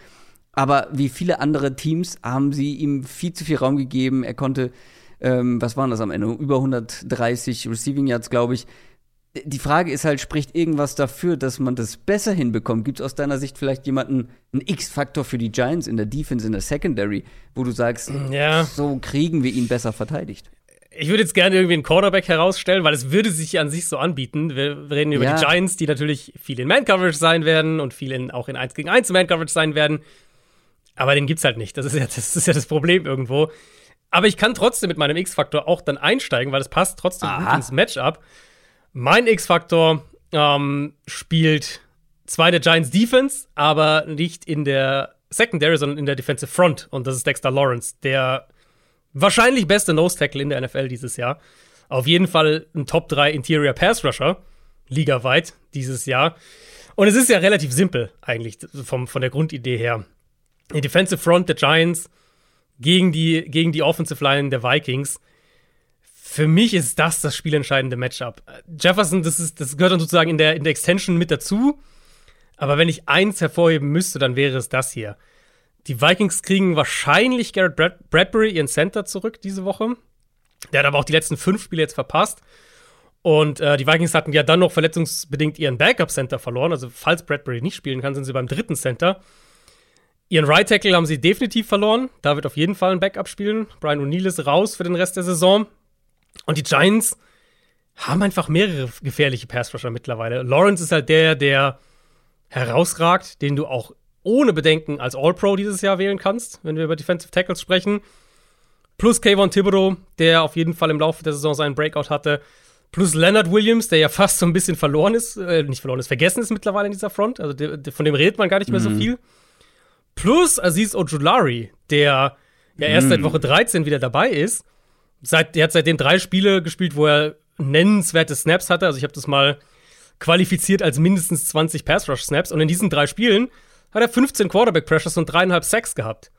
aber wie viele andere Teams haben sie ihm viel zu viel Raum gegeben. Er konnte, ähm, was waren das am Ende? Über 130 Receiving Yards, glaube ich. Die Frage ist halt, spricht irgendwas dafür, dass man das besser hinbekommt? Gibt es aus deiner Sicht vielleicht jemanden, einen X-Faktor für die Giants in der Defense, in der Secondary, wo du sagst, Ja. so kriegen wir ihn besser verteidigt? Ich würde jetzt gerne irgendwie einen Quarterback herausstellen, weil es würde sich an sich so anbieten. Wir reden über Ja. die Giants, die natürlich viel in Man-Coverage sein werden und viel in, auch in 1 gegen 1 Man-Coverage sein werden. Aber den gibt's halt nicht. Das ist, ja, das ist ja das Problem irgendwo. Aber ich kann trotzdem mit meinem X-Faktor auch dann einsteigen, weil es passt trotzdem gut Aha. ins Matchup. Mein X-Faktor ähm, spielt zwar der Giants Defense, aber nicht in der Secondary, sondern in der Defensive Front. Und das ist Dexter Lawrence, der wahrscheinlich beste Nose Tackle in der NFL dieses Jahr. Auf jeden Fall ein Top 3 Interior Pass Rusher, ligaweit dieses Jahr. Und es ist ja relativ simpel eigentlich vom, von der Grundidee her. Die Defensive Front der Giants gegen die, gegen die Offensive Line der Vikings. Für mich ist das das spielentscheidende Matchup. Jefferson, das, ist, das gehört dann sozusagen in der, in der Extension mit dazu. Aber wenn ich eins hervorheben müsste, dann wäre es das hier. Die Vikings kriegen wahrscheinlich Garrett Brad Bradbury, ihren Center, zurück diese Woche. Der hat aber auch die letzten fünf Spiele jetzt verpasst. Und äh, die Vikings hatten ja dann noch verletzungsbedingt ihren Backup-Center verloren. Also, falls Bradbury nicht spielen kann, sind sie beim dritten Center. Ihren Right Tackle haben sie definitiv verloren. Da wird auf jeden Fall ein Backup spielen. Brian O'Neill ist raus für den Rest der Saison. Und die Giants haben einfach mehrere gefährliche Pass-Rusher mittlerweile. Lawrence ist halt der, der herausragt, den du auch ohne Bedenken als All-Pro dieses Jahr wählen kannst, wenn wir über Defensive Tackles sprechen. Plus Kayvon Thibodeau, der auf jeden Fall im Laufe der Saison seinen Breakout hatte. Plus Leonard Williams, der ja fast so ein bisschen verloren ist, äh, nicht verloren ist, vergessen ist mittlerweile in dieser Front. Also de, de, von dem redet man gar nicht mehr so mhm. viel. Plus Aziz Ojulari, der ja erst mhm. seit Woche 13 wieder dabei ist. Seit, der hat seitdem drei Spiele gespielt, wo er nennenswerte Snaps hatte. Also ich habe das mal qualifiziert als mindestens 20 Pass-Rush-Snaps. Und in diesen drei Spielen hat er 15 Quarterback-Pressures und dreieinhalb Sacks gehabt.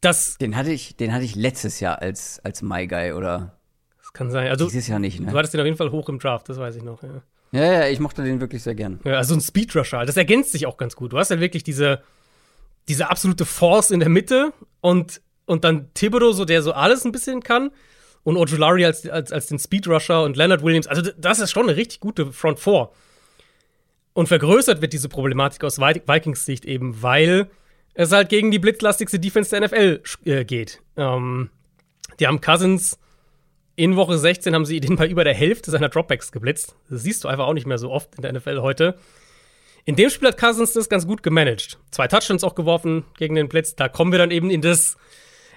Das den hatte ich, den hatte ich letztes Jahr als, als My Guy, oder? Das kann sein. Also, Dieses Jahr nicht, ne? Du hattest den auf jeden Fall hoch im Draft, das weiß ich noch, ja. Ja, ja, ich mochte den wirklich sehr gern. Ja, also ein Speedrusher, das ergänzt sich auch ganz gut. Du hast ja wirklich diese, diese absolute Force in der Mitte und, und dann Thibodeau, so der so alles ein bisschen kann. Und Ojulari als, als, als den Speedrusher und Leonard Williams. Also, das ist schon eine richtig gute Front Four. Und vergrößert wird diese Problematik aus Vikings Sicht eben, weil es halt gegen die blitzlastigste Defense der NFL äh, geht. Ähm, die haben Cousins in Woche 16 haben sie den bei über der Hälfte seiner Dropbacks geblitzt. Das siehst du einfach auch nicht mehr so oft in der NFL heute. In dem Spiel hat Cousins das ganz gut gemanagt. Zwei Touchdowns auch geworfen gegen den Blitz. Da kommen wir dann eben in das.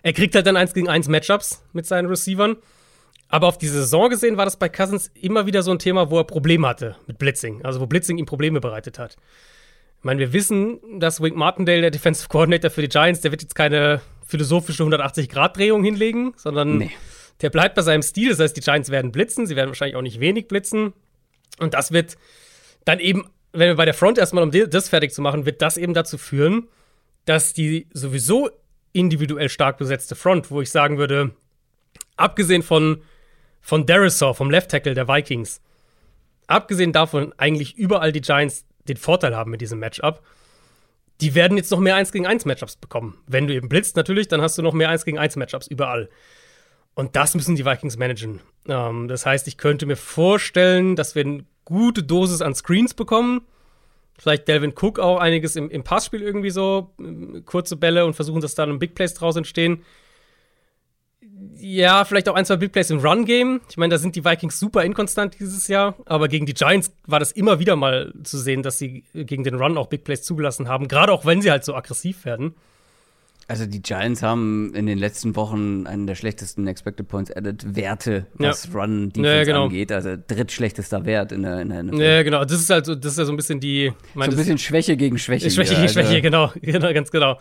Er kriegt halt dann 1 gegen 1 Matchups mit seinen Receivern. Aber auf die Saison gesehen war das bei Cousins immer wieder so ein Thema, wo er Probleme hatte mit Blitzing. Also wo Blitzing ihm Probleme bereitet hat. Ich meine, wir wissen, dass Wink Martindale, der Defensive Coordinator für die Giants, der wird jetzt keine philosophische 180-Grad-Drehung hinlegen, sondern nee. der bleibt bei seinem Stil. Das heißt, die Giants werden blitzen, sie werden wahrscheinlich auch nicht wenig blitzen. Und das wird dann eben, wenn wir bei der Front erstmal, um das fertig zu machen, wird das eben dazu führen, dass die sowieso individuell stark besetzte Front, wo ich sagen würde, abgesehen von von Darisaw, vom Left Tackle der Vikings. Abgesehen davon eigentlich überall die Giants den Vorteil haben mit diesem Matchup. Die werden jetzt noch mehr 1 gegen 1 Matchups bekommen. Wenn du eben blitzt natürlich, dann hast du noch mehr 1 gegen 1 Matchups überall. Und das müssen die Vikings managen. Ähm, das heißt, ich könnte mir vorstellen, dass wir eine gute Dosis an Screens bekommen. Vielleicht Delvin Cook auch einiges im, im Passspiel irgendwie so, äh, kurze Bälle und versuchen, dass da dann Big Plays draus entstehen ja, vielleicht auch ein, zwei Big Plays im Run-Game. Ich meine, da sind die Vikings super inkonstant dieses Jahr, aber gegen die Giants war das immer wieder mal zu sehen, dass sie gegen den Run auch Big Plays zugelassen haben, gerade auch wenn sie halt so aggressiv werden. Also die Giants haben in den letzten Wochen einen der schlechtesten Expected Points Added Werte, was ja. Run Defense ja, genau. angeht. Also drittschlechtester Wert in der, in der NFL. Ja, genau. Das ist halt so, das ist ja so ein bisschen die. so ein bisschen Schwäche gegen Schwäche. Schwäche gegen also. Schwäche, genau, genau, ganz genau.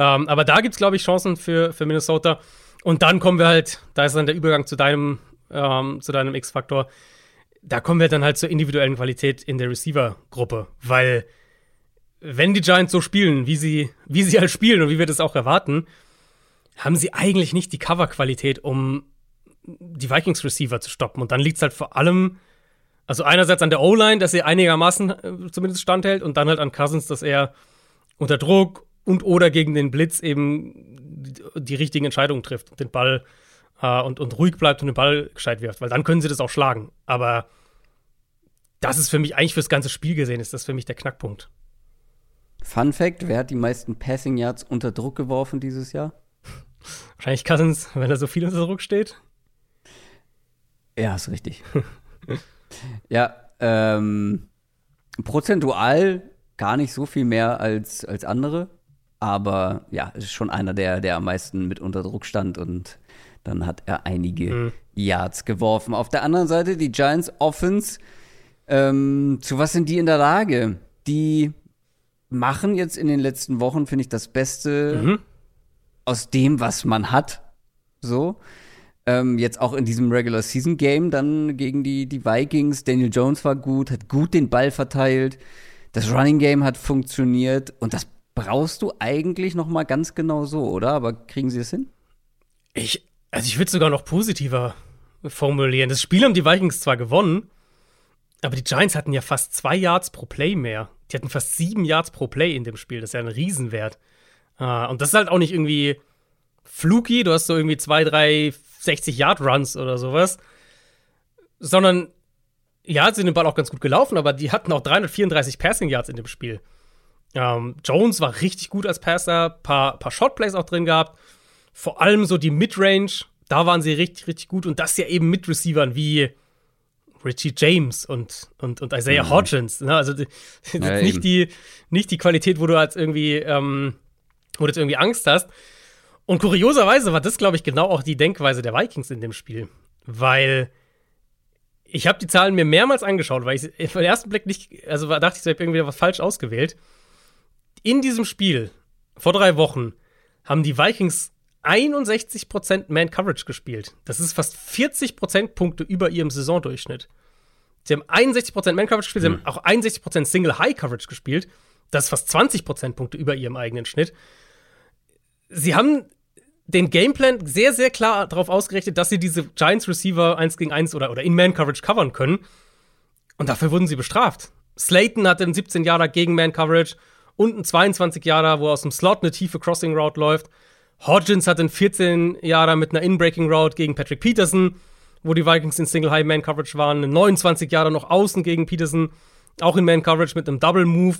Ähm, aber da gibt es, glaube ich, Chancen für, für Minnesota. Und dann kommen wir halt, da ist dann der Übergang zu deinem, ähm, zu deinem X-Faktor, da kommen wir dann halt zur individuellen Qualität in der Receiver-Gruppe, weil wenn die Giants so spielen, wie sie, wie sie halt spielen und wie wir das auch erwarten, haben sie eigentlich nicht die Cover-Qualität, um die Vikings-Receiver zu stoppen. Und dann liegt es halt vor allem, also einerseits an der O-Line, dass er einigermaßen äh, zumindest standhält, und dann halt an Cousins, dass er unter Druck und oder gegen den Blitz eben die, die richtigen Entscheidungen trifft und den Ball äh, und, und ruhig bleibt und den Ball gescheit wirft, weil dann können sie das auch schlagen. Aber das ist für mich eigentlich fürs ganze Spiel gesehen, ist das für mich der Knackpunkt. Fun Fact: Wer hat die meisten Passing Yards unter Druck geworfen dieses Jahr? Wahrscheinlich Cousins, wenn er so viel unter Druck steht. Ja, ist richtig. ja, ähm, prozentual gar nicht so viel mehr als, als andere. Aber ja, es ist schon einer, der, der am meisten mit unter Druck stand und dann hat er einige mhm. Yards geworfen. Auf der anderen Seite die Giants Offense. Ähm, zu was sind die in der Lage? Die machen jetzt in den letzten Wochen, finde ich, das Beste mhm. aus dem, was man hat. So. Ähm, jetzt auch in diesem Regular Season Game dann gegen die, die Vikings. Daniel Jones war gut, hat gut den Ball verteilt. Das Running Game hat funktioniert und das brauchst du eigentlich noch mal ganz genau so, oder? Aber kriegen sie es hin? Ich, also ich würde sogar noch positiver formulieren. Das Spiel haben die Vikings zwar gewonnen, aber die Giants hatten ja fast zwei Yards pro Play mehr. Die hatten fast sieben Yards pro Play in dem Spiel. Das ist ja ein Riesenwert. Uh, und das ist halt auch nicht irgendwie fluky. Du hast so irgendwie zwei, drei 60-Yard-Runs oder sowas. Sondern, ja, sind den Ball auch ganz gut gelaufen, aber die hatten auch 334 Passing Yards in dem Spiel. Ähm, Jones war richtig gut als Passer, paar, paar Shotplays auch drin gehabt. Vor allem so die Midrange, da waren sie richtig, richtig gut. Und das ja eben mit Receivern wie Richie James und, und, und Isaiah mhm. Hodgins. Ne? Also ja, nicht, die, nicht die Qualität, wo du als irgendwie, ähm, wo du jetzt irgendwie Angst hast. Und kurioserweise war das, glaube ich, genau auch die Denkweise der Vikings in dem Spiel. Weil ich habe die Zahlen mir mehrmals angeschaut, weil ich auf den ersten Blick nicht, also dachte ich, ich habe irgendwie was falsch ausgewählt. In diesem Spiel vor drei Wochen haben die Vikings 61% Man-Coverage gespielt. Das ist fast 40 Prozentpunkte über ihrem Saisondurchschnitt. Sie haben 61% Man-Coverage gespielt, hm. sie haben auch 61% Single-High-Coverage gespielt. Das ist fast 20 Prozentpunkte über ihrem eigenen Schnitt. Sie haben den Gameplan sehr, sehr klar darauf ausgerichtet, dass sie diese Giants Receiver 1 gegen 1 oder, oder in Man-Coverage covern können. Und dafür wurden sie bestraft. Slayton hatte einen 17 Jahre gegen Man-Coverage und einen 22 Jahre, wo aus dem Slot eine tiefe Crossing Route läuft. Hodgins hat einen 14 Jahre mit einer In-Breaking Route gegen Patrick Peterson, wo die Vikings in Single High Man Coverage waren. Einen 29 Jahre noch außen gegen Peterson, auch in Man Coverage mit einem Double Move,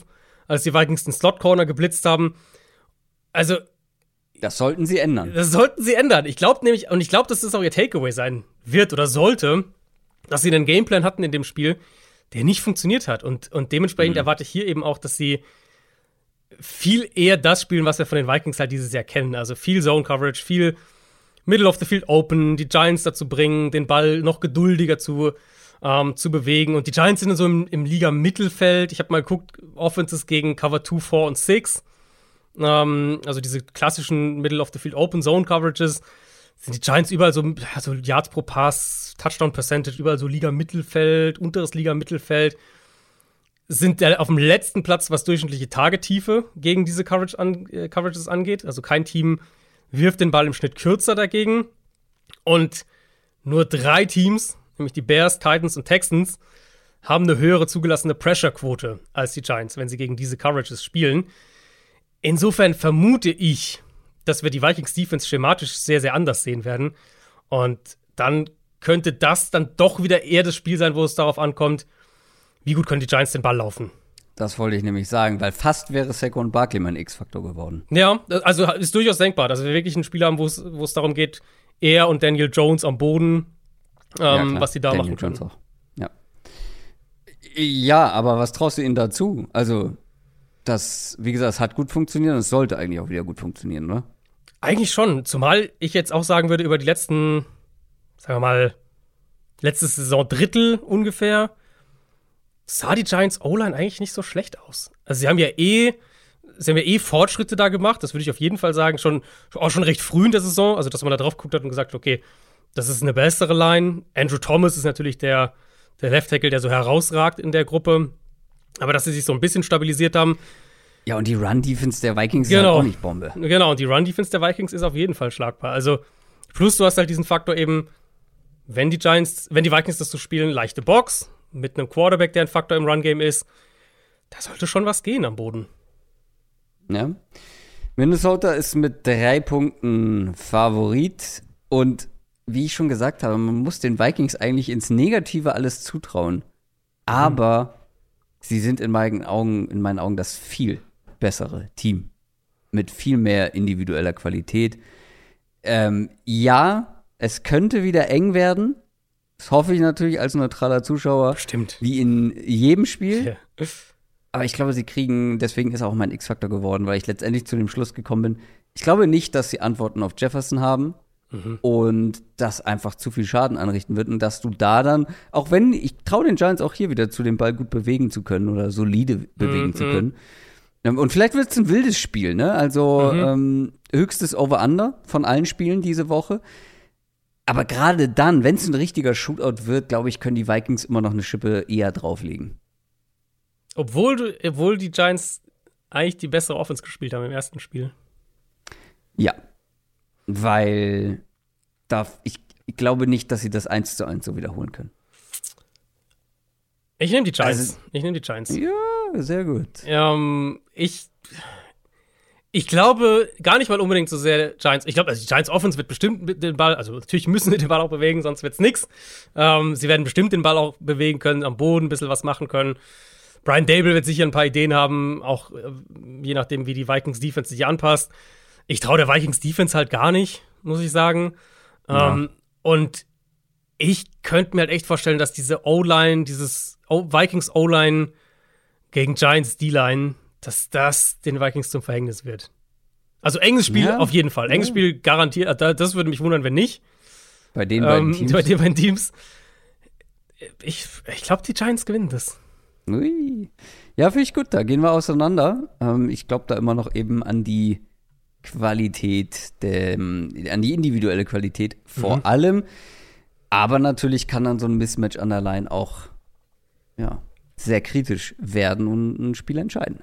als die Vikings den Slot Corner geblitzt haben. Also das sollten sie ändern. Das sollten sie ändern. Ich glaube nämlich, und ich glaube, dass das auch ihr Takeaway sein wird oder sollte, dass sie einen Gameplan hatten in dem Spiel, der nicht funktioniert hat. Und, und dementsprechend mhm. erwarte ich hier eben auch, dass sie viel eher das spielen, was wir von den Vikings halt dieses Jahr kennen. Also viel Zone Coverage, viel Middle of the Field Open, die Giants dazu bringen, den Ball noch geduldiger zu, ähm, zu bewegen. Und die Giants sind so im, im Liga-Mittelfeld. Ich habe mal geguckt, Offenses gegen Cover 2, 4 und 6. Ähm, also diese klassischen Middle of the Field Open Zone Coverages sind die Giants überall so, also Yards pro Pass, Touchdown Percentage, überall so Liga Mittelfeld, unteres Liga Mittelfeld. Sind auf dem letzten Platz, was durchschnittliche Tagetiefe gegen diese Coverage an, äh, Coverages angeht. Also kein Team wirft den Ball im Schnitt kürzer dagegen. Und nur drei Teams, nämlich die Bears, Titans und Texans, haben eine höhere zugelassene Pressure-Quote als die Giants, wenn sie gegen diese Coverages spielen. Insofern vermute ich, dass wir die Vikings Defense schematisch sehr, sehr anders sehen werden. Und dann könnte das dann doch wieder eher das Spiel sein, wo es darauf ankommt, wie gut können die Giants den Ball laufen. Das wollte ich nämlich sagen, weil fast wäre Saquon Barkley mein X-Faktor geworden. Ja, also ist durchaus denkbar, dass wir wirklich ein Spiel haben, wo es darum geht, er und Daniel Jones am Boden, ähm, ja, was sie da Daniel machen können. Jones auch. Ja. ja, aber was traust du ihnen dazu? Also, das, wie gesagt, es hat gut funktioniert und es sollte eigentlich auch wieder gut funktionieren, oder? Eigentlich schon, zumal ich jetzt auch sagen würde, über die letzten, sagen wir mal, letzte Saison Drittel ungefähr, sah die Giants O-Line eigentlich nicht so schlecht aus. Also sie haben ja eh, sie haben ja eh Fortschritte da gemacht, das würde ich auf jeden Fall sagen, schon, auch schon recht früh in der Saison, also dass man da drauf geguckt hat und gesagt, okay, das ist eine bessere Line. Andrew Thomas ist natürlich der, der Left Tackle, der so herausragt in der Gruppe. Aber dass sie sich so ein bisschen stabilisiert haben. Ja, und die Run-Defense der Vikings genau. ist halt auch nicht Bombe. Genau, und die Run-Defense der Vikings ist auf jeden Fall schlagbar. Also, plus du hast halt diesen Faktor eben, wenn die Giants, wenn die Vikings das so spielen, leichte Box, mit einem Quarterback, der ein Faktor im Run-Game ist, da sollte schon was gehen am Boden. Ja. Minnesota ist mit drei Punkten Favorit und wie ich schon gesagt habe, man muss den Vikings eigentlich ins Negative alles zutrauen. Aber sie sind in meinen Augen, in meinen Augen das viel bessere Team. Mit viel mehr individueller Qualität. Ähm, ja, es könnte wieder eng werden. Das hoffe ich natürlich als neutraler Zuschauer. Stimmt. Wie in jedem Spiel. Ja. Aber ich glaube, sie kriegen, deswegen ist auch mein X-Faktor geworden, weil ich letztendlich zu dem Schluss gekommen bin. Ich glaube nicht, dass sie Antworten auf Jefferson haben mhm. und das einfach zu viel Schaden anrichten wird und dass du da dann, auch wenn ich traue den Giants auch hier wieder zu, den Ball gut bewegen zu können oder solide bewegen mhm. zu können. Ähm, und vielleicht wird es ein wildes Spiel, ne? Also mhm. ähm, höchstes Over-Under von allen Spielen diese Woche. Aber gerade dann, wenn es ein richtiger Shootout wird, glaube ich, können die Vikings immer noch eine Schippe eher drauflegen. Obwohl, du, obwohl die Giants eigentlich die bessere Offense gespielt haben im ersten Spiel. Ja. Weil da, ich, ich glaube nicht, dass sie das 1 zu 1 so wiederholen können. Ich nehme die Giants. Also- ich nehme die Giants. Ja, sehr gut. Ähm, ich, ich glaube gar nicht mal unbedingt so sehr Giants. Ich glaube, also die Giants Offense wird bestimmt mit den Ball, also natürlich müssen sie den Ball auch bewegen, sonst wird's nix. Ähm, sie werden bestimmt den Ball auch bewegen können, am Boden ein bisschen was machen können. Brian Dable wird sicher ein paar Ideen haben, auch äh, je nachdem, wie die Vikings Defense sich anpasst. Ich traue der Vikings Defense halt gar nicht, muss ich sagen. Ja. Ähm, und ich könnte mir halt echt vorstellen, dass diese O-Line, dieses o Vikings O-Line gegen Giants D-Line, dass das den Vikings zum Verhängnis wird. Also enges Spiel Ja. auf jeden Fall. Enges Ja. Spiel garantiert. da- Das würde mich wundern, wenn nicht. Bei den beiden Ähm, Teams. bei den beiden Teams. Ich, ich glaube, die Giants gewinnen das. Ui. Ja, finde ich gut. Da gehen wir auseinander. Ähm, ich glaube da immer noch eben an die Qualität, der, an die individuelle Qualität vor Mhm. allem. Aber natürlich kann dann so ein Mismatch an der Line auch ja, sehr kritisch werden und ein Spiel entscheiden.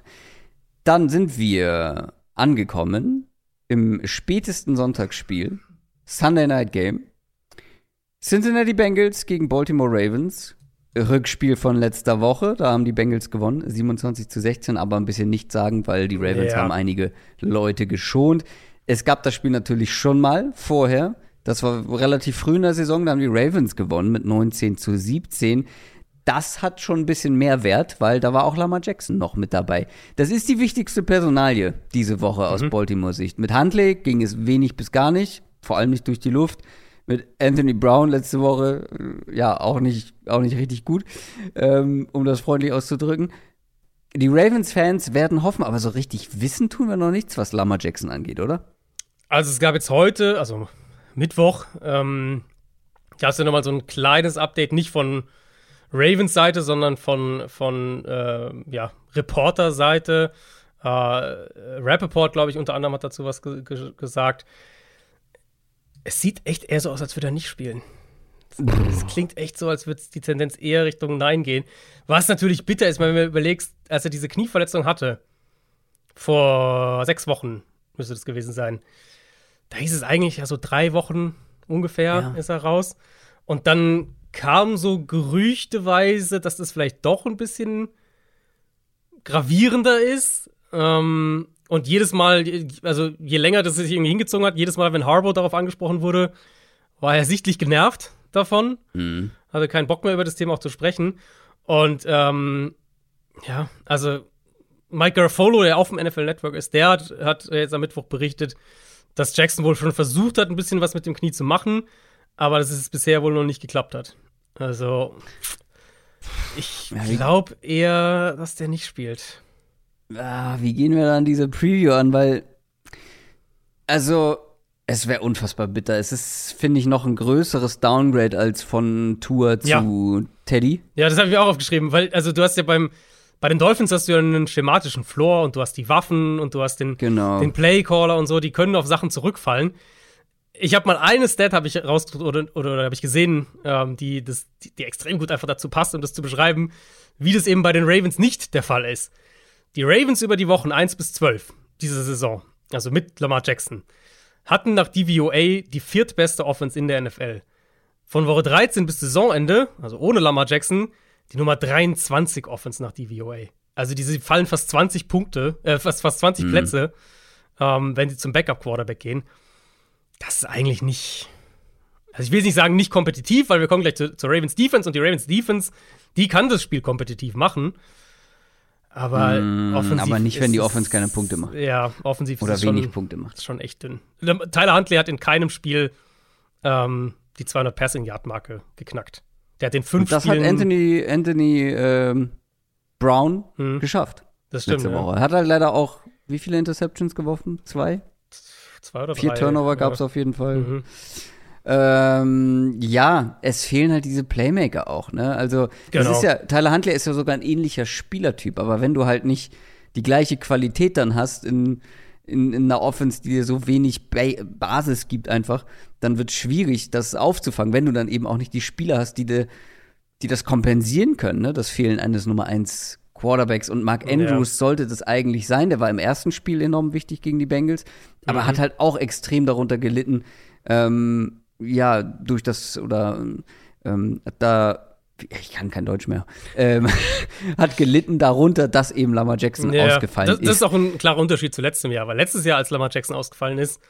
Dann sind wir angekommen im spätesten Sonntagsspiel, Sunday Night Game. Cincinnati Bengals gegen Baltimore Ravens. Rückspiel von letzter Woche, da haben die Bengals gewonnen, 27 zu 16, aber ein bisschen nicht sagen, weil die Ravens Ja. haben einige Leute geschont. Es gab das Spiel natürlich schon mal vorher. Das war relativ früh in der Saison, da haben die Ravens gewonnen mit 19 zu 17. Das hat schon ein bisschen mehr Wert, weil da war auch Lamar Jackson noch mit dabei. Das ist die wichtigste Personalie diese Woche aus Baltimore-Sicht. Mit Huntley ging es wenig bis gar nicht, vor allem nicht durch die Luft. Mit Anthony Brown letzte Woche, äh, ja, auch nicht, auch nicht richtig gut, ähm, um das freundlich auszudrücken. Die Ravens-Fans werden hoffen, aber so richtig wissen tun wir noch nichts, was Lamar Jackson angeht, oder? Also es gab jetzt heute, also Mittwoch, ähm, gab es ja nochmal so ein kleines Update, nicht von Ravens Seite, sondern von, von äh, ja, Reporter-Seite. Äh, Rappaport, glaube ich, unter anderem hat dazu was ge ge gesagt. Es sieht echt eher so aus, als würde er nicht spielen. Es klingt echt so, als würde die Tendenz eher Richtung Nein gehen. Was natürlich bitter ist, wenn du überlegst, als er diese Knieverletzung hatte, vor sechs Wochen müsste das gewesen sein. Da hieß es eigentlich, ja, so drei Wochen ungefähr Ja. ist er raus. Und dann kam so gerüchteweise, dass das vielleicht doch ein bisschen gravierender ist. Ähm, und jedes Mal, also je länger das sich irgendwie hingezogen hat, jedes Mal, wenn Harbour darauf angesprochen wurde, war er sichtlich genervt davon. Mhm. Hatte keinen Bock mehr über das Thema auch zu sprechen. Und ähm, ja, also Mike Garafolo, der auf dem NFL Network ist, der hat, hat jetzt am Mittwoch berichtet, dass Jackson wohl schon versucht hat, ein bisschen was mit dem Knie zu machen, aber dass es bisher wohl noch nicht geklappt hat. Also, ich glaube eher, dass der nicht spielt. Ah, wie gehen wir dann diese Preview an? Weil, also, es wäre unfassbar bitter. Es ist, finde ich, noch ein größeres Downgrade als von Tour zu Ja. Teddy. Ja, das habe ich auch aufgeschrieben, weil, also du hast ja beim, bei den Dolphins hast du ja einen schematischen Floor und du hast die Waffen und du hast den, Genau. den Playcaller und so, die können auf Sachen zurückfallen. Ich habe mal eine Stat habe ich raus oder, oder, oder habe ich gesehen, ähm, die, das, die, die extrem gut einfach dazu passt, um das zu beschreiben, wie das eben bei den Ravens nicht der Fall ist. Die Ravens über die Wochen 1 bis 12 diese Saison, also mit Lamar Jackson, hatten nach DVOA die viertbeste Offense in der NFL. Von Woche 13 bis Saisonende, also ohne Lamar Jackson, die Nummer 23 Offense nach DVOA. Also diese fallen fast 20 Punkte, äh, fast, fast 20 Plätze, ähm, wenn sie zum Backup-Quarterback gehen. Das ist eigentlich nicht. Also ich will jetzt nicht sagen, nicht kompetitiv, weil wir kommen gleich zu, zur Ravens Defense und die Ravens Defense, die kann das Spiel kompetitiv machen. Aber Mm, offensiv. aber nicht, wenn die Offense keine Punkte macht. Ja, offensiv Oder ist wenig schon, Punkte macht. ist schon echt dünn. Tyler Huntley hat in keinem Spiel ähm, die 200 Passing Yard Marke geknackt. Der hat den fünf Und das Spielen. hat Anthony, Anthony ähm, Brown Mhm. geschafft. das stimmt. letzte ja. Woche. Hat er leider auch, wie viele Interceptions geworfen? Zwei? Zwei oder Vier drei. Turnover ja. gab es auf jeden Fall. Mhm. Ähm, ja, es fehlen halt diese Playmaker auch, ne? Also, das Genau. ist ja, Tyler Huntley ist ja sogar ein ähnlicher Spielertyp, aber wenn du halt nicht die gleiche Qualität dann hast in, in, in einer Offense, die dir so wenig ba Basis gibt einfach, dann wird es schwierig, das aufzufangen, wenn du dann eben auch nicht die Spieler hast, die, de, die das kompensieren können, ne? das Fehlen eines Nummer 1 Quarterbacks. Und Mark Andrews ja. sollte das eigentlich sein. Der war im ersten Spiel enorm wichtig gegen die Bengals, aber mhm. hat halt auch extrem darunter gelitten, ähm, ja, durch das oder ähm, da ich kann kein Deutsch mehr, ähm, hat gelitten darunter, dass eben Lamar Jackson ja, ausgefallen das, ist. Das ist auch ein klarer Unterschied zu letztem Jahr, weil letztes Jahr, als Lamar Jackson ausgefallen ist,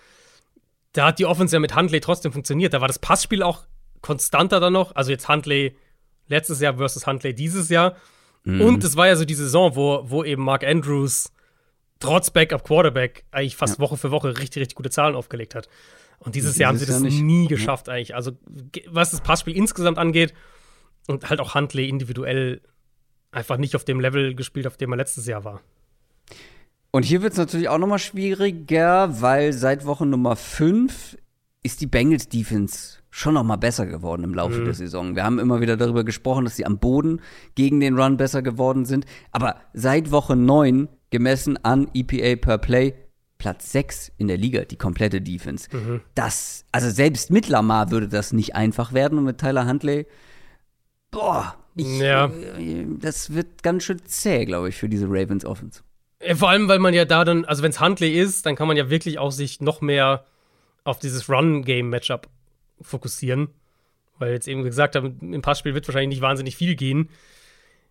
da hat die Offense ja mit Huntley trotzdem funktioniert. Da war das Passspiel auch konstanter dann noch. Also jetzt Huntley letztes Jahr versus Huntley dieses Jahr. Mhm. Und es war ja so die Saison, wo, wo eben Mark Andrews trotz Backup Quarterback eigentlich fast ja. Woche für Woche richtig, richtig gute Zahlen aufgelegt hat. Und dieses, dieses Jahr haben sie das nie geschafft, ja. eigentlich. Also, was das Passspiel insgesamt angeht und halt auch Huntley individuell einfach nicht auf dem Level gespielt, auf dem er letztes Jahr war. Und hier wird es natürlich auch noch mal schwieriger, weil seit Woche Nummer 5 ist die Bengals Defense schon noch mal besser geworden im Laufe mhm. der Saison. Wir haben immer wieder darüber gesprochen, dass sie am Boden gegen den Run besser geworden sind. Aber seit Woche 9, gemessen an EPA per Play, Platz 6 in der Liga, die komplette Defense. Mhm. Das, also selbst mit Lamar würde das nicht einfach werden und mit Tyler Huntley, boah, ich, ja. Das wird ganz schön zäh, glaube ich, für diese Ravens Offense. Vor allem, weil man ja da dann, also wenn es Huntley ist, dann kann man ja wirklich auch sich noch mehr auf dieses Run-Game-Matchup fokussieren. Weil jetzt eben gesagt haben, im Passspiel wird wahrscheinlich nicht wahnsinnig viel gehen.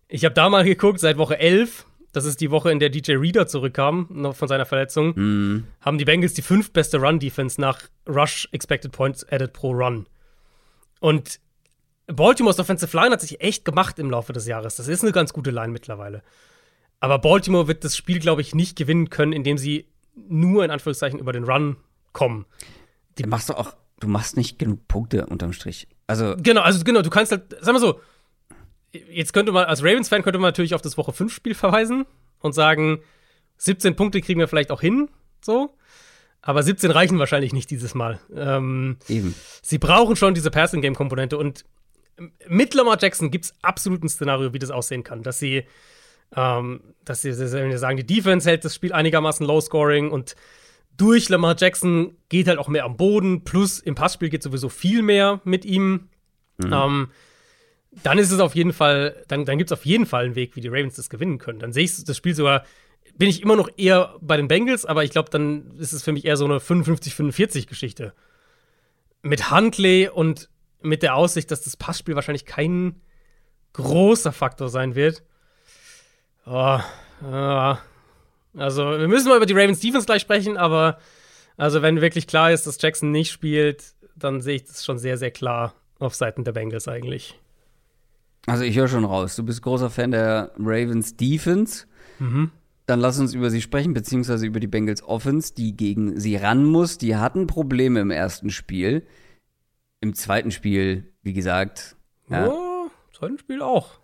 Ich habe da mal geguckt, seit Woche 11, das ist die Woche, in der DJ Reader zurückkam, noch von seiner Verletzung, mm. haben die Bengals die fünftbeste Run-Defense nach Rush Expected Points Added pro Run. Und Baltimore's Offensive Line hat sich echt gemacht im Laufe des Jahres. Das ist eine ganz gute Line mittlerweile. Aber Baltimore wird das Spiel, glaube ich, nicht gewinnen können, indem sie nur in Anführungszeichen über den Run kommen. Die machst du auch du machst nicht genug Punkte unterm Strich. Also genau, also genau, du kannst halt, sag mal so, jetzt könnte man, als Ravens-Fan könnte man natürlich auf das Woche 5-Spiel verweisen und sagen, 17 Punkte kriegen wir vielleicht auch hin, so. Aber 17 reichen wahrscheinlich nicht dieses Mal. Ähm, Eben. Sie brauchen schon diese Passing-Game-Komponente und mit Lamar Jackson gibt es absolut ein Szenario, wie das aussehen kann. Dass sie, ähm, dass sie, sie sagen, die Defense hält das Spiel einigermaßen low-scoring und durch Lamar Jackson geht halt auch mehr am Boden, plus im Passspiel geht sowieso viel mehr mit ihm. Mhm. Ähm, dann ist es auf jeden Fall, dann, dann gibt es auf jeden Fall einen Weg, wie die Ravens das gewinnen können. Dann sehe ich das Spiel sogar, bin ich immer noch eher bei den Bengals, aber ich glaube, dann ist es für mich eher so eine 55-45-Geschichte. Mit Huntley und mit der Aussicht, dass das Passspiel wahrscheinlich kein großer Faktor sein wird. Oh, uh, also, wir müssen mal über die Ravens Defense gleich sprechen, aber also, wenn wirklich klar ist, dass Jackson nicht spielt, dann sehe ich das schon sehr, sehr klar auf Seiten der Bengals eigentlich. Also, ich höre schon raus. Du bist großer Fan der Ravens Defense. Mhm. Dann lass uns über sie sprechen, beziehungsweise über die Bengals Offense, die gegen sie ran muss. Die hatten Probleme im ersten Spiel. Im zweiten Spiel, wie gesagt. Ja, ja zweiten Spiel auch.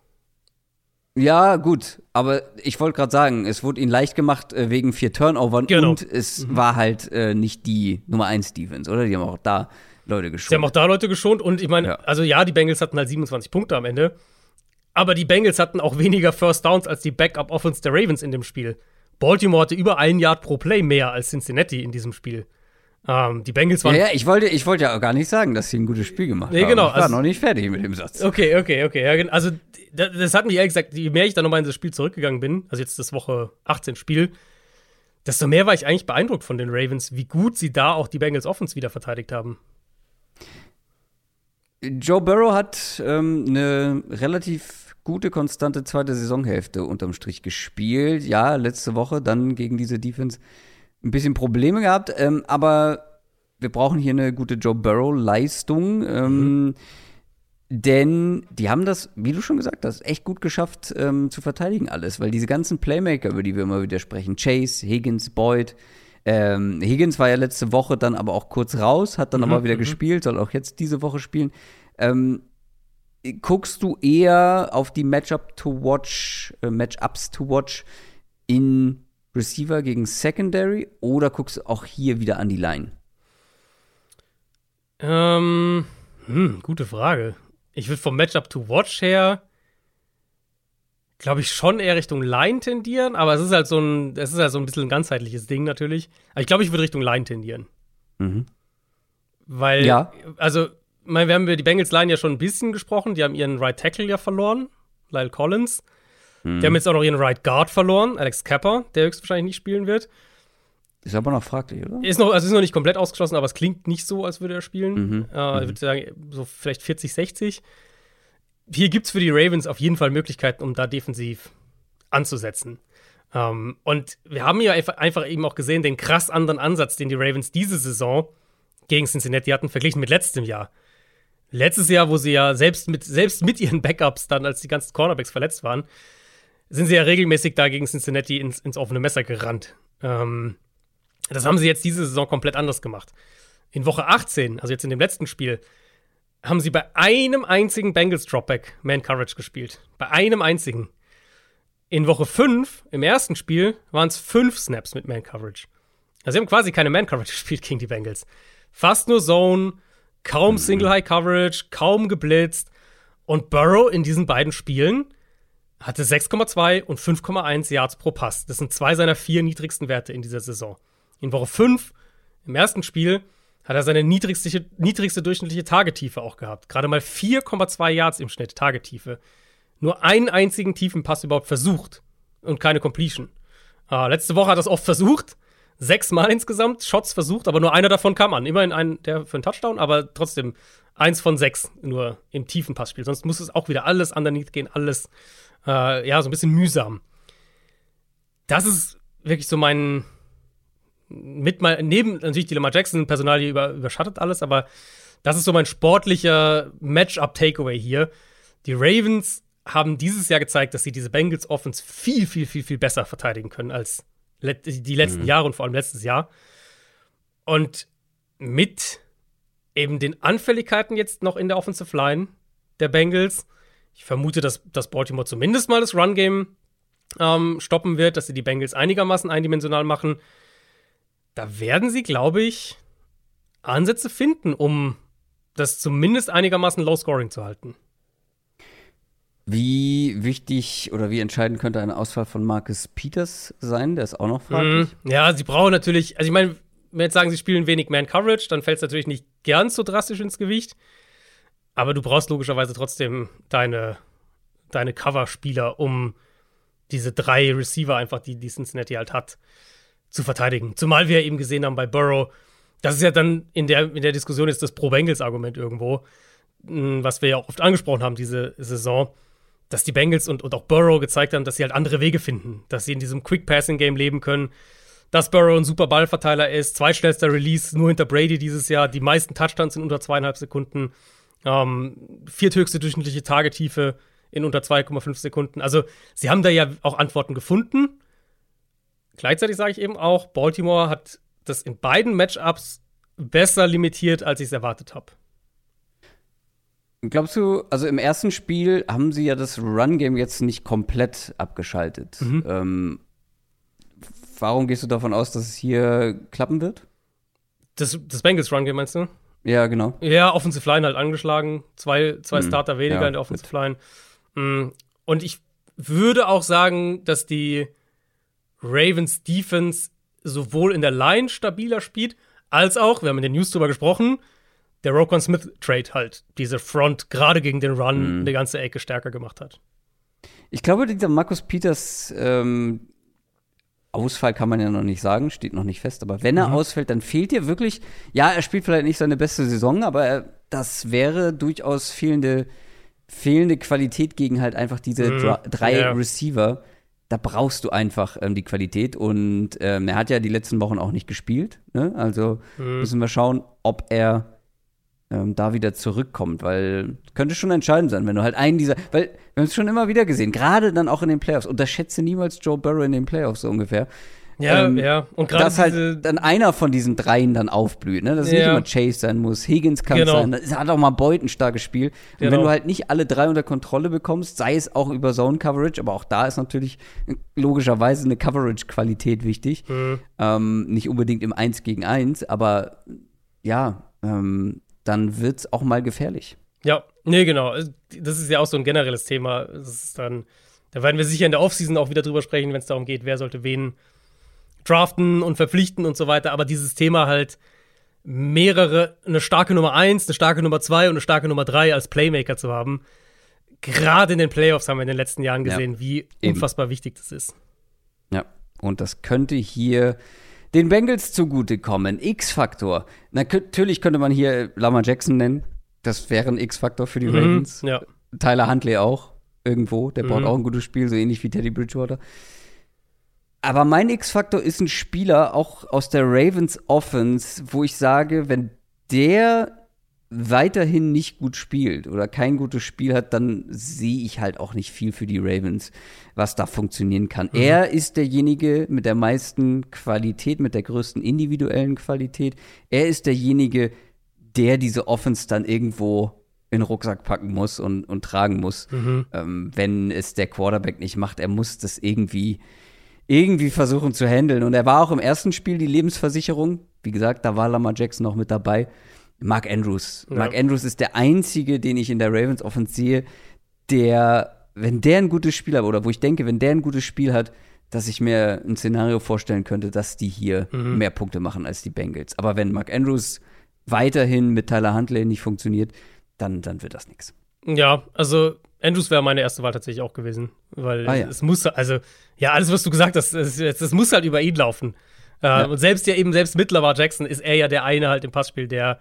Ja, gut, aber ich wollte gerade sagen, es wurde ihnen leicht gemacht äh, wegen vier Turnovern genau. und es mhm. war halt äh, nicht die Nummer 1 Defense, oder? Die haben auch da Leute geschont. Sie haben auch da Leute geschont und ich meine, ja. also ja, die Bengals hatten halt 27 Punkte am Ende, aber die Bengals hatten auch weniger First Downs als die Backup Offense der Ravens in dem Spiel. Baltimore hatte über ein Yard pro Play mehr als Cincinnati in diesem Spiel. Ähm, die Bengals waren. Ja, ja, ich wollte, ich wollte ja auch gar nicht sagen, dass sie ein gutes Spiel gemacht nee, haben. Genau, ich war also, noch nicht fertig mit dem Satz. Okay, okay, okay. Also, das hat mich ehrlich gesagt, je mehr ich dann nochmal in das Spiel zurückgegangen bin, also jetzt das Woche 18 Spiel, desto mehr war ich eigentlich beeindruckt von den Ravens, wie gut sie da auch die Bengals Offens wieder verteidigt haben. Joe Burrow hat ähm, eine relativ gute, konstante zweite Saisonhälfte unterm Strich gespielt. Ja, letzte Woche dann gegen diese Defense ein bisschen Probleme gehabt, ähm, aber wir brauchen hier eine gute Joe Burrow-Leistung. Ähm, mhm. Denn die haben das, wie du schon gesagt hast, echt gut geschafft ähm, zu verteidigen alles, weil diese ganzen Playmaker, über die wir immer wieder sprechen, Chase, Higgins, Boyd, ähm, Higgins war ja letzte Woche dann aber auch kurz raus, hat dann mhm, aber wieder mhm. gespielt, soll auch jetzt diese Woche spielen. Ähm, guckst du eher auf die Matchup to watch, äh, Matchups to watch in Receiver gegen Secondary oder guckst du auch hier wieder an die Line? Ähm, hm, gute Frage. Ich würde vom Matchup to Watch her glaube ich, schon eher Richtung Line tendieren, aber es ist halt so ein, es ist halt so ein bisschen ein ganzheitliches Ding natürlich. Aber ich glaube, ich würde Richtung Line tendieren. Mhm. Weil, Ja. also, mein, wir haben über die Bengals Line ja schon ein bisschen gesprochen. Die haben ihren Right Tackle ja verloren, Lyle Collins. Mhm. Die haben jetzt auch noch ihren Right Guard verloren, Alex Kappa, der höchstwahrscheinlich nicht spielen wird. Ist aber noch fraglich, oder? Ist noch, also ist noch nicht komplett ausgeschlossen, aber es klingt nicht so, als würde er spielen. Mhm. Äh, Ich würde sagen, so vielleicht 40, 60. Hier gibt es für die Ravens auf jeden Fall Möglichkeiten, um da defensiv anzusetzen. Ähm, und wir haben ja einfach, einfach eben auch gesehen, den krass anderen Ansatz, den die Ravens diese Saison gegen Cincinnati hatten, verglichen mit letztem Jahr. Letztes Jahr, wo sie ja selbst mit, selbst mit ihren Backups dann, als die ganzen Cornerbacks verletzt waren, sind sie ja regelmäßig da gegen Cincinnati ins, ins offene Messer gerannt. Ähm, das haben sie jetzt diese Saison komplett anders gemacht. In Woche 18, also jetzt in dem letzten Spiel, haben sie bei einem einzigen Bengals Dropback Man Coverage gespielt. Bei einem einzigen. In Woche 5, im ersten Spiel, waren es fünf Snaps mit Man Coverage. Also sie haben quasi keine Man Coverage gespielt gegen die Bengals. Fast nur Zone, kaum Single High Coverage, kaum geblitzt. Und Burrow in diesen beiden Spielen hatte 6,2 und 5,1 Yards pro Pass. Das sind zwei seiner vier niedrigsten Werte in dieser Saison. In Woche 5, im ersten Spiel, hat er seine niedrigste, niedrigste durchschnittliche Tagetiefe auch gehabt. Gerade mal 4,2 Yards im Schnitt Tagetiefe. Nur einen einzigen tiefen Pass überhaupt versucht und keine Completion. Äh, letzte Woche hat er es oft versucht. Sechsmal insgesamt Shots versucht, aber nur einer davon kam an. Immerhin ein, der für einen Touchdown, aber trotzdem eins von sechs nur im tiefen Passspiel. Sonst muss es auch wieder alles underneath gehen, alles, äh, ja, so ein bisschen mühsam. Das ist wirklich so mein, mit mal, neben natürlich die Lamar Jackson Personal hier über, überschattet alles, aber das ist so mein sportlicher Matchup-Takeaway hier. Die Ravens haben dieses Jahr gezeigt, dass sie diese Bengals Offense viel, viel, viel, viel besser verteidigen können als die letzten Jahre und vor allem letztes Jahr. Und mit eben den Anfälligkeiten jetzt noch in der Offensive Line der Bengals, ich vermute, dass, dass Baltimore zumindest mal das Run-Game ähm, stoppen wird, dass sie die Bengals einigermaßen eindimensional machen. Da werden sie, glaube ich, Ansätze finden, um das zumindest einigermaßen low scoring zu halten. Wie wichtig oder wie entscheidend könnte ein Ausfall von Marcus Peters sein? Der ist auch noch fraglich. Mhm. Ja, sie brauchen natürlich, also ich meine, wenn wir jetzt sagen, sie spielen wenig Man-Coverage, dann fällt es natürlich nicht ganz so drastisch ins Gewicht. Aber du brauchst logischerweise trotzdem deine, deine Cover-Spieler, um diese drei Receiver einfach, die, die Cincinnati halt hat, zu verteidigen. Zumal wir eben gesehen haben bei Burrow, das ist ja dann in der, in der Diskussion ist das Pro-Bengals-Argument irgendwo, mh, was wir ja auch oft angesprochen haben diese Saison, dass die Bengals und, und auch Burrow gezeigt haben, dass sie halt andere Wege finden, dass sie in diesem Quick-Passing-Game leben können, dass Burrow ein super Ballverteiler ist, zweitschnellster Release nur hinter Brady dieses Jahr, die meisten Touchdowns sind unter zweieinhalb Sekunden, ähm, vierthöchste durchschnittliche Tagetiefe in unter 2,5 Sekunden. Also sie haben da ja auch Antworten gefunden. Gleichzeitig sage ich eben auch, Baltimore hat das in beiden Matchups besser limitiert, als ich es erwartet habe. Glaubst du, also im ersten Spiel haben sie ja das Run-Game jetzt nicht komplett abgeschaltet. Mhm. Ähm, warum gehst du davon aus, dass es hier klappen wird? Das, das Bengals Run Game meinst du? Ja, genau. Ja, Offensive Line halt angeschlagen. Zwei, zwei Mhm. Starter weniger Ja, in der Offensive Line. Mm, Und ich würde auch sagen, dass die Ravens Defense sowohl in der Line stabiler spielt, als auch, wir haben in den News drüber gesprochen, der Roquan Smith Trade halt diese Front gerade gegen den Run Mhm. eine ganze Ecke stärker gemacht hat. Ich glaube, dieser Markus Peters ähm, Ausfall kann man ja noch nicht sagen, steht noch nicht fest, aber wenn er Mhm. ausfällt, dann fehlt dir wirklich, ja, er spielt vielleicht nicht seine beste Saison, aber er, das wäre durchaus fehlende, fehlende Qualität gegen halt einfach diese Mhm. drei Ja. Receiver. Da brauchst du einfach ähm, die Qualität und ähm, er hat ja die letzten Wochen auch nicht gespielt, ne? Also Mhm. müssen wir schauen, ob er ähm, da wieder zurückkommt, weil könnte schon entscheidend sein, wenn du halt einen dieser, weil wir haben es schon immer wieder gesehen, gerade dann auch in den Playoffs. Unterschätze niemals Joe Burrow in den Playoffs so ungefähr. Ja, Ähm, ja. Und gerade Dass halt dann einer von diesen dreien dann aufblüht, ne? Dass es nicht Ja. immer Chase sein muss, Higgins kann Genau. sein, das hat auch mal Beut ein starkes Spiel. Und wenn Genau. du halt nicht alle drei unter Kontrolle bekommst, sei es auch über Zone Coverage, aber auch da ist natürlich logischerweise eine Coverage-Qualität wichtig. Mhm. Ähm, nicht unbedingt im Eins gegen Eins, aber ja, ähm, dann wird's auch mal gefährlich. Ja, nee, genau. Das ist ja auch so ein generelles Thema. Dann Da werden wir sicher in der Offseason auch wieder drüber sprechen, wenn es darum geht, wer sollte wen draften und verpflichten und so weiter. Aber dieses Thema halt mehrere, eine starke Nummer 1, eine starke Nummer 2 und eine starke Nummer 3 als Playmaker zu haben. Gerade in den Playoffs haben wir in den letzten Jahren gesehen, ja, wie unfassbar eben. wichtig das ist. Ja, und das könnte hier den Bengals zugutekommen. X-Faktor. Natürlich könnte man hier Lama Jackson nennen. Das wäre ein X-Faktor für die mhm, Ravens. Ja. Tyler Huntley auch irgendwo. Der mhm. braucht auch ein gutes Spiel, so ähnlich wie Teddy Bridgewater. Aber mein X-Faktor ist ein Spieler auch aus der Ravens Offense, wo ich sage, wenn der weiterhin nicht gut spielt oder kein gutes Spiel hat, dann sehe ich halt auch nicht viel für die Ravens, was da funktionieren kann. Mhm. Er ist derjenige mit der meisten Qualität, mit der größten individuellen Qualität. Er ist derjenige, der diese Offense dann irgendwo in den Rucksack packen muss und, und tragen muss, mhm. ähm, wenn es der Quarterback nicht macht. Er muss das irgendwie irgendwie versuchen zu handeln. Und er war auch im ersten Spiel die Lebensversicherung. Wie gesagt, da war Lamar Jackson noch mit dabei. Mark Andrews. Ja. Mark Andrews ist der einzige, den ich in der Ravens Offense sehe, der, wenn der ein gutes Spiel hat, oder wo ich denke, wenn der ein gutes Spiel hat, dass ich mir ein Szenario vorstellen könnte, dass die hier mhm. mehr Punkte machen als die Bengals. Aber wenn Mark Andrews weiterhin mit Tyler Huntley nicht funktioniert, dann, dann wird das nichts. Ja, also Andrews wäre meine erste Wahl tatsächlich auch gewesen, weil ah, ja. es muss, also ja, alles, was du gesagt hast, es, es muss halt über ihn laufen. Äh, ja. Und selbst ja eben, selbst mit Lamar Jackson ist er ja der eine halt im Passspiel, der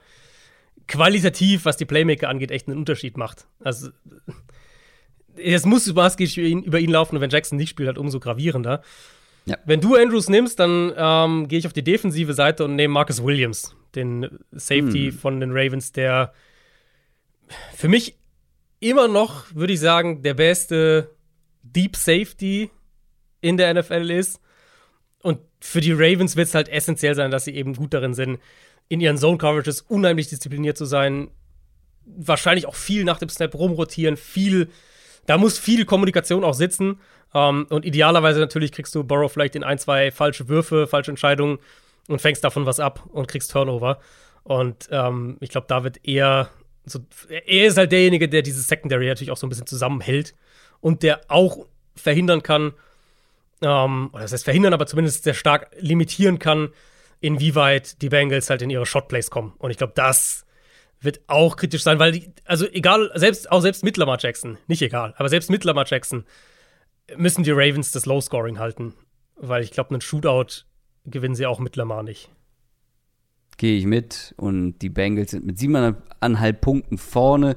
qualitativ, was die Playmaker angeht, echt einen Unterschied macht. Also es muss maßgeblich über ihn, über ihn laufen und wenn Jackson nicht spielt, halt umso gravierender. Ja. Wenn du Andrews nimmst, dann ähm, gehe ich auf die defensive Seite und nehme Marcus Williams, den Safety hm. von den Ravens, der für mich immer noch, würde ich sagen, der beste Deep Safety in der NFL ist. Und für die Ravens wird es halt essentiell sein, dass sie eben gut darin sind, in ihren Zone Coverages unheimlich diszipliniert zu sein. Wahrscheinlich auch viel nach dem Snap rumrotieren, viel, da muss viel Kommunikation auch sitzen. Ähm, und idealerweise natürlich kriegst du Burrow vielleicht in ein, zwei falsche Würfe, falsche Entscheidungen und fängst davon was ab und kriegst Turnover. Und ähm, ich glaube, da wird eher so, er ist halt derjenige, der dieses Secondary natürlich auch so ein bisschen zusammenhält und der auch verhindern kann, ähm, oder das heißt verhindern, aber zumindest sehr stark limitieren kann, inwieweit die Bengals halt in ihre Shotplays kommen. Und ich glaube, das wird auch kritisch sein, weil die, also egal, selbst, auch selbst mit Lamar Jackson, nicht egal, aber selbst mit Lamar Jackson müssen die Ravens das Low Scoring halten, weil ich glaube, einen Shootout gewinnen sie auch mit Lamar nicht gehe ich mit. Und die Bengals sind mit siebeneinhalb Punkten vorne.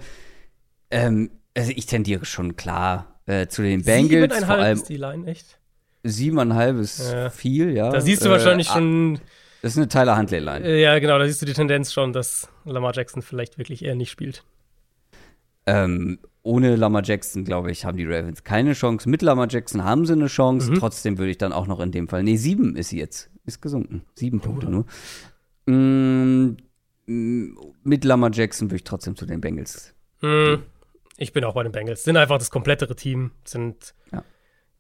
Ähm, also ich tendiere schon klar äh, zu den Bengals. Siebeneinhalb vor allem, ist die Line, echt? Siebeneinhalb ist ja. viel, ja. Da siehst du äh, wahrscheinlich schon. Das ist eine Tyler Huntley-Line. Äh, ja, genau, da siehst du die Tendenz schon, dass Lamar Jackson vielleicht wirklich eher nicht spielt. Ähm, ohne Lamar Jackson, glaube ich, haben die Ravens keine Chance. Mit Lamar Jackson haben sie eine Chance. Mhm. Trotzdem würde ich dann auch noch in dem Fall. Nee, sieben ist sie jetzt. Ist gesunken. Sieben Punkte nur. Mm, mit Lamar Jackson würde ich trotzdem zu den Bengals. Mm, ich bin auch bei den Bengals. Sind einfach das komplettere Team. Sind ja.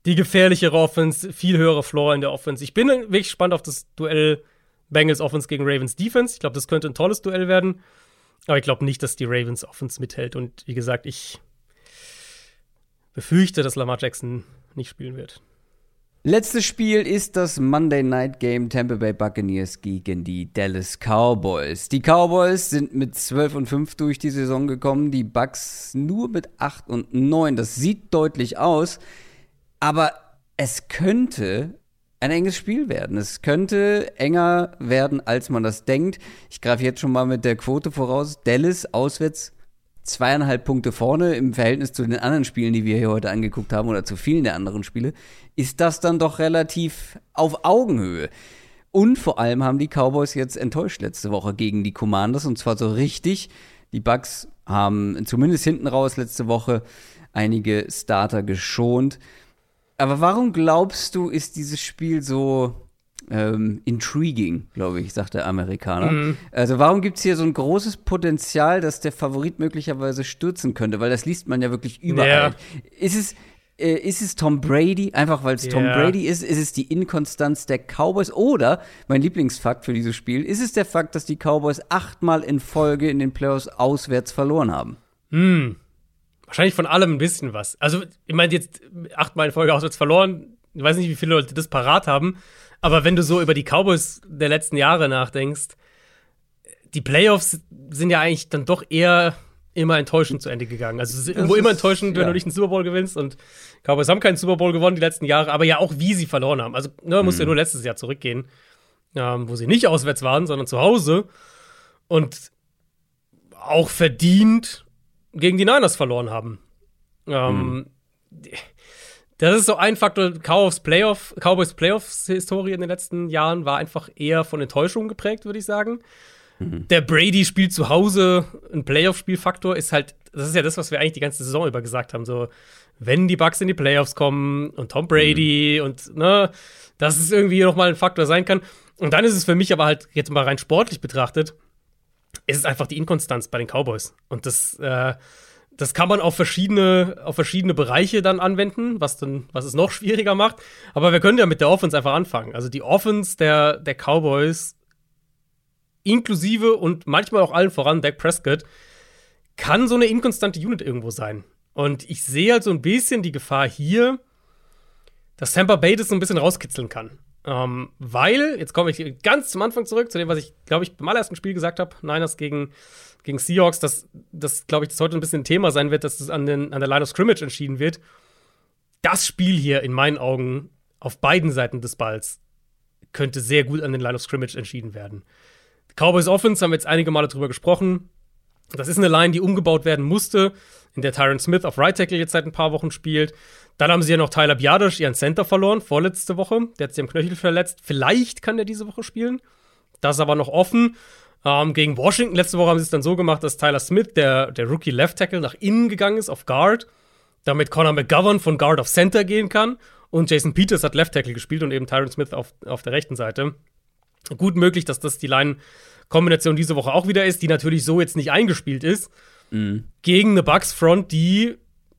die gefährlichere Offense, viel höhere Floor in der Offense. Ich bin wirklich gespannt auf das Duell Bengals Offense gegen Ravens Defense. Ich glaube, das könnte ein tolles Duell werden. Aber ich glaube nicht, dass die Ravens Offense mithält. Und wie gesagt, ich befürchte, dass Lamar Jackson nicht spielen wird. Letztes Spiel ist das Monday Night Game Tampa Bay Buccaneers gegen die Dallas Cowboys. Die Cowboys sind mit 12 und 5 durch die Saison gekommen, die Bucks nur mit 8 und 9. Das sieht deutlich aus, aber es könnte ein enges Spiel werden. Es könnte enger werden, als man das denkt. Ich greife jetzt schon mal mit der Quote voraus. Dallas auswärts zweieinhalb Punkte vorne im Verhältnis zu den anderen Spielen, die wir hier heute angeguckt haben oder zu vielen der anderen Spiele, ist das dann doch relativ auf Augenhöhe. Und vor allem haben die Cowboys jetzt enttäuscht letzte Woche gegen die Commanders und zwar so richtig. Die Bucks haben zumindest hinten raus letzte Woche einige Starter geschont. Aber warum glaubst du, ist dieses Spiel so ähm, intriguing, glaube ich, sagt der Amerikaner. Mhm. Also warum gibt es hier so ein großes Potenzial, dass der Favorit möglicherweise stürzen könnte? Weil das liest man ja wirklich überall. Ja. Ist es äh, ist es Tom Brady, einfach weil es yeah. Tom Brady ist? Ist es die Inkonstanz der Cowboys? Oder, mein Lieblingsfakt für dieses Spiel, ist es der Fakt, dass die Cowboys achtmal in Folge in den Playoffs auswärts verloren haben? Hm. Wahrscheinlich von allem ein bisschen was. Also, ich meine, jetzt achtmal in Folge auswärts verloren. Ich weiß nicht, wie viele Leute das parat haben. Aber wenn du so über die Cowboys der letzten Jahre nachdenkst, die Playoffs sind ja eigentlich dann doch eher immer enttäuschend zu Ende gegangen. Also es ist irgendwo immer enttäuschend, wenn ja. du nicht einen Super Bowl gewinnst. Und Cowboys haben keinen Super Bowl gewonnen die letzten Jahre, aber ja auch wie sie verloren haben. Also ne, musst mhm. ja nur letztes Jahr zurückgehen, ähm, wo sie nicht auswärts waren, sondern zu Hause. Und auch verdient gegen die Niners verloren haben. Ähm, mhm. Das ist so ein Faktor. Cowboys Playoff, Cowboys Playoffs-Historie in den letzten Jahren war einfach eher von Enttäuschung geprägt, würde ich sagen. Mhm. Der Brady spielt zu Hause, ein Playoff-Spielfaktor ist halt, das ist ja das, was wir eigentlich die ganze Saison über gesagt haben. So, wenn die Bucks in die Playoffs kommen und Tom Brady mhm. und ne, dass es irgendwie nochmal ein Faktor sein kann. Und dann ist es für mich aber halt jetzt mal rein sportlich betrachtet, ist es einfach die Inkonstanz bei den Cowboys. Und das, äh, das kann man auf verschiedene, auf verschiedene Bereiche dann anwenden, was, dann, was es noch schwieriger macht. Aber wir können ja mit der Offense einfach anfangen. Also die Offense der, der Cowboys, inklusive und manchmal auch allen voran Dak Prescott, kann so eine inkonstante Unit irgendwo sein. Und ich sehe halt so ein bisschen die Gefahr hier, dass Tampa Bay das so ein bisschen rauskitzeln kann. Ähm, weil, jetzt komme ich ganz zum Anfang zurück, zu dem, was ich, glaube ich, beim allerersten Spiel gesagt habe, Niners gegen gegen Seahawks, dass das, glaube ich, das heute ein bisschen ein Thema sein wird, dass das an, den, an der Line of Scrimmage entschieden wird. Das Spiel hier in meinen Augen auf beiden Seiten des Balls könnte sehr gut an den Line of Scrimmage entschieden werden. Cowboys Offense haben wir jetzt einige Male drüber gesprochen. Das ist eine Line, die umgebaut werden musste, in der Tyron Smith auf Right Tackle jetzt seit ein paar Wochen spielt. Dann haben sie ja noch Tyler Biadasch, ihren Center, verloren, vorletzte Woche. Der hat sich am Knöchel verletzt. Vielleicht kann der diese Woche spielen. Das ist aber noch offen. Ähm, gegen Washington letzte Woche haben sie es dann so gemacht, dass Tyler Smith, der, der Rookie Left Tackle, nach innen gegangen ist auf Guard, damit Conor McGovern von Guard auf Center gehen kann. Und Jason Peters hat Left Tackle gespielt und eben Tyron Smith auf, auf der rechten Seite. Gut möglich, dass das die Line-Kombination diese Woche auch wieder ist, die natürlich so jetzt nicht eingespielt ist. Mhm. Gegen eine Bucks-Front, die,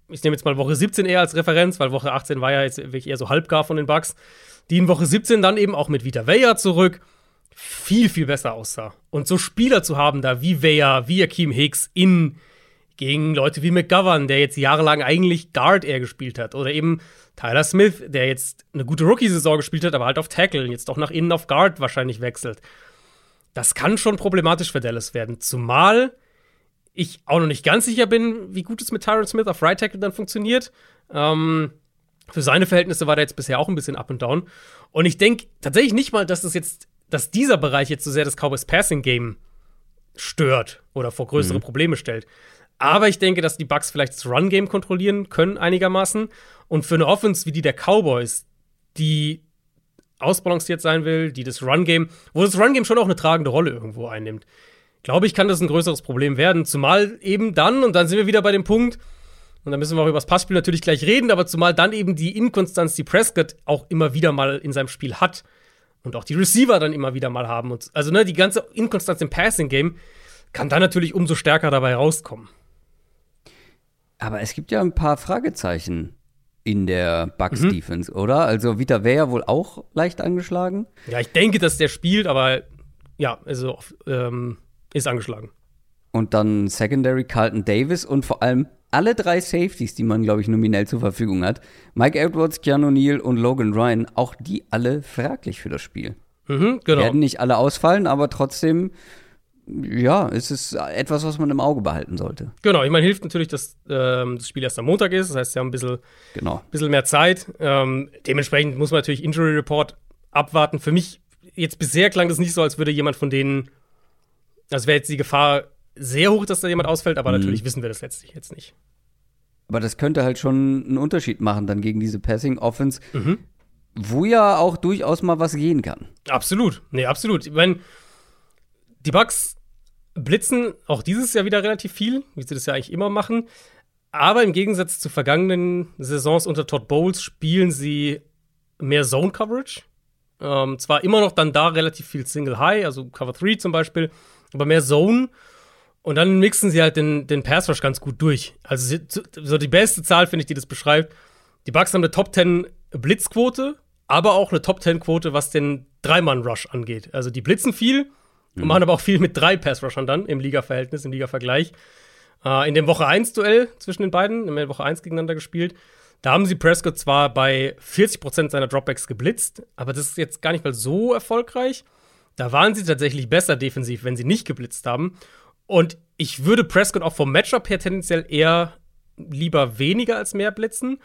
ich nehme jetzt mal Woche 17 eher als Referenz, weil Woche 18 war ja jetzt wirklich eher so halbgar von den Bucks, die in Woche 17 dann eben auch mit Vita Weyer zurück viel, viel besser aussah. Und so Spieler zu haben da wie Weyer, wie Akeem Hicks in gegen Leute wie McGovern, der jetzt jahrelang eigentlich Guard eher gespielt hat. Oder eben Tyler Smith, der jetzt eine gute Rookie-Saison gespielt hat, aber halt auf Tackle und jetzt doch nach innen auf Guard wahrscheinlich wechselt. Das kann schon problematisch für Dallas werden. Zumal ich auch noch nicht ganz sicher bin, wie gut es mit Tyron Smith auf Right Tackle dann funktioniert. Ähm, für seine Verhältnisse war der jetzt bisher auch ein bisschen up and down. Und ich denke tatsächlich nicht mal, dass das jetzt dass dieser Bereich jetzt so sehr das Cowboys Passing Game stört oder vor größere mhm. Probleme stellt. Aber ich denke, dass die Bucks vielleicht das Run Game kontrollieren können einigermaßen und für eine Offense wie die der Cowboys, die ausbalanciert sein will, die das Run Game, wo das Run Game schon auch eine tragende Rolle irgendwo einnimmt. Glaube ich, kann das ein größeres Problem werden, zumal eben dann und dann sind wir wieder bei dem Punkt, und da müssen wir auch über das Passspiel natürlich gleich reden, aber zumal dann eben die Inkonstanz, die Prescott auch immer wieder mal in seinem Spiel hat, und auch die Receiver dann immer wieder mal haben. Und, also ne, die ganze Inkonstanz im Passing-Game kann dann natürlich umso stärker dabei rauskommen. Aber es gibt ja ein paar Fragezeichen in der Bucks mhm. Defense, oder? Also Vita wäre ja wohl auch leicht angeschlagen. Ja, ich denke, dass der spielt, aber ja, also ähm, ist angeschlagen. Und dann Secondary Carlton Davis und vor allem alle drei Safeties, die man, glaube ich, nominell zur Verfügung hat, Mike Edwards, Keanu Neal und Logan Ryan, auch die alle fraglich für das Spiel. Mhm, genau. Werden nicht alle ausfallen, aber trotzdem, ja, es ist etwas, was man im Auge behalten sollte. Genau, ich meine, hilft natürlich, dass ähm, das Spiel erst am Montag ist, das heißt, sie haben ein bisschen, genau. bisschen mehr Zeit. Ähm, dementsprechend muss man natürlich Injury Report abwarten. Für mich, jetzt bisher klang das nicht so, als würde jemand von denen, als wäre jetzt die Gefahr sehr hoch, dass da jemand ausfällt, aber mhm. natürlich wissen wir das letztlich jetzt nicht. Aber das könnte halt schon einen Unterschied machen dann gegen diese Passing Offense, mhm. wo ja auch durchaus mal was gehen kann. Absolut. Nee, absolut. Ich meine, die Bugs blitzen auch dieses Jahr wieder relativ viel, wie sie das ja eigentlich immer machen. Aber im Gegensatz zu vergangenen Saisons unter Todd Bowles spielen sie mehr Zone Coverage. Ähm, zwar immer noch dann da relativ viel Single High, also Cover 3 zum Beispiel, aber mehr Zone. Und dann mixen sie halt den, den Pass Rush ganz gut durch. Also so die beste Zahl, finde ich, die das beschreibt. Die Bucks haben eine Top 10 Blitzquote, aber auch eine Top 10 Quote, was den Dreimann-Rush angeht. Also die blitzen viel mhm. und machen aber auch viel mit drei Pass-Rushern dann im Liga-Verhältnis, im Liga-Vergleich. Äh, in dem Woche 1-Duell zwischen den beiden, in der Woche 1 gegeneinander gespielt, da haben sie Prescott zwar bei 40% seiner Dropbacks geblitzt, aber das ist jetzt gar nicht mal so erfolgreich. Da waren sie tatsächlich besser defensiv, wenn sie nicht geblitzt haben. Und ich würde Prescott auch vom Matchup her tendenziell eher lieber weniger als mehr blitzen.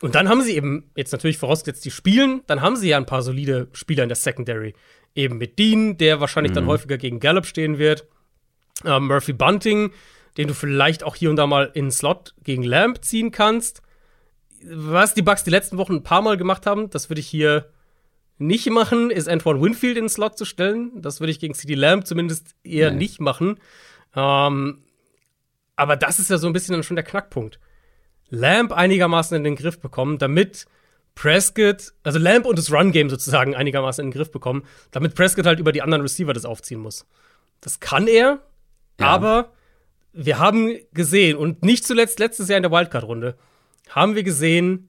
Und dann haben sie eben, jetzt natürlich vorausgesetzt, die spielen, dann haben sie ja ein paar solide Spieler in der Secondary. Eben mit Dean, der wahrscheinlich mhm. dann häufiger gegen Gallup stehen wird. Äh, Murphy Bunting, den du vielleicht auch hier und da mal in den Slot gegen Lamb ziehen kannst. Was die Bucks die letzten Wochen ein paar Mal gemacht haben, das würde ich hier nicht machen, ist Antoine Winfield in den Slot zu stellen. Das würde ich gegen CD Lamb zumindest eher nee. nicht machen. Ähm, aber das ist ja so ein bisschen dann schon der Knackpunkt. Lamb einigermaßen in den Griff bekommen, damit Prescott, also Lamb und das Run-Game sozusagen einigermaßen in den Griff bekommen, damit Prescott halt über die anderen Receiver das aufziehen muss. Das kann er, ja. aber wir haben gesehen, und nicht zuletzt letztes Jahr in der Wildcard-Runde, haben wir gesehen,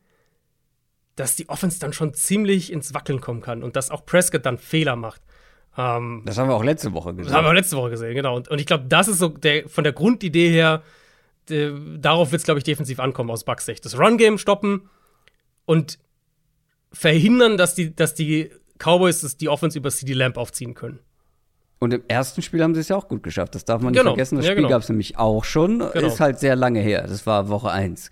dass die Offense dann schon ziemlich ins Wackeln kommen kann und dass auch Prescott dann Fehler macht. Ähm, das haben wir auch letzte Woche gesehen. Das haben wir auch letzte Woche gesehen, genau. Und, und ich glaube, das ist so der, von der Grundidee her, der, darauf wird es, glaube ich, defensiv ankommen aus Bucks Sicht. Das Run-Game stoppen und verhindern, dass die, dass die Cowboys das, die Offense über CD Lamp aufziehen können. Und im ersten Spiel haben sie es ja auch gut geschafft. Das darf man nicht genau. vergessen. Das ja, Spiel genau. gab es nämlich auch schon. Genau. Ist halt sehr lange her. Das war Woche 1.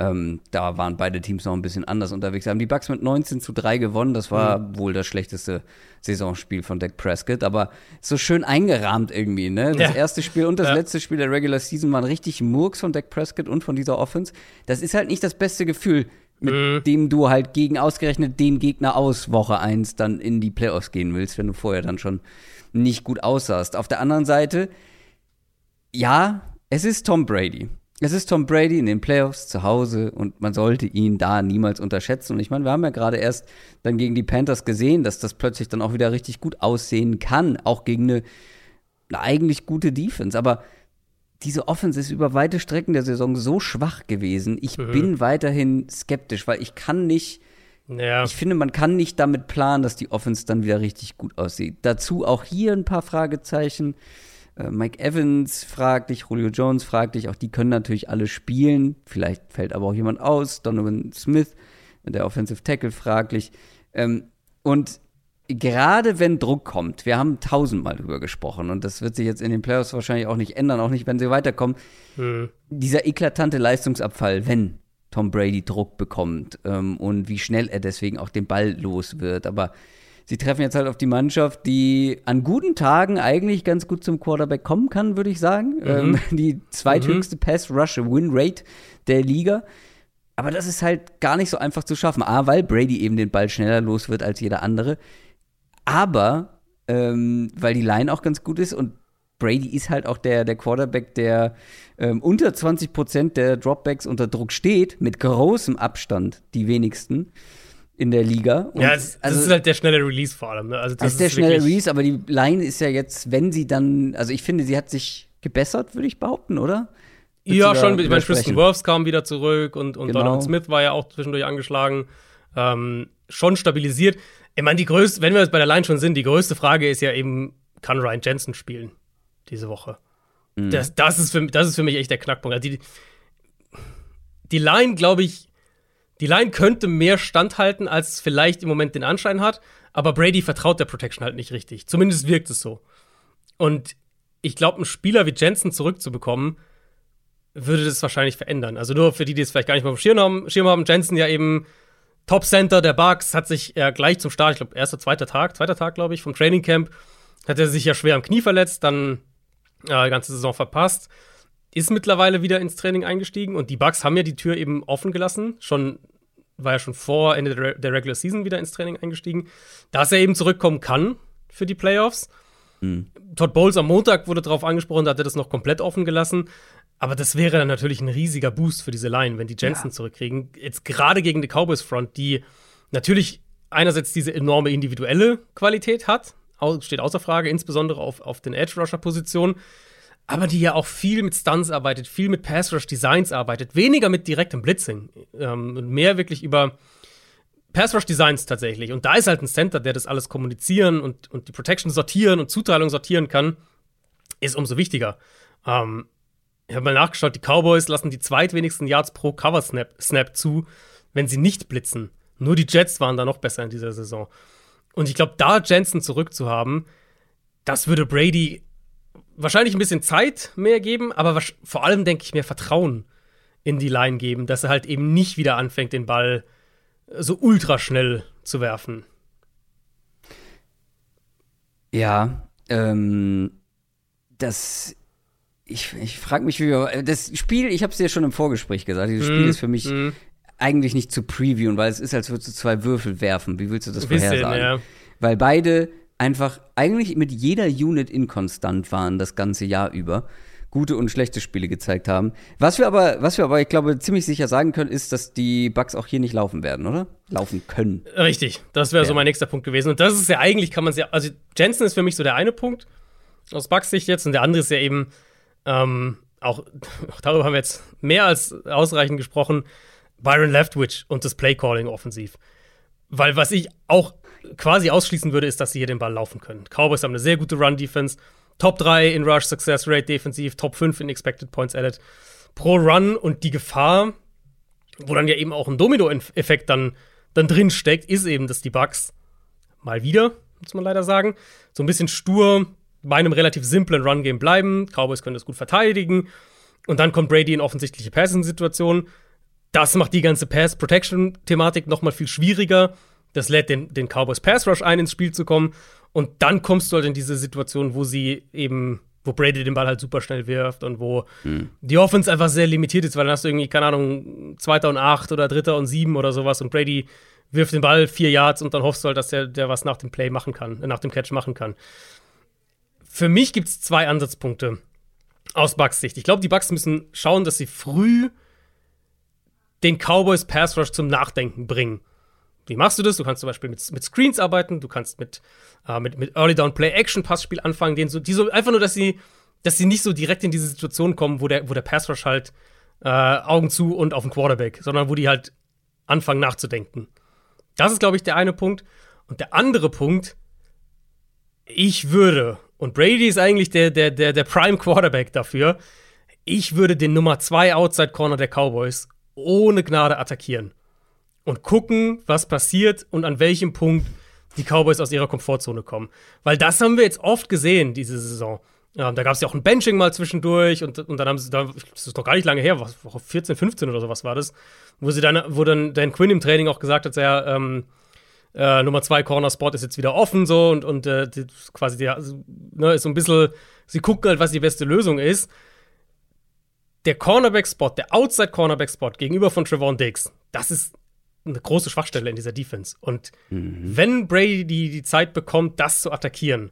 Ähm, da waren beide Teams noch ein bisschen anders unterwegs. Haben die Bucks mit 19 zu 3 gewonnen. Das war mhm. wohl das schlechteste Saisonspiel von Dak Prescott. Aber so schön eingerahmt irgendwie, ne? Das ja. erste Spiel und das ja. letzte Spiel der Regular Season waren richtig Murks von Dak Prescott und von dieser Offense. Das ist halt nicht das beste Gefühl, mit mhm. dem du halt gegen ausgerechnet den Gegner aus Woche 1 dann in die Playoffs gehen willst, wenn du vorher dann schon nicht gut aussahst. Auf der anderen Seite, ja, es ist Tom Brady. Es ist Tom Brady in den Playoffs zu Hause und man sollte ihn da niemals unterschätzen. Und ich meine, wir haben ja gerade erst dann gegen die Panthers gesehen, dass das plötzlich dann auch wieder richtig gut aussehen kann, auch gegen eine, eine eigentlich gute Defense. Aber diese Offense ist über weite Strecken der Saison so schwach gewesen. Ich mhm. bin weiterhin skeptisch, weil ich kann nicht. Ja. Ich finde, man kann nicht damit planen, dass die Offense dann wieder richtig gut aussieht. Dazu auch hier ein paar Fragezeichen. Äh, Mike Evans fragt dich, Julio Jones fragt dich, auch die können natürlich alle spielen. Vielleicht fällt aber auch jemand aus. Donovan Smith, der Offensive Tackle, fraglich. Ähm, und gerade wenn Druck kommt, wir haben tausendmal drüber gesprochen und das wird sich jetzt in den Playoffs wahrscheinlich auch nicht ändern, auch nicht, wenn sie weiterkommen. Mhm. Dieser eklatante Leistungsabfall, wenn Tom Brady Druck bekommt ähm, und wie schnell er deswegen auch den Ball los wird. Aber sie treffen jetzt halt auf die Mannschaft, die an guten Tagen eigentlich ganz gut zum Quarterback kommen kann, würde ich sagen. Mhm. Ähm, die zweithöchste mhm. Pass-Rush-Win-Rate der Liga. Aber das ist halt gar nicht so einfach zu schaffen. A, weil Brady eben den Ball schneller los wird als jeder andere. Aber ähm, weil die Line auch ganz gut ist und Brady ist halt auch der, der Quarterback, der ähm, unter 20 Prozent der Dropbacks unter Druck steht, mit großem Abstand, die wenigsten in der Liga. Und ja, es, das also, ist halt der schnelle Release vor allem. Ne? Also das, das ist der schnelle Release, aber die Line ist ja jetzt, wenn sie dann, also ich finde, sie hat sich gebessert, würde ich behaupten, oder? Willst ja, schon. Ich meine, Tristan Wirfs kam wieder zurück und, und genau. Donovan Smith war ja auch zwischendurch angeschlagen. Ähm, schon stabilisiert. Ich meine, die größte, wenn wir jetzt bei der Line schon sind, die größte Frage ist ja eben, kann Ryan Jensen spielen diese Woche? Mhm. Das, das, ist für, das ist für mich echt der Knackpunkt. Also die, die Line, glaube ich, die Line könnte mehr standhalten, als es vielleicht im Moment den Anschein hat, aber Brady vertraut der Protection halt nicht richtig. Zumindest wirkt es so. Und ich glaube, einen Spieler wie Jensen zurückzubekommen, würde das wahrscheinlich verändern. Also nur für die, die es vielleicht gar nicht mal auf dem Schirm haben, Jensen ja eben Top Center der Bucks, hat sich ja gleich zum Start, ich glaube, erster, zweiter Tag, zweiter Tag, glaube ich, vom Training Camp, hat er sich ja schwer am Knie verletzt, dann äh, die ganze Saison verpasst ist mittlerweile wieder ins Training eingestiegen und die Bucks haben ja die Tür eben offen gelassen. Schon war ja schon vor Ende der, der Regular Season wieder ins Training eingestiegen, dass er eben zurückkommen kann für die Playoffs. Mhm. Todd Bowles am Montag wurde darauf angesprochen, da hat er das noch komplett offen gelassen. Aber das wäre dann natürlich ein riesiger Boost für diese Line, wenn die Jensen ja. zurückkriegen. Jetzt gerade gegen die Cowboys Front, die natürlich einerseits diese enorme individuelle Qualität hat, steht außer Frage, insbesondere auf, auf den Edge-Rusher-Positionen aber die ja auch viel mit Stunts arbeitet, viel mit Pass-Rush-Designs arbeitet, weniger mit direktem Blitzing ähm, und mehr wirklich über Pass-Rush-Designs tatsächlich. Und da ist halt ein Center, der das alles kommunizieren und, und die Protection sortieren und Zuteilung sortieren kann, ist umso wichtiger. Ähm, ich habe mal nachgeschaut, die Cowboys lassen die zweitwenigsten Yards pro Cover Snap, Snap zu, wenn sie nicht blitzen. Nur die Jets waren da noch besser in dieser Saison. Und ich glaube, da Jensen zurückzuhaben, das würde Brady wahrscheinlich ein bisschen Zeit mehr geben, aber vor allem, denke ich, mehr Vertrauen in die Line geben, dass er halt eben nicht wieder anfängt, den Ball so ultra schnell zu werfen. Ja, ähm, das. Ich, ich frage mich, wie wir. Das Spiel, ich habe es dir schon im Vorgespräch gesagt, dieses Spiel mm, ist für mich mm. eigentlich nicht zu previewen, weil es ist, als würdest du zwei Würfel werfen. Wie willst du das bisschen, vorhersagen? Ja. Weil beide einfach eigentlich mit jeder Unit inkonstant waren das ganze Jahr über gute und schlechte Spiele gezeigt haben. Was wir aber, was wir aber, ich glaube, ziemlich sicher sagen können, ist, dass die Bugs auch hier nicht laufen werden, oder? Laufen können. Richtig, das wäre ja. so mein nächster Punkt gewesen. Und das ist ja eigentlich, kann man ja, also Jensen ist für mich so der eine Punkt aus Bugs Sicht jetzt und der andere ist ja eben, ähm, auch, auch darüber haben wir jetzt mehr als ausreichend gesprochen, Byron Leftwich und das Playcalling offensiv. Weil was ich auch quasi ausschließen würde, ist, dass sie hier den Ball laufen können. Cowboys haben eine sehr gute Run-Defense. Top 3 in Rush Success Rate defensiv, Top 5 in Expected Points Added pro Run und die Gefahr, wo dann ja eben auch ein Domino-Effekt dann, dann drin steckt, ist eben, dass die Bugs mal wieder, muss man leider sagen, so ein bisschen stur bei einem relativ simplen Run-Game bleiben. Cowboys können das gut verteidigen. Und dann kommt Brady in offensichtliche Passing-Situationen. Das macht die ganze Pass-Protection-Thematik noch mal viel schwieriger. Das lädt den, den Cowboys Pass Rush ein, ins Spiel zu kommen. Und dann kommst du halt in diese Situation, wo sie eben, wo Brady den Ball halt super schnell wirft und wo mhm. die Offense einfach sehr limitiert ist, weil dann hast du irgendwie, keine Ahnung, Zweiter und acht oder Dritter und sieben oder sowas und Brady wirft den Ball vier Yards und dann hoffst du halt, dass der, der was nach dem Play machen kann, äh, nach dem Catch machen kann. Für mich gibt es zwei Ansatzpunkte aus Bucks Sicht. Ich glaube, die Bucks müssen schauen, dass sie früh den Cowboys Pass Rush zum Nachdenken bringen. Wie machst du das? Du kannst zum Beispiel mit, mit Screens arbeiten, du kannst mit, äh, mit, mit Early Down Play Action Passspiel anfangen, den so, die so einfach nur, dass sie, dass sie nicht so direkt in diese Situation kommen, wo der, wo der Pass Rush halt äh, Augen zu und auf den Quarterback, sondern wo die halt anfangen nachzudenken. Das ist, glaube ich, der eine Punkt. Und der andere Punkt, ich würde, und Brady ist eigentlich der, der, der, der Prime Quarterback dafür, ich würde den Nummer 2 Outside Corner der Cowboys ohne Gnade attackieren und gucken, was passiert und an welchem Punkt die Cowboys aus ihrer Komfortzone kommen. Weil das haben wir jetzt oft gesehen, diese Saison. Ja, da gab es ja auch ein Benching mal zwischendurch und, und dann haben sie, da, das ist doch gar nicht lange her, was, 14, 15 oder sowas war das, wo sie dann, wo dann Dan Quinn im Training auch gesagt hat, ja, ähm, äh, Nummer 2 Corner Spot ist jetzt wieder offen so und, und äh, die, quasi der, also, ne, ist so ein bisschen, sie gucken halt, was die beste Lösung ist. Der Cornerback-Spot, der Outside-Cornerback-Spot gegenüber von Trevon Diggs, das ist eine große Schwachstelle in dieser Defense. Und mhm. wenn Brady die, Zeit bekommt, das zu attackieren,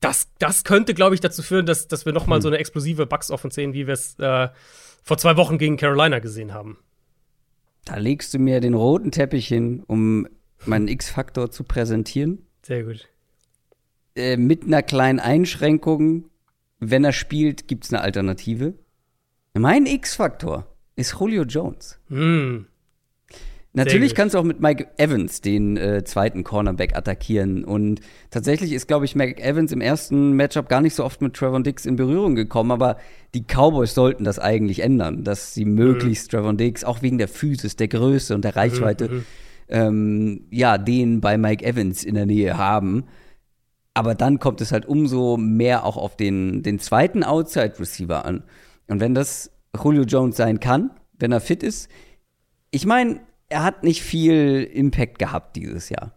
das, das könnte, glaube ich, dazu führen, dass, dass wir noch mal mhm. so eine explosive Bugs-Offense sehen, wie wir es äh, vor zwei Wochen gegen Carolina gesehen haben. Da legst du mir den roten Teppich hin, um meinen X-Faktor zu präsentieren. Sehr gut. Äh, mit einer kleinen Einschränkung. Wenn er spielt, gibt es eine Alternative. Mein X-Faktor ist Julio Jones. Mm. Natürlich kannst du auch mit Mike Evans den äh, zweiten Cornerback attackieren. Und tatsächlich ist, glaube ich, Mike Evans im ersten Matchup gar nicht so oft mit Trevor Dix in Berührung gekommen. Aber die Cowboys sollten das eigentlich ändern, dass sie möglichst mhm. Trevor Dix, auch wegen der Physis, der Größe und der Reichweite, mhm. ähm, ja, den bei Mike Evans in der Nähe haben. Aber dann kommt es halt umso mehr auch auf den, den zweiten Outside-Receiver an. Und wenn das Julio Jones sein kann, wenn er fit ist, ich meine, er hat nicht viel Impact gehabt dieses Jahr.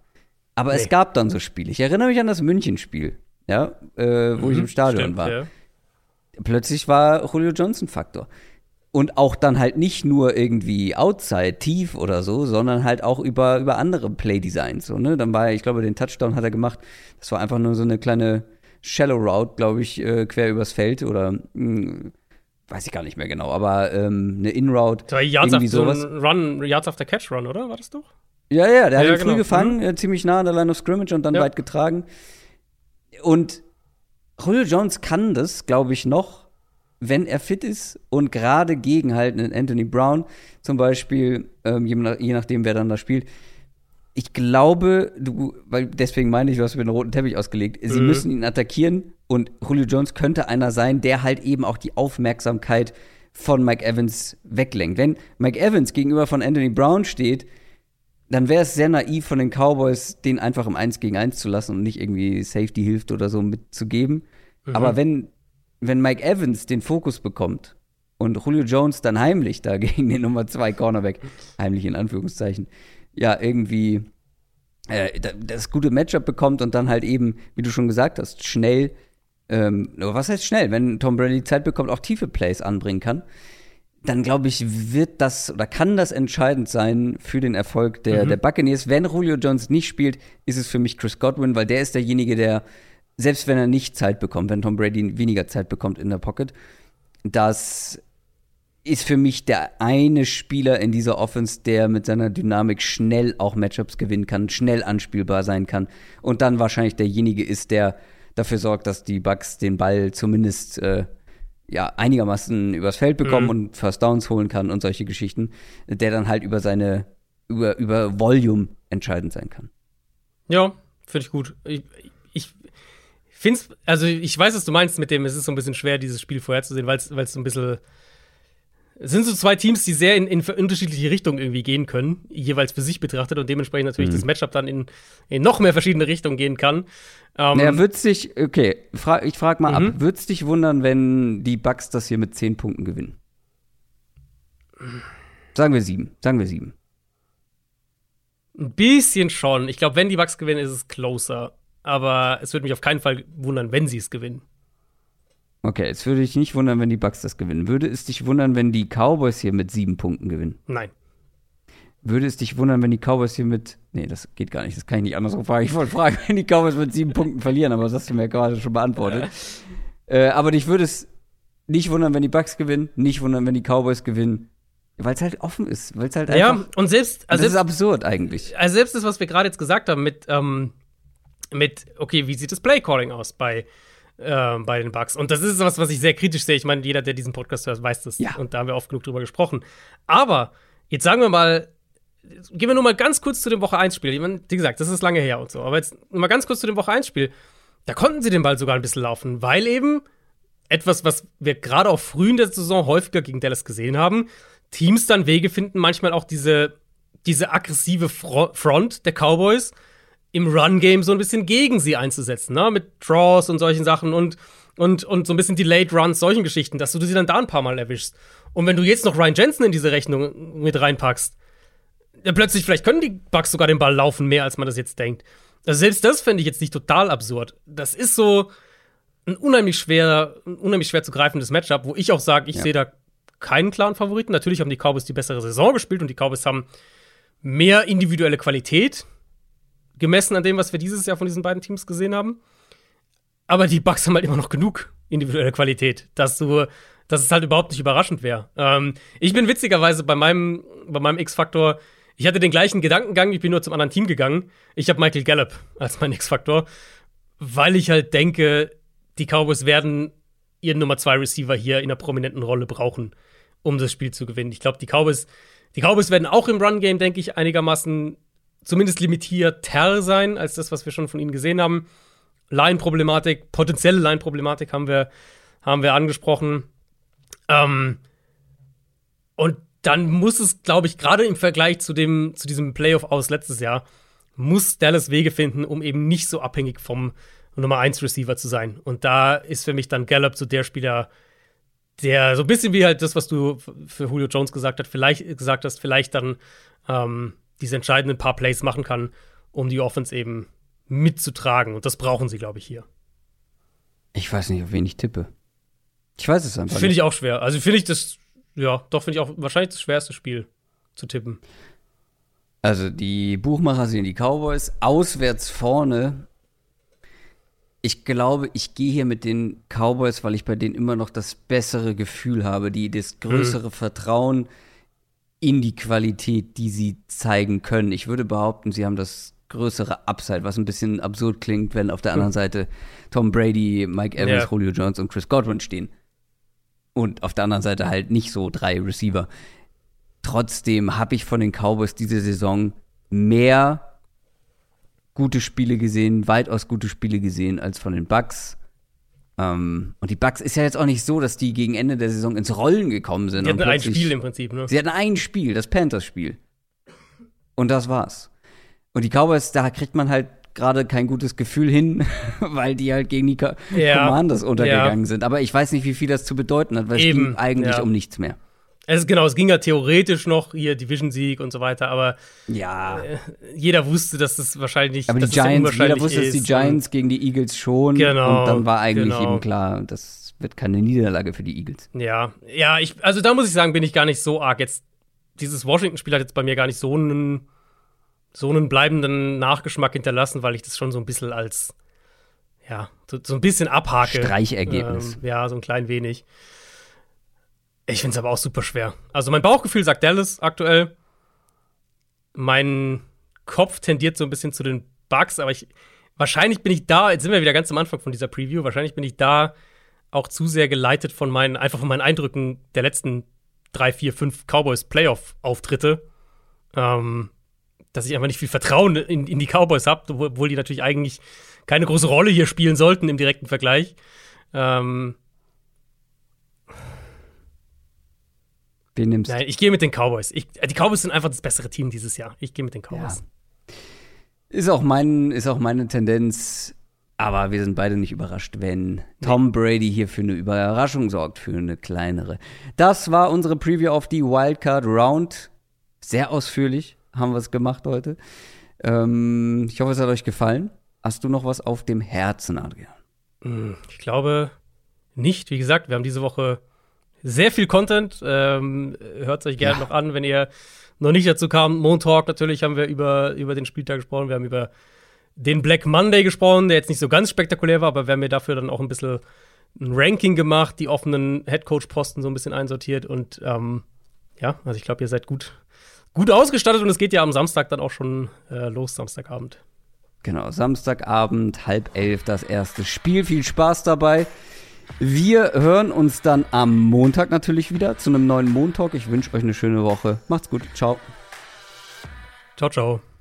Aber nee. es gab dann so Spiele. Ich erinnere mich an das München-Spiel, ja, äh, wo mhm, ich im Stadion stimmt, war. Ja. Plötzlich war Julio Johnson Faktor. Und auch dann halt nicht nur irgendwie outside, tief oder so, sondern halt auch über, über andere Playdesigns. So, ne? Dann war, ich glaube, den Touchdown hat er gemacht. Das war einfach nur so eine kleine Shallow Route, glaube ich, äh, quer übers Feld oder mh, hm, weiß ich gar nicht mehr genau, aber ähm, eine In-Route. Yards irgendwie sowas. So Run, Yards after Catch Run, oder? War das doch? Ja, ja, der ja, hat ihn genau. früh gefangen, mhm. äh, ziemlich nah an der Line of Scrimmage und dann ja. weit getragen. Und Julio Jones kann das, glaube ich, noch, wenn er fit ist und gerade gegen halt einen Anthony Brown zum Beispiel, ähm, je, nach, je nachdem, wer dann da spielt. Ich glaube, du, weil deswegen meine ich, du hast mir den roten Teppich ausgelegt, sie mhm. müssen ihn attackieren Und Julio Jones könnte einer sein, der halt eben auch die Aufmerksamkeit von Mike Evans weglenkt. Wenn Mike Evans gegenüber von Anthony Brown steht, dann wäre es sehr naiv von den Cowboys, den einfach im 1 gegen 1 zu lassen und nicht irgendwie Safety hilft oder so mitzugeben. Mhm. Aber wenn, wenn Mike Evans den Fokus bekommt und Julio Jones dann heimlich da gegen den Nummer 2 Cornerback, heimlich in Anführungszeichen, ja, irgendwie äh, das gute Matchup bekommt und dann halt eben, wie du schon gesagt hast, schnell, ähm, was heißt schnell, wenn Tom Brady Zeit bekommt, auch tiefe Plays anbringen kann, dann glaube ich, wird das oder kann das entscheidend sein für den Erfolg der, mhm. der Buccaneers. Wenn Julio Jones nicht spielt, ist es für mich Chris Godwin, weil der ist derjenige, der, selbst wenn er nicht Zeit bekommt, wenn Tom Brady weniger Zeit bekommt in der Pocket, das ist für mich der eine Spieler in dieser Offense, der mit seiner Dynamik schnell auch Matchups gewinnen kann, schnell anspielbar sein kann und dann wahrscheinlich derjenige ist, der dafür sorgt, dass die Bucks den Ball zumindest äh, ja, einigermaßen übers Feld bekommen mhm. und First Downs holen kann und solche Geschichten, der dann halt über seine, über, über Volume entscheidend sein kann. Ja, finde ich gut. Ich, ich finde es, also ich weiß, was du meinst mit dem, es ist so ein bisschen schwer, dieses Spiel vorherzusehen, weil es so ein bisschen es sind so zwei Teams, die sehr in, in unterschiedliche Richtungen irgendwie gehen können, jeweils für sich betrachtet und dementsprechend natürlich mhm. das Matchup dann in, in noch mehr verschiedene Richtungen gehen kann. Ähm, naja, wird's dich, okay, fra ich frage mal mhm. ab, würd's dich wundern, wenn die Bucks das hier mit zehn Punkten gewinnen? Sagen wir sieben, sagen wir sieben. Ein bisschen schon. Ich glaube, wenn die Bucks gewinnen, ist es closer. Aber es würde mich auf keinen Fall wundern, wenn sie es gewinnen. Okay, es würde dich nicht wundern, wenn die Bucks das gewinnen. Würde es dich wundern, wenn die Cowboys hier mit sieben Punkten gewinnen? Nein. Würde es dich wundern, wenn die Cowboys hier mit. Nee, das geht gar nicht. Das kann ich nicht andersrum fragen. Ich wollte fragen, wenn die Cowboys mit sieben Punkten verlieren, aber das hast du mir gerade schon beantwortet. äh, aber dich würde es nicht wundern, wenn die Bucks gewinnen, nicht wundern, wenn die Cowboys gewinnen. Weil es halt offen ist, weil es halt einfach. Ja, und selbst. Also das selbst, ist absurd eigentlich. Also selbst das, was wir gerade jetzt gesagt haben, mit, ähm, mit, okay, wie sieht das Playcalling aus bei äh, bei den Bugs. Und das ist was, was ich sehr kritisch sehe. Ich meine, jeder, der diesen Podcast hört, weiß das. Ja. Und da haben wir oft genug drüber gesprochen. Aber jetzt sagen wir mal, gehen wir nur mal ganz kurz zu dem Woche 1 Spiel. Ich meine, wie gesagt, das ist lange her und so. Aber jetzt mal ganz kurz zu dem Woche 1 Spiel. Da konnten sie den Ball sogar ein bisschen laufen, weil eben etwas, was wir gerade auch früh in der Saison häufiger gegen Dallas gesehen haben, Teams dann Wege finden, manchmal auch diese, diese aggressive Front der Cowboys im Run-Game so ein bisschen gegen sie einzusetzen, ne? Mit Draws und solchen Sachen und, und, und so ein bisschen Delayed Runs, solchen Geschichten, dass du sie dann da ein paar Mal erwischst. Und wenn du jetzt noch Ryan Jensen in diese Rechnung mit reinpackst, dann plötzlich, vielleicht können die Bugs sogar den Ball laufen, mehr als man das jetzt denkt. Also selbst das fände ich jetzt nicht total absurd. Das ist so ein unheimlich schwer, ein unheimlich schwer zu greifendes Matchup, wo ich auch sage, ich ja. sehe da keinen klaren Favoriten. Natürlich haben die Cowboys die bessere Saison gespielt und die Cowboys haben mehr individuelle Qualität gemessen an dem, was wir dieses Jahr von diesen beiden Teams gesehen haben. Aber die Bugs haben halt immer noch genug individuelle Qualität, dass du, dass es halt überhaupt nicht überraschend wäre. Ähm, ich bin witzigerweise bei meinem, bei meinem X-Faktor, ich hatte den gleichen Gedankengang, ich bin nur zum anderen Team gegangen. Ich habe Michael Gallup als mein X-Faktor, weil ich halt denke, die Cowboys werden ihren Nummer 2 Receiver hier in einer prominenten Rolle brauchen, um das Spiel zu gewinnen. Ich glaube, die Cowboys, die Cowboys werden auch im Run-Game, denke ich, einigermaßen zumindest limitierter sein als das, was wir schon von ihnen gesehen haben. Line-Problematik, potenzielle Line-Problematik haben wir, haben wir angesprochen. Ähm, und dann muss es, glaube ich, gerade im Vergleich zu, dem, zu diesem Playoff aus letztes Jahr, muss Dallas Wege finden, um eben nicht so abhängig vom Nummer 1 Receiver zu sein. Und da ist für mich dann Gallup so der Spieler, der so ein bisschen wie halt das, was du für Julio Jones gesagt hast, vielleicht gesagt hast, vielleicht dann ähm, diese entscheidenden paar Plays machen kann, um die Offense eben mitzutragen. Und das brauchen sie, glaube ich, hier. Ich weiß nicht, auf wen ich tippe. Ich weiß es einfach Finde ich auch schwer. Also finde ich das, ja, doch finde ich auch wahrscheinlich das schwerste Spiel zu tippen. Also die Buchmacher sehen die Cowboys auswärts vorne. Ich glaube, ich gehe hier mit den Cowboys, weil ich bei denen immer noch das bessere Gefühl habe, die das größere hm. Vertrauen in die Qualität, die sie zeigen können. Ich würde behaupten, sie haben das größere Upside, was ein bisschen absurd klingt, wenn auf der anderen Seite Tom Brady, Mike Evans, ja. Julio Jones und Chris Godwin stehen. Und auf der anderen Seite halt nicht so drei Receiver. Trotzdem habe ich von den Cowboys diese Saison mehr gute Spiele gesehen, weitaus gute Spiele gesehen als von den Bucks. Ähm, und die Bucks ist ja jetzt auch nicht so, dass die gegen Ende der Saison ins Rollen gekommen sind. Die hatten ein Spiel im Prinzip, ne? Sie hatten ein Spiel, das Panthers-Spiel. Und das war's. Und die Cowboys, da kriegt man halt gerade kein gutes Gefühl hin, weil die halt gegen die Co Ja. Commanders untergegangen sind. Aber ich weiß nicht, wie viel das zu bedeuten hat, weil es Eben, ging eigentlich ja. um nichts mehr. Es ist genau, es ging ja theoretisch noch hier Division-Sieg und so weiter, aber Ja. jeder wusste, dass das wahrscheinlich Aber die Giants, jeder wusste, dass die. Giants gegen die Eagles schon. Genau, Und dann war eigentlich genau. eben klar, das wird keine Niederlage für die Eagles. Ja, ja, ich, also da muss ich sagen, bin ich gar nicht so arg jetzt. Dieses Washington-Spiel hat jetzt bei mir gar nicht so einen, so einen bleibenden Nachgeschmack hinterlassen, weil ich das schon so ein bisschen als, ja, so, so ein bisschen abhake. Streichergebnis. Ähm, ja, so ein klein wenig. Ich finde es aber auch super schwer. Also mein Bauchgefühl sagt Dallas aktuell. Mein Kopf tendiert so ein bisschen zu den Bugs, aber ich wahrscheinlich bin ich da, jetzt sind wir wieder ganz am Anfang von dieser Preview, wahrscheinlich bin ich da auch zu sehr geleitet von meinen, einfach von meinen Eindrücken der letzten drei, vier, fünf Cowboys Playoff-Auftritte. Ähm, dass ich einfach nicht viel Vertrauen in, in die Cowboys habe, obwohl die natürlich eigentlich keine große Rolle hier spielen sollten im direkten Vergleich. Ähm, Wen nimmst du? Nein, ich gehe mit den Cowboys. Ich, äh, die Cowboys sind einfach das bessere Team dieses Jahr. Ich gehe mit den Cowboys. Ist auch, mein, ist auch meine Tendenz. Aber wir sind beide nicht überrascht, wenn Tom Brady hier für eine Überraschung sorgt, für eine kleinere. Das war unsere Preview auf die Wildcard Round. Sehr ausführlich haben wir es gemacht heute. Ähm, ich hoffe, es hat euch gefallen. Hast du noch was auf dem Herzen, Adrian? Hm, Ich glaube nicht. Wie gesagt, wir haben diese Woche sehr viel Content. Ähm, Hört es euch gerne Ja. noch an, wenn ihr noch nicht dazu kam. Montalk natürlich haben wir über, über den Spieltag gesprochen. Wir haben über den Black Monday gesprochen, der jetzt nicht so ganz spektakulär war, aber wir haben mir dafür dann auch ein bisschen ein Ranking gemacht, die offenen Headcoach-Posten so ein bisschen einsortiert und ähm, ja, also ich glaube, ihr seid gut, gut ausgestattet und es geht ja am Samstag dann auch schon äh, los, Samstagabend. Genau, Samstagabend, halb elf, das erste Spiel. Viel Spaß dabei. Wir hören uns dann am Montag natürlich wieder zu einem neuen Montalk. Ich wünsche euch eine schöne Woche. Macht's gut. Ciao. Ciao, ciao.